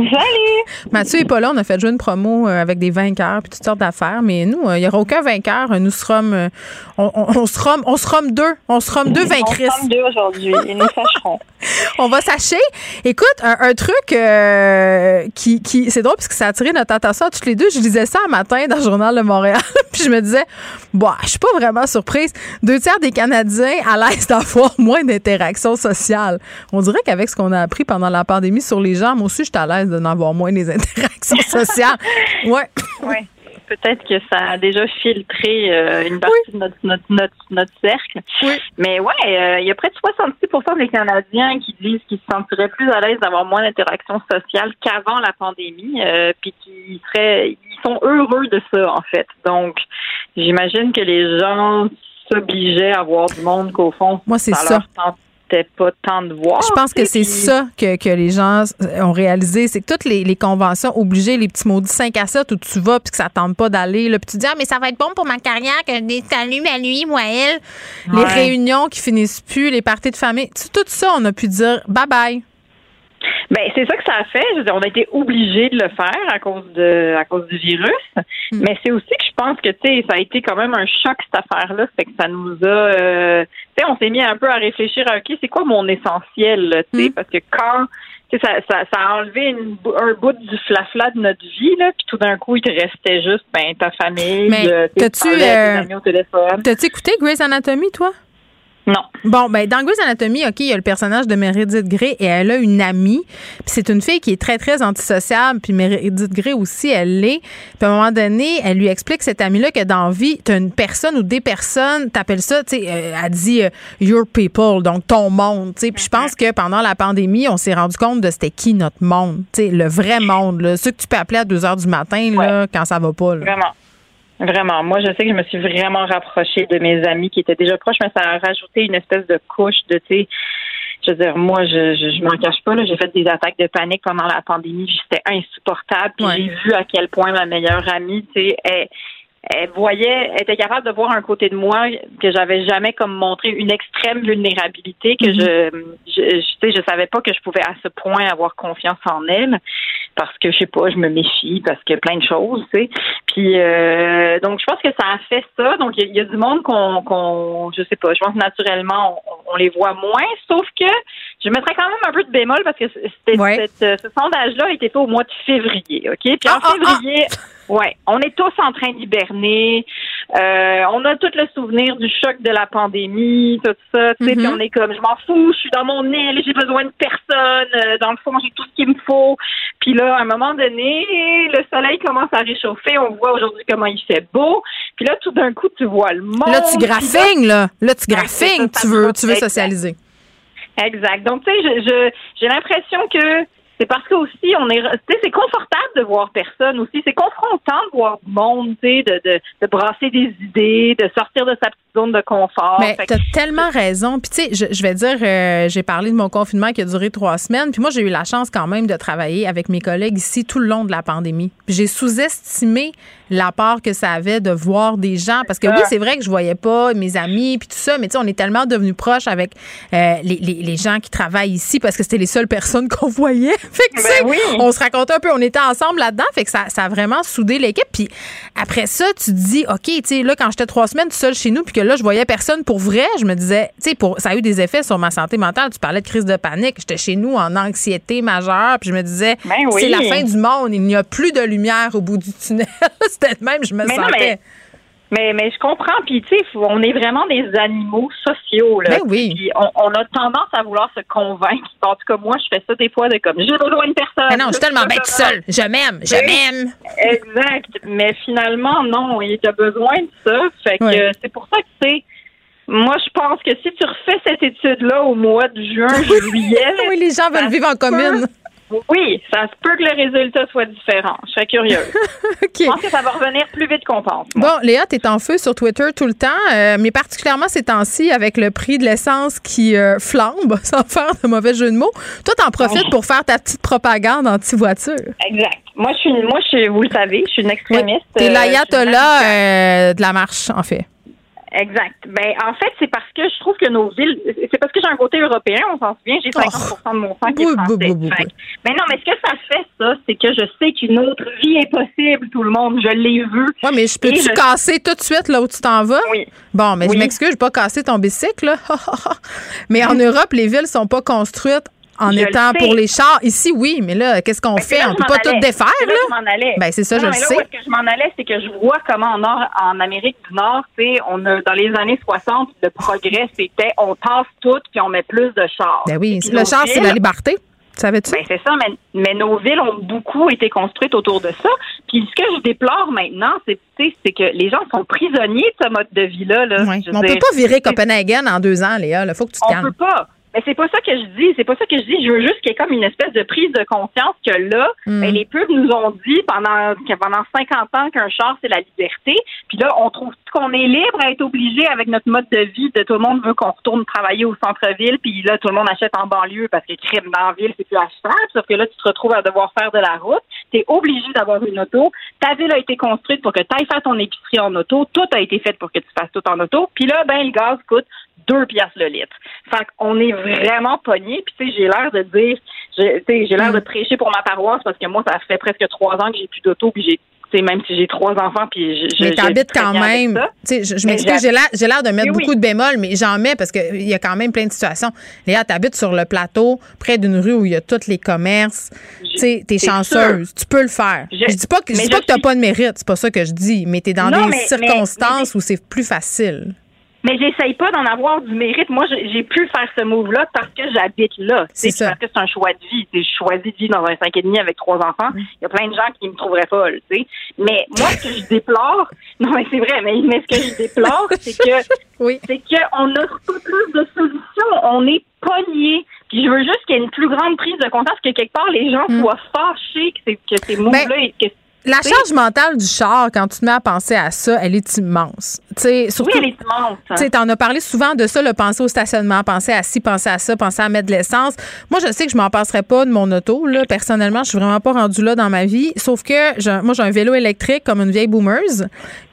Salut! Mathieu est pas là. On a fait jouer une promo euh, avec des vainqueurs puis toutes sortes d'affaires. Mais nous, euh, il n'y aura aucun vainqueur. Nous serons, euh, on, on, on sera, on deux. On sera deux vaincrices. On deux aujourd'hui et nous sacherons. On va sacher. Écoute, un, un truc euh, qui, qui c'est drôle parce que ça a attiré notre attention à toutes les deux. Je lisais ça un matin dans le journal de Montréal, puis je me disais, bah, je suis pas vraiment surprise. Deux tiers des Canadiens à l'aise d'avoir moins d'interactions sociales. On dirait qu'avec ce qu'on a appris pendant la pandémie sur les gens, moi aussi, je suis à l'aise d'en avoir moins des interactions sociales. Ouais. Oui. Peut-être que ça a déjà filtré euh, une partie de notre, notre, notre, notre cercle. Mais ouais, euh, il y a près de 66 des Canadiens qui disent qu'ils se sentiraient plus à l'aise d'avoir moins d'interactions sociales qu'avant la pandémie, euh, puis qui seraient, ils sont heureux de ça en fait. Donc, j'imagine que les gens s'obligeaient à voir du monde qu'au fond, Moi, c'est ça. ça. leur pas tant de voir. Je pense que c'est ça que, que les gens ont réalisé. C'est que toutes les, les conventions obligées, les petits maudits 5 à 7 où tu vas puis que ça tente pas d'aller, là, puis tu dis, ah, mais ça va être bon pour ma carrière que salut, à lui, moi, elle. Les réunions qui finissent plus, les parties de famille. Tout ça, on a pu dire bye bye. Ben, c'est ça que ça a fait. Je veux dire, on a été obligé de le faire à cause de à cause du virus. Mais c'est aussi que je pense que tu sais, ça a été quand même un choc cette affaire-là. Fait que ça nous a euh, tu sais, on s'est mis un peu à réfléchir à OK, c'est quoi mon essentiel, là, tu sais, parce que quand tu sais, ça, ça, ça a enlevé une un bout du flafla de notre vie, là, puis tout d'un coup, il te restait juste ben, ta famille, Mais euh, sais, t'as-tu, tes euh, amis au téléphone. T'as-tu écouté Grey's Anatomy, toi? Non. Bon, ben dans Grey's Anatomy, OK, il y a le personnage de Meredith Grey et elle a une amie. Puis c'est une fille qui est très, très antisociable. Puis Meredith Grey aussi, elle l'est. Puis à un moment donné, elle lui explique, cette amie-là, que dans la vie, t'as une personne ou des personnes, t'appelles ça, tu sais, euh, elle dit euh, your people, donc ton monde, tu sais. Puis je pense que pendant la pandémie, on s'est rendu compte de c'était qui notre monde, tu sais, le vrai monde, là, ceux que tu peux appeler à 2 heures du matin, là, quand ça va pas, là. Vraiment. Vraiment. Moi, je sais que je me suis vraiment rapprochée de mes amis qui étaient déjà proches, mais ça a rajouté une espèce de couche de, tu sais, je veux dire, moi, je, je, je m'en cache pas, là, j'ai fait des attaques de panique pendant la pandémie, c'était insupportable, puis Ouais. j'ai vu à quel point ma meilleure amie, tu sais, elle, voyait, elle était capable de voir un côté de moi que j'avais jamais comme montré une extrême vulnérabilité que je, je, je, tu sais, je savais pas que je pouvais à ce point avoir confiance en elle parce que je sais pas, je me méfie parce que plein de choses, tu sais. Puis euh, donc je pense que ça a fait ça. Donc il y, a du monde qu'on, qu'on, je sais pas, je pense naturellement on, on, les voit moins. Sauf que je mettrais quand même un peu de bémol parce que c'était cette, ce sondage-là a été fait au mois de février, ok? Puis en Ah, ah, ah. Ouais, on est tous en train d'hiberner. Euh, on a tout le souvenir du choc de la pandémie, tout ça. Tu sais, puis Mhm. on est comme, je m'en fous, je suis dans mon île, j'ai besoin de personne. Euh, dans le fond, j'ai tout ce qu'il me faut. Puis là, à un moment donné, le soleil commence à réchauffer. On voit aujourd'hui comment il fait beau. Puis là, tout d'un coup, tu vois le monde. Là, tu Puis là- là. Tu ça, Tu veux, tu veux socialiser. Exact. Donc, tu sais, je, je- j'ai l'impression que c'est parce que aussi, on est, c'est confortable de voir personne aussi. C'est confrontant de voir du monde, tu de, de, de brasser des idées, de sortir de sa petite zone de confort. Mais Fait tu as que- tellement raison. Puis, tu sais, je, je vais dire, euh, j'ai parlé de mon confinement qui a duré trois semaines. Puis, moi, j'ai eu la chance quand même de travailler avec mes collègues ici tout le long de la pandémie. Puis, j'ai sous-estimé l'apport que ça avait de voir des gens. Parce que oui, c'est vrai que je voyais pas mes amis puis tout ça, mais tu sais, on est tellement devenus proches avec euh, les, les, les gens qui travaillent ici parce que c'était les seules personnes qu'on voyait. Fait que, tu sais, Ben oui. on se racontait un peu, on était ensemble là-dedans. Fait que ça, ça a vraiment soudé l'équipe. Puis après ça, tu te dis, OK, tu sais, là, quand j'étais trois semaines tout seul chez nous, puis que là, je voyais personne pour vrai, je me disais, tu sais, pour, ça a eu des effets sur ma santé mentale. Tu parlais de crise de panique. J'étais chez nous en anxiété majeure, puis je me disais, Ben oui. c'est la fin du monde. Il n'y a plus de lumière au bout du tunnel. De même, je me Mais non, sentais. mais- Mais, mais je comprends. Puis, tu sais, on est vraiment des animaux sociaux. Là. Ben oui. Puis on, on a tendance à vouloir se convaincre. En tout cas, moi, je fais ça des fois de comme, j'ai besoin de personne. Mais non, je suis tellement bête tout seul. Je m'aime, je Oui. m'aime. Exact. Mais finalement, non, il a besoin de ça. Fait que c'est pour ça que, tu sais, moi, je pense que si tu refais cette étude-là au mois de juin, juillet. oui, les gens veulent vivre en commune. Oui, ça se peut que le résultat soit différent. Je serais curieuse. Je pense que ça va revenir plus vite qu'on pense. moi. Bon, Léa, t'es en feu sur Twitter tout le temps, euh, mais particulièrement ces temps-ci avec le prix de l'essence qui euh, flambe, sans faire de mauvais jeu de mots. Toi, t'en profites pour faire ta petite propagande anti-voiture. Exact. Moi, je suis, moi, je suis, vous le savez, je suis une extrémiste. T'es Euh, l'ayatollah euh, de la marche, en fait. Exact. Ben, en fait, c'est parce que je trouve que nos villes, c'est parce que j'ai un côté européen, on s'en souvient, j'ai 50 de mon sang qui est français. Mais non, mais ce que ça fait, ça, c'est que je sais qu'une autre vie est possible, tout le monde. Je l'ai vu. Ouais, mais je peux-tu je- casser tout de suite là où tu t'en vas? Oui. Bon, mais Oui. je m'excuse, je vais pas casser ton bicycle, là. mais en Europe, les villes sont pas construites en Je étant pour les chars. Ici, oui, mais là, qu'est-ce qu'on Ben, fait? là On que peut pas tout défaire, C'est là là? je allais. Ben, c'est ça, Non, je le là, sais. où que je m'en allais, c'est que je vois comment en, Nord, en Amérique du Nord, on a, dans les années 60, le progrès, c'était on tasse tout puis on met plus de chars. Ben oui, le char, c'est la liberté. Savais-tu? Ben, c'est ça, mais, mais nos villes ont beaucoup été construites autour de ça. Puis ce que je déplore maintenant, c'est que les gens sont prisonniers de ce mode de vie-là. Là, on dire, peut pas virer Copenhagen en deux ans, Léa. Il faut que tu te on calmes. peut pas. Mais c'est pas ça que je dis. C'est pas ça que je dis. Je veux juste qu'il y ait comme une espèce de prise de conscience que là, Mm. ben, les pubs nous ont dit pendant que pendant 50 ans qu'un char c'est la liberté. Puis là, on trouve qu'on est libre à être obligé avec notre mode de vie de tout le monde veut qu'on retourne travailler au centre-ville. Puis là, tout le monde achète en banlieue parce que crime dans la ville c'est plus achetable. Sauf que là, tu te retrouves à devoir faire de la route. T'es obligé d'avoir une auto. Ta ville a été construite pour que tu ailles faire ton épicerie en auto. Tout a été fait pour que tu fasses tout en auto. Puis là, ben le gaz coûte deux piastres le litre. Fait qu'on est vraiment pogné. Puis tu sais, j'ai l'air de dire, j'ai tu sais, j'ai l'air de prêcher pour ma paroisse parce que moi, ça fait presque trois ans que j'ai plus d'auto. Puis j'ai, sais, même si j'ai trois enfants, puis je, je Mais t'habites quand même. Tu sais, je, je j'hab- j'ai l'air, de mettre oui. beaucoup de bémols, mais j'en mets parce qu'il y a quand même plein de situations. Léa, t'habites sur le plateau, près d'une rue où il y a tous les commerces. Tu sais, t'es chanceuse. Tu peux le faire. Je, Je- dis pas que, je dis pas que t'as suis- pas de mérite, c'est pas ça que je dis, mais t'es dans Non, des mais- mais- circonstances où c'est plus facile. Mais j'essaye pas d'en avoir du mérite. Moi, j'ai pu faire ce move-là parce que j'habite là. C'est. Parce que c'est un choix de vie. Je choisis de vivre dans un 5,5 avec trois enfants. Mm. Il y a plein de gens qui me trouveraient folle. Tu sais. Mais moi, ce que je déplore, non, mais c'est vrai, mais, mais ce que je déplore, c'est que oui. c'est qu'on n'a pas plus de solutions. On est pognés. Puis je veux juste qu'il y ait une plus grande prise de conscience que quelque part les gens Mm. soient fâchés que, ces moves-là. et que- La charge mentale du char, quand tu te mets à penser à ça, elle est immense. Surtout. Oui, elle est immense. Tu t'en as parlé souvent de ça, le penser au stationnement, penser à ci, penser à ça, penser à mettre de l'essence. Moi, je sais que je m'en passerai pas de mon auto. Là. Personnellement, je suis vraiment pas rendue là dans ma vie. Sauf que moi, j'ai un vélo électrique comme une vieille boomeuse.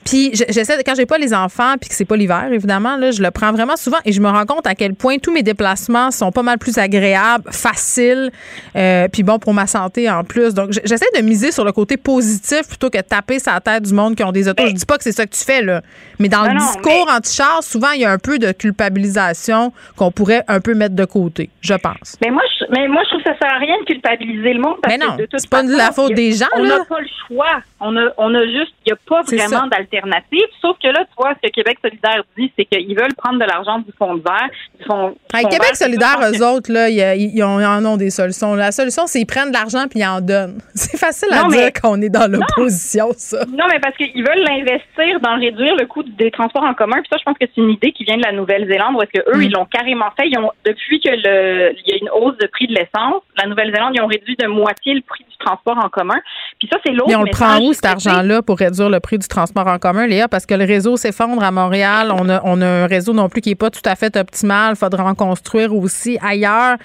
Puis je- j'essaie, quand j'ai pas les enfants, puis que c'est pas l'hiver, évidemment, là, je le prends vraiment souvent et je me rends compte à quel point tous mes déplacements sont pas mal plus agréables, faciles, euh, puis bon pour ma santé en plus. Donc j'essaie de miser sur le côté positif plutôt que de taper sur la tête du monde qui ont des autos. Je dis pas que c'est ça que tu fais là, mais dans Non, le discours anti-char, souvent il y a un peu de culpabilisation qu'on pourrait un peu mettre de côté, je pense. Mais moi, je, mais moi, je trouve que ça sert à rien de culpabiliser le monde. Parce Mais non, que de toute c'est pas de la faute a- des gens, On n'a pas le choix. On a, on a juste, il n'y a pas vraiment d'alternative. Sauf que là, tu vois, ce que Québec solidaire dit, c'est qu'ils veulent prendre de l'argent du fonds de verre. Du fonds, du Hey, fonds Québec vert, solidaire, eux autres, là, ils, en ont des solutions. La solution, c'est qu'ils prennent de l'argent puis ils en donnent. C'est facile à dire mais- qu'on est dans l'opposition, ça. Non, mais parce qu'ils veulent l'investir dans réduire le coût des transports en commun. Puis ça, je pense que c'est une idée qui vient de la Nouvelle-Zélande, où est-ce que eux, Mm. ils l'ont carrément fait. Ils ont, depuis que le, il y a une hausse de prix de l'essence, la Nouvelle-Zélande, ils ont réduit de moitié le prix du transport en commun. Puis ça, c'est l'autre. Mais on le prend où, cet argent-là, pour réduire le prix du transport en commun, Léa? Parce que le réseau s'effondre à Montréal. On a, on a un réseau non plus qui n'est pas tout à fait optimal. Il faudra en construire aussi ailleurs.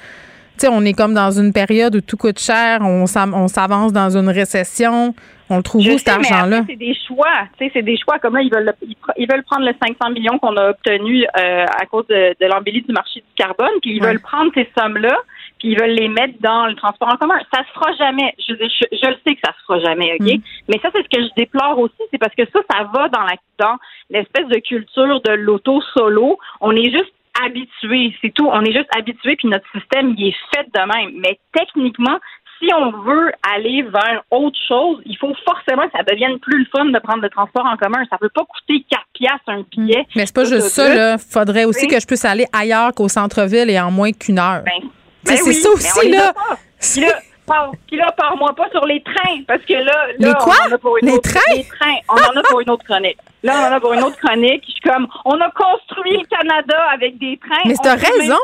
Tu sais, on est comme dans une période où tout coûte cher. On s'avance dans une récession. On le trouve Je où, cet sais, argent-là? c'est des choix. C'est des choix. Comme là, ils veulent, le- ils, veulent prendre le 500 millions qu'on a obtenu euh, à cause de, de l'embellie du marché du carbone, puis ils Ouais. veulent prendre ces sommes-là, puis ils veulent les mettre dans le transport en commun. Ça se fera jamais. Je, je, je le sais que ça se fera jamais, ok? Mm. Mais ça, c'est ce que je déplore aussi, c'est parce que ça, ça va dans la dans l'espèce de culture de l'auto solo. On est juste habitué, c'est tout. On est juste habitué, puis notre système, il est fait de même. Mais techniquement, si on veut aller vers autre chose, il faut forcément que ça devienne plus le fun de prendre le transport en commun. Ça peut pas coûter 4 piastres un billet. Mais c'est pas juste ça, là. Faudrait aussi Oui. que je puisse aller ailleurs qu'au centre-ville et en moins qu'une heure. Ben, ben c'est oui, ça aussi, là. Puis là, par- puis là, pars-moi pas sur les trains, parce que là, là Les quoi? on en a pour une Les autre, trains? Les trains, on en a pour une autre chronique. Là, on en a pour une autre chronique. Je suis comme, on a construit le Canada avec des trains. Mais t'as raison.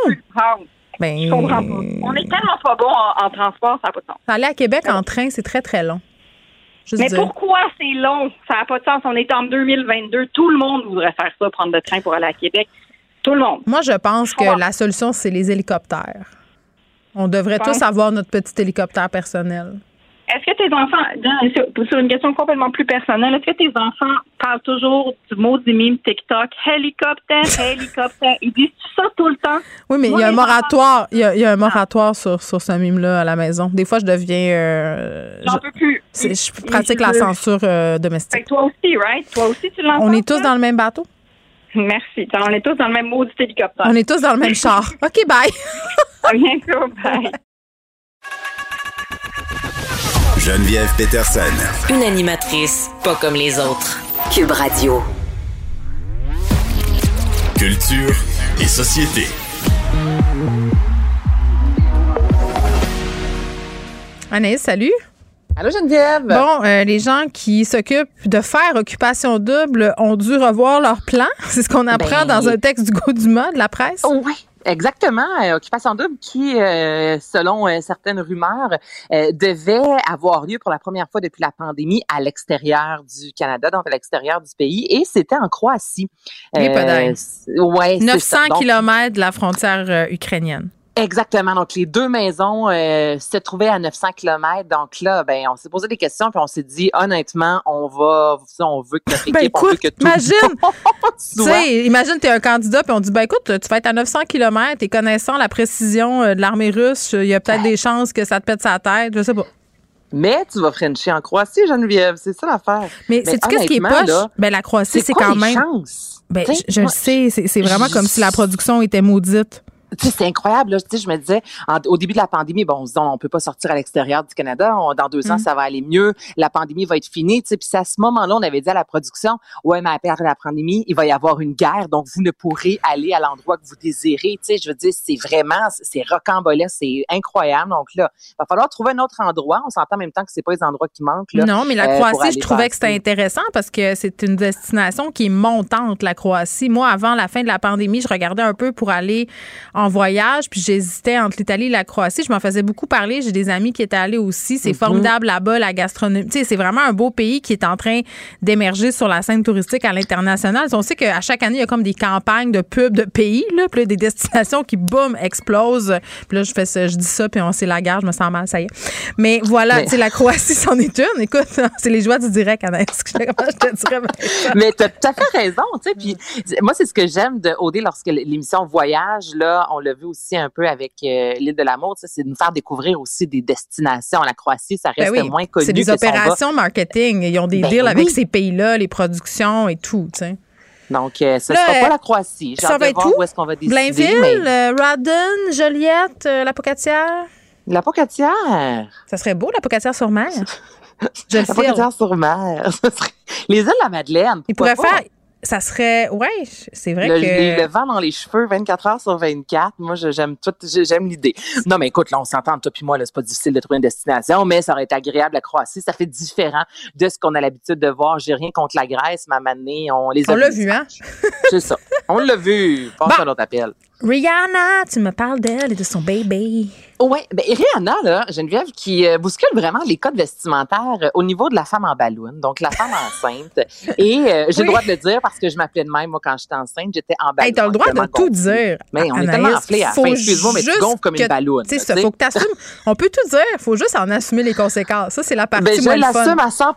Ben, Je comprends pas. On est tellement pas bon en, en transport, ça n'a pas de sens. Aller à Québec en train, c'est très, très long. Juste Mais dire. pourquoi c'est long? Ça n'a pas de sens. On est en 2022. Tout le monde voudrait faire ça, prendre le train pour aller à Québec. Tout le monde. Moi, je pense que comprends. la solution, c'est les hélicoptères. On devrait tous avoir notre petit hélicoptère personnel. Est-ce que tes enfants, sur, une question complètement plus personnelle, est-ce que tes enfants parlent toujours du mot du mime TikTok, hélicoptère, hélicoptère? Ils disent ça tout le temps? Oui, mais il y a un moratoire. Il y a, il y a un moratoire sur, sur ce mime-là à la maison. Des fois, je deviens. euh, J'en je, peux plus. je pratique la censure euh, Fait domestique. que toi aussi, right? Toi aussi, tu l'entends? On est tous ça? dans le même bateau? Merci. On est tous dans le même mot du hélicoptère. On est tous dans le même char. OK, bye. À bientôt. Bye. Geneviève Peterson. Une animatrice pas comme les autres. Cube Radio. Culture et société. Anaïs, salut. Allô Geneviève? Bon, euh, les gens qui s'occupent de faire occupation double ont dû revoir leur plan. C'est ce qu'on apprend Ben- dans un texte du Gauduma de la presse. Oui. Exactement, Euh, Occupation double qui, euh, selon euh, certaines rumeurs, euh, devait avoir lieu pour la première fois depuis la pandémie à l'extérieur du Canada, donc à l'extérieur du pays, et c'était en Croatie. Les c- ouais, c'est 900 ça. Donc, kilomètres de la frontière euh, ukrainienne. Exactement. Donc, les deux maisons euh, se trouvaient à 900 km. Donc là, ben, on s'est posé des questions puis on s'est dit, honnêtement, on va, on veut que notre équipe, Ben on veut écoute, que tout imagine, imagine t'es un candidat puis on dit ben écoute, tu vas être à 900 km et connaissant la précision euh, de l'armée russe, il y a peut-être des chances que ça te pète sa tête, je sais pas. Mais tu vas frencher en Croatie, Geneviève. C'est ça l'affaire. Mais c'est qu'est-ce qui est poche? là, Ben la Croatie, c'est quand les même chances? Ben je, je le sais, c'est vraiment comme si la production était maudite. Tu sais, c'est incroyable. Là. Tu sais, je me disais, en- au début de la pandémie, bon, on se dit, on peut pas sortir à l'extérieur du Canada. On- dans deux ans, Mm. ça va aller mieux. La pandémie va être finie. Tu sais, puis c'est à ce moment-là, on avait dit à la production, ouais, mais après la pandémie, il va y avoir une guerre, donc vous ne pourrez aller à l'endroit que vous désirez. Tu sais, je veux dire, c'est vraiment, c'est rocambolesque, c'est incroyable. Donc là, il va falloir trouver un autre endroit. On s'entend en même temps que c'est pas les endroits qui manquent. Là, Non, mais la euh, Croatie, je trouvais que c'était intéressant parce que c'est une destination qui est montante, la Croatie. Moi, avant la fin de la pandémie, je regardais un peu pour aller en voyage, puis j'hésitais entre l'Italie et la Croatie. Je m'en faisais beaucoup parler. J'ai des amis qui étaient allés aussi. C'est Mhm. formidable là-bas, la gastronomie. Tu sais, c'est vraiment un beau pays qui est en train d'émerger sur la scène touristique à l'international. On sait qu'à chaque année, il y a comme des campagnes de pubs de pays, là, puis là, des destinations qui, boum, explosent. Puis là, je fais ça, je dis ça, puis on sait la gare, je me sens mal, ça y est. Mais voilà, Mais- tu sais, la Croatie, c'en est une. Écoute, c'est les joies du direct, Anaïs. Je te dirais? Mais tu as tout à fait raison, tu sais. Puis moi, c'est ce que j'aime de OD lorsque l'émission Voyage, là, on l'a vu aussi un peu avec euh, l'île de l'amour, c'est de nous faire découvrir aussi des destinations. La Croatie, ça Ben reste oui, moins connu c'est des que opérations marketing. Ils ont des Ben deals avec ces pays-là, les productions et tout. Donc, euh, ce Là, sera euh, pas la Croatie. J'ai ça hâte va de être voir où? est-ce qu'on va décider. Blainville, mais euh, Rawdon, Joliette, euh, la Pocatière? La Pocatière. Ça serait beau, la Pocatière sur mer. Je La. Pocatière sur mer. Les îles de la Madeleine. Il pourrait pas? faire. Ça serait. Ouais, c'est vrai le, que. le vent dans les cheveux 24 heures sur 24. Moi, j'aime tout, j'aime l'idée. Non, mais écoute, là, on s'entend, toi puis moi, là, c'est pas difficile de trouver une destination, mais ça aurait été agréable, la Croatie. Ça fait différent de ce qu'on a l'habitude de voir. J'ai rien contre la Grèce, moment donné, on les a On l'a vu, hein? C'est ça. On l'a vu. Passe Bon. à l'autre appel. Rihanna, tu me parles d'elle et de son baby. Oui, ben Rihanna, là, Geneviève, qui euh, bouscule vraiment les codes vestimentaires euh, au niveau de la femme en ballon, donc la femme enceinte. Et euh, j'ai Oui. le droit de le dire parce que je m'appelais de même, moi, quand j'étais enceinte, j'étais en ballon. Hey, t'as le droit de tout gonflée. dire. Mais on est tellement enflé à la fin. Excuse-moi, mais tu gonfles comme que- une ballonne. Tu sais, ça, faut que t'assumes. On peut tout dire, faut juste en assumer les conséquences. Ça, c'est la partie Ben, je l'assume à 100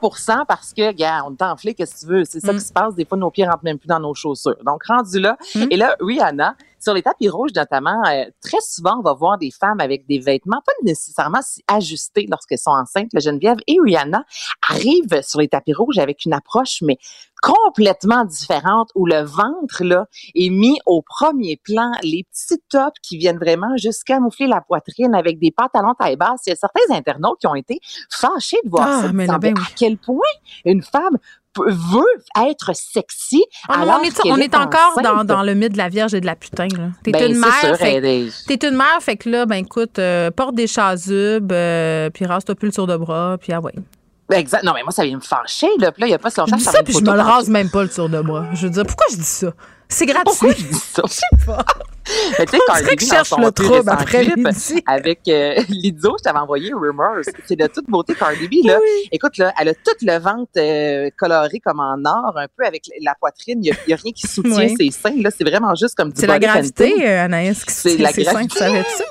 parce que, gars, on est enflé, qu'est-ce que tu veux? C'est ça Mm. qui se passe. Des fois, nos pieds rentrent même plus dans nos chaussures. Donc, rendu là. Mm. Et là, Rihanna, sur les tapis rouges notamment, euh, très souvent, on va voir des femmes avec des vêtements pas nécessairement si ajustés lorsqu'elles sont enceintes. La Geneviève et Rihanna arrivent sur les tapis rouges avec une approche, mais complètement différente où le ventre là est mis au premier plan, les petits tops qui viennent vraiment juste camoufler la poitrine avec des pantalons taille basse. Il y a certains internautes qui ont été fâchés de voir Ah, ça, mais là, ben oui. à quel point une femme veut être sexy Ah alors on est, on est encore dans, dans le mythe de la Vierge et de la putain. là. T'es Ben, une mère. T'es une mère, fait que là, ben écoute, euh, porte des chasubes, euh, puis rase-toi plus le tour de bras, puis ah ouais. Ben, exact. Non, mais moi, ça vient me fâcher. Là, Puis là il n'y a pas si longtemps Je dis ça, puis je me le rase même pas le tour de bras. Je veux dire, pourquoi je dis ça? C'est gratuit. Pourquoi je dis ça? Je sais pas. Mais tu sais, B, je dans cherche son le trouble après clip. Avec euh, Lizzo, je t'avais envoyé Rumors. C'est de toute beauté, Cardi B. Là. Écoute, là, elle a tout le ventre euh, coloré comme en or, un peu avec la poitrine. Il n'y a, rien qui soutient Oui. ses seins. Là, c'est vraiment juste comme du C'est la gravité, euh, Anaïs, qui C'est soutient la ses seins, tu savais ça?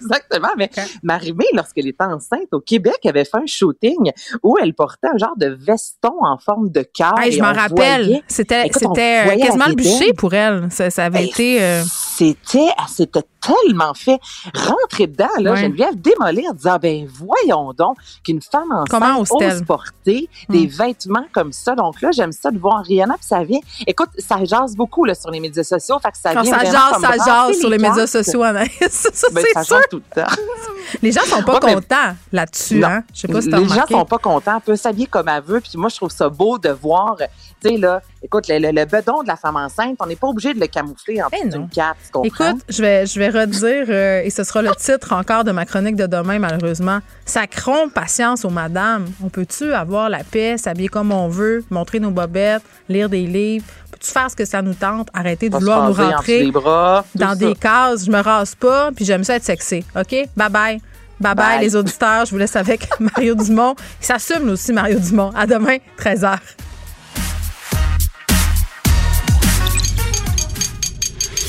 Exactement. Mais Marie-Mé, lorsqu'elle était enceinte au Québec, avait fait un shooting où elle portait un genre de veston en forme de cœur. Hey, je m'en rappelle. C'était euh, quasiment le bûcher pour elle. Ça, ça avait Hey, été. euh, C'était, elle s'était tellement fait rentrer dedans, là, Ouais. Geneviève, démolir, disant, ben, voyons donc qu'une femme enceinte ose porter des vêtements comme ça. Donc là, j'aime ça de voir Rihanna, puis ça vient, écoute, ça jase beaucoup, là, sur les médias sociaux, fait que ça Quand vient ça jase, ça jase sur les médias sociaux, Anaïs. ça, Ben, c'est ça sûr. tout le temps. Les gens sont pas Ouais, contents là-dessus, hein? Je sais pas si Les gens remarqué. sont pas contents, peut s'habiller comme elle veut, puis moi je trouve ça beau de voir, tu sais là, écoute le, le, le bedon de la femme enceinte, on n'est pas obligé de le camoufler en dessous d'une cape, tu comprends? Écoute, je vais, je vais redire, euh, et ce sera le titre encore de ma chronique de demain, malheureusement. Sacrons patience aux madames. On peut-tu avoir la paix, s'habiller comme on veut, montrer nos bobettes, lire des livres? Peux-tu faire ce que ça nous tente? Arrêter de vouloir nous rentrer bras, dans ça. des cases. Je me rase pas, puis j'aime ça être sexy. OK? Bye bye. Bye bye, Bye. les auditeurs. Je vous laisse avec Mario Dumont. Il s'assume aussi, Mario Dumont. À demain, 13h.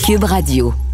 Cube Radio.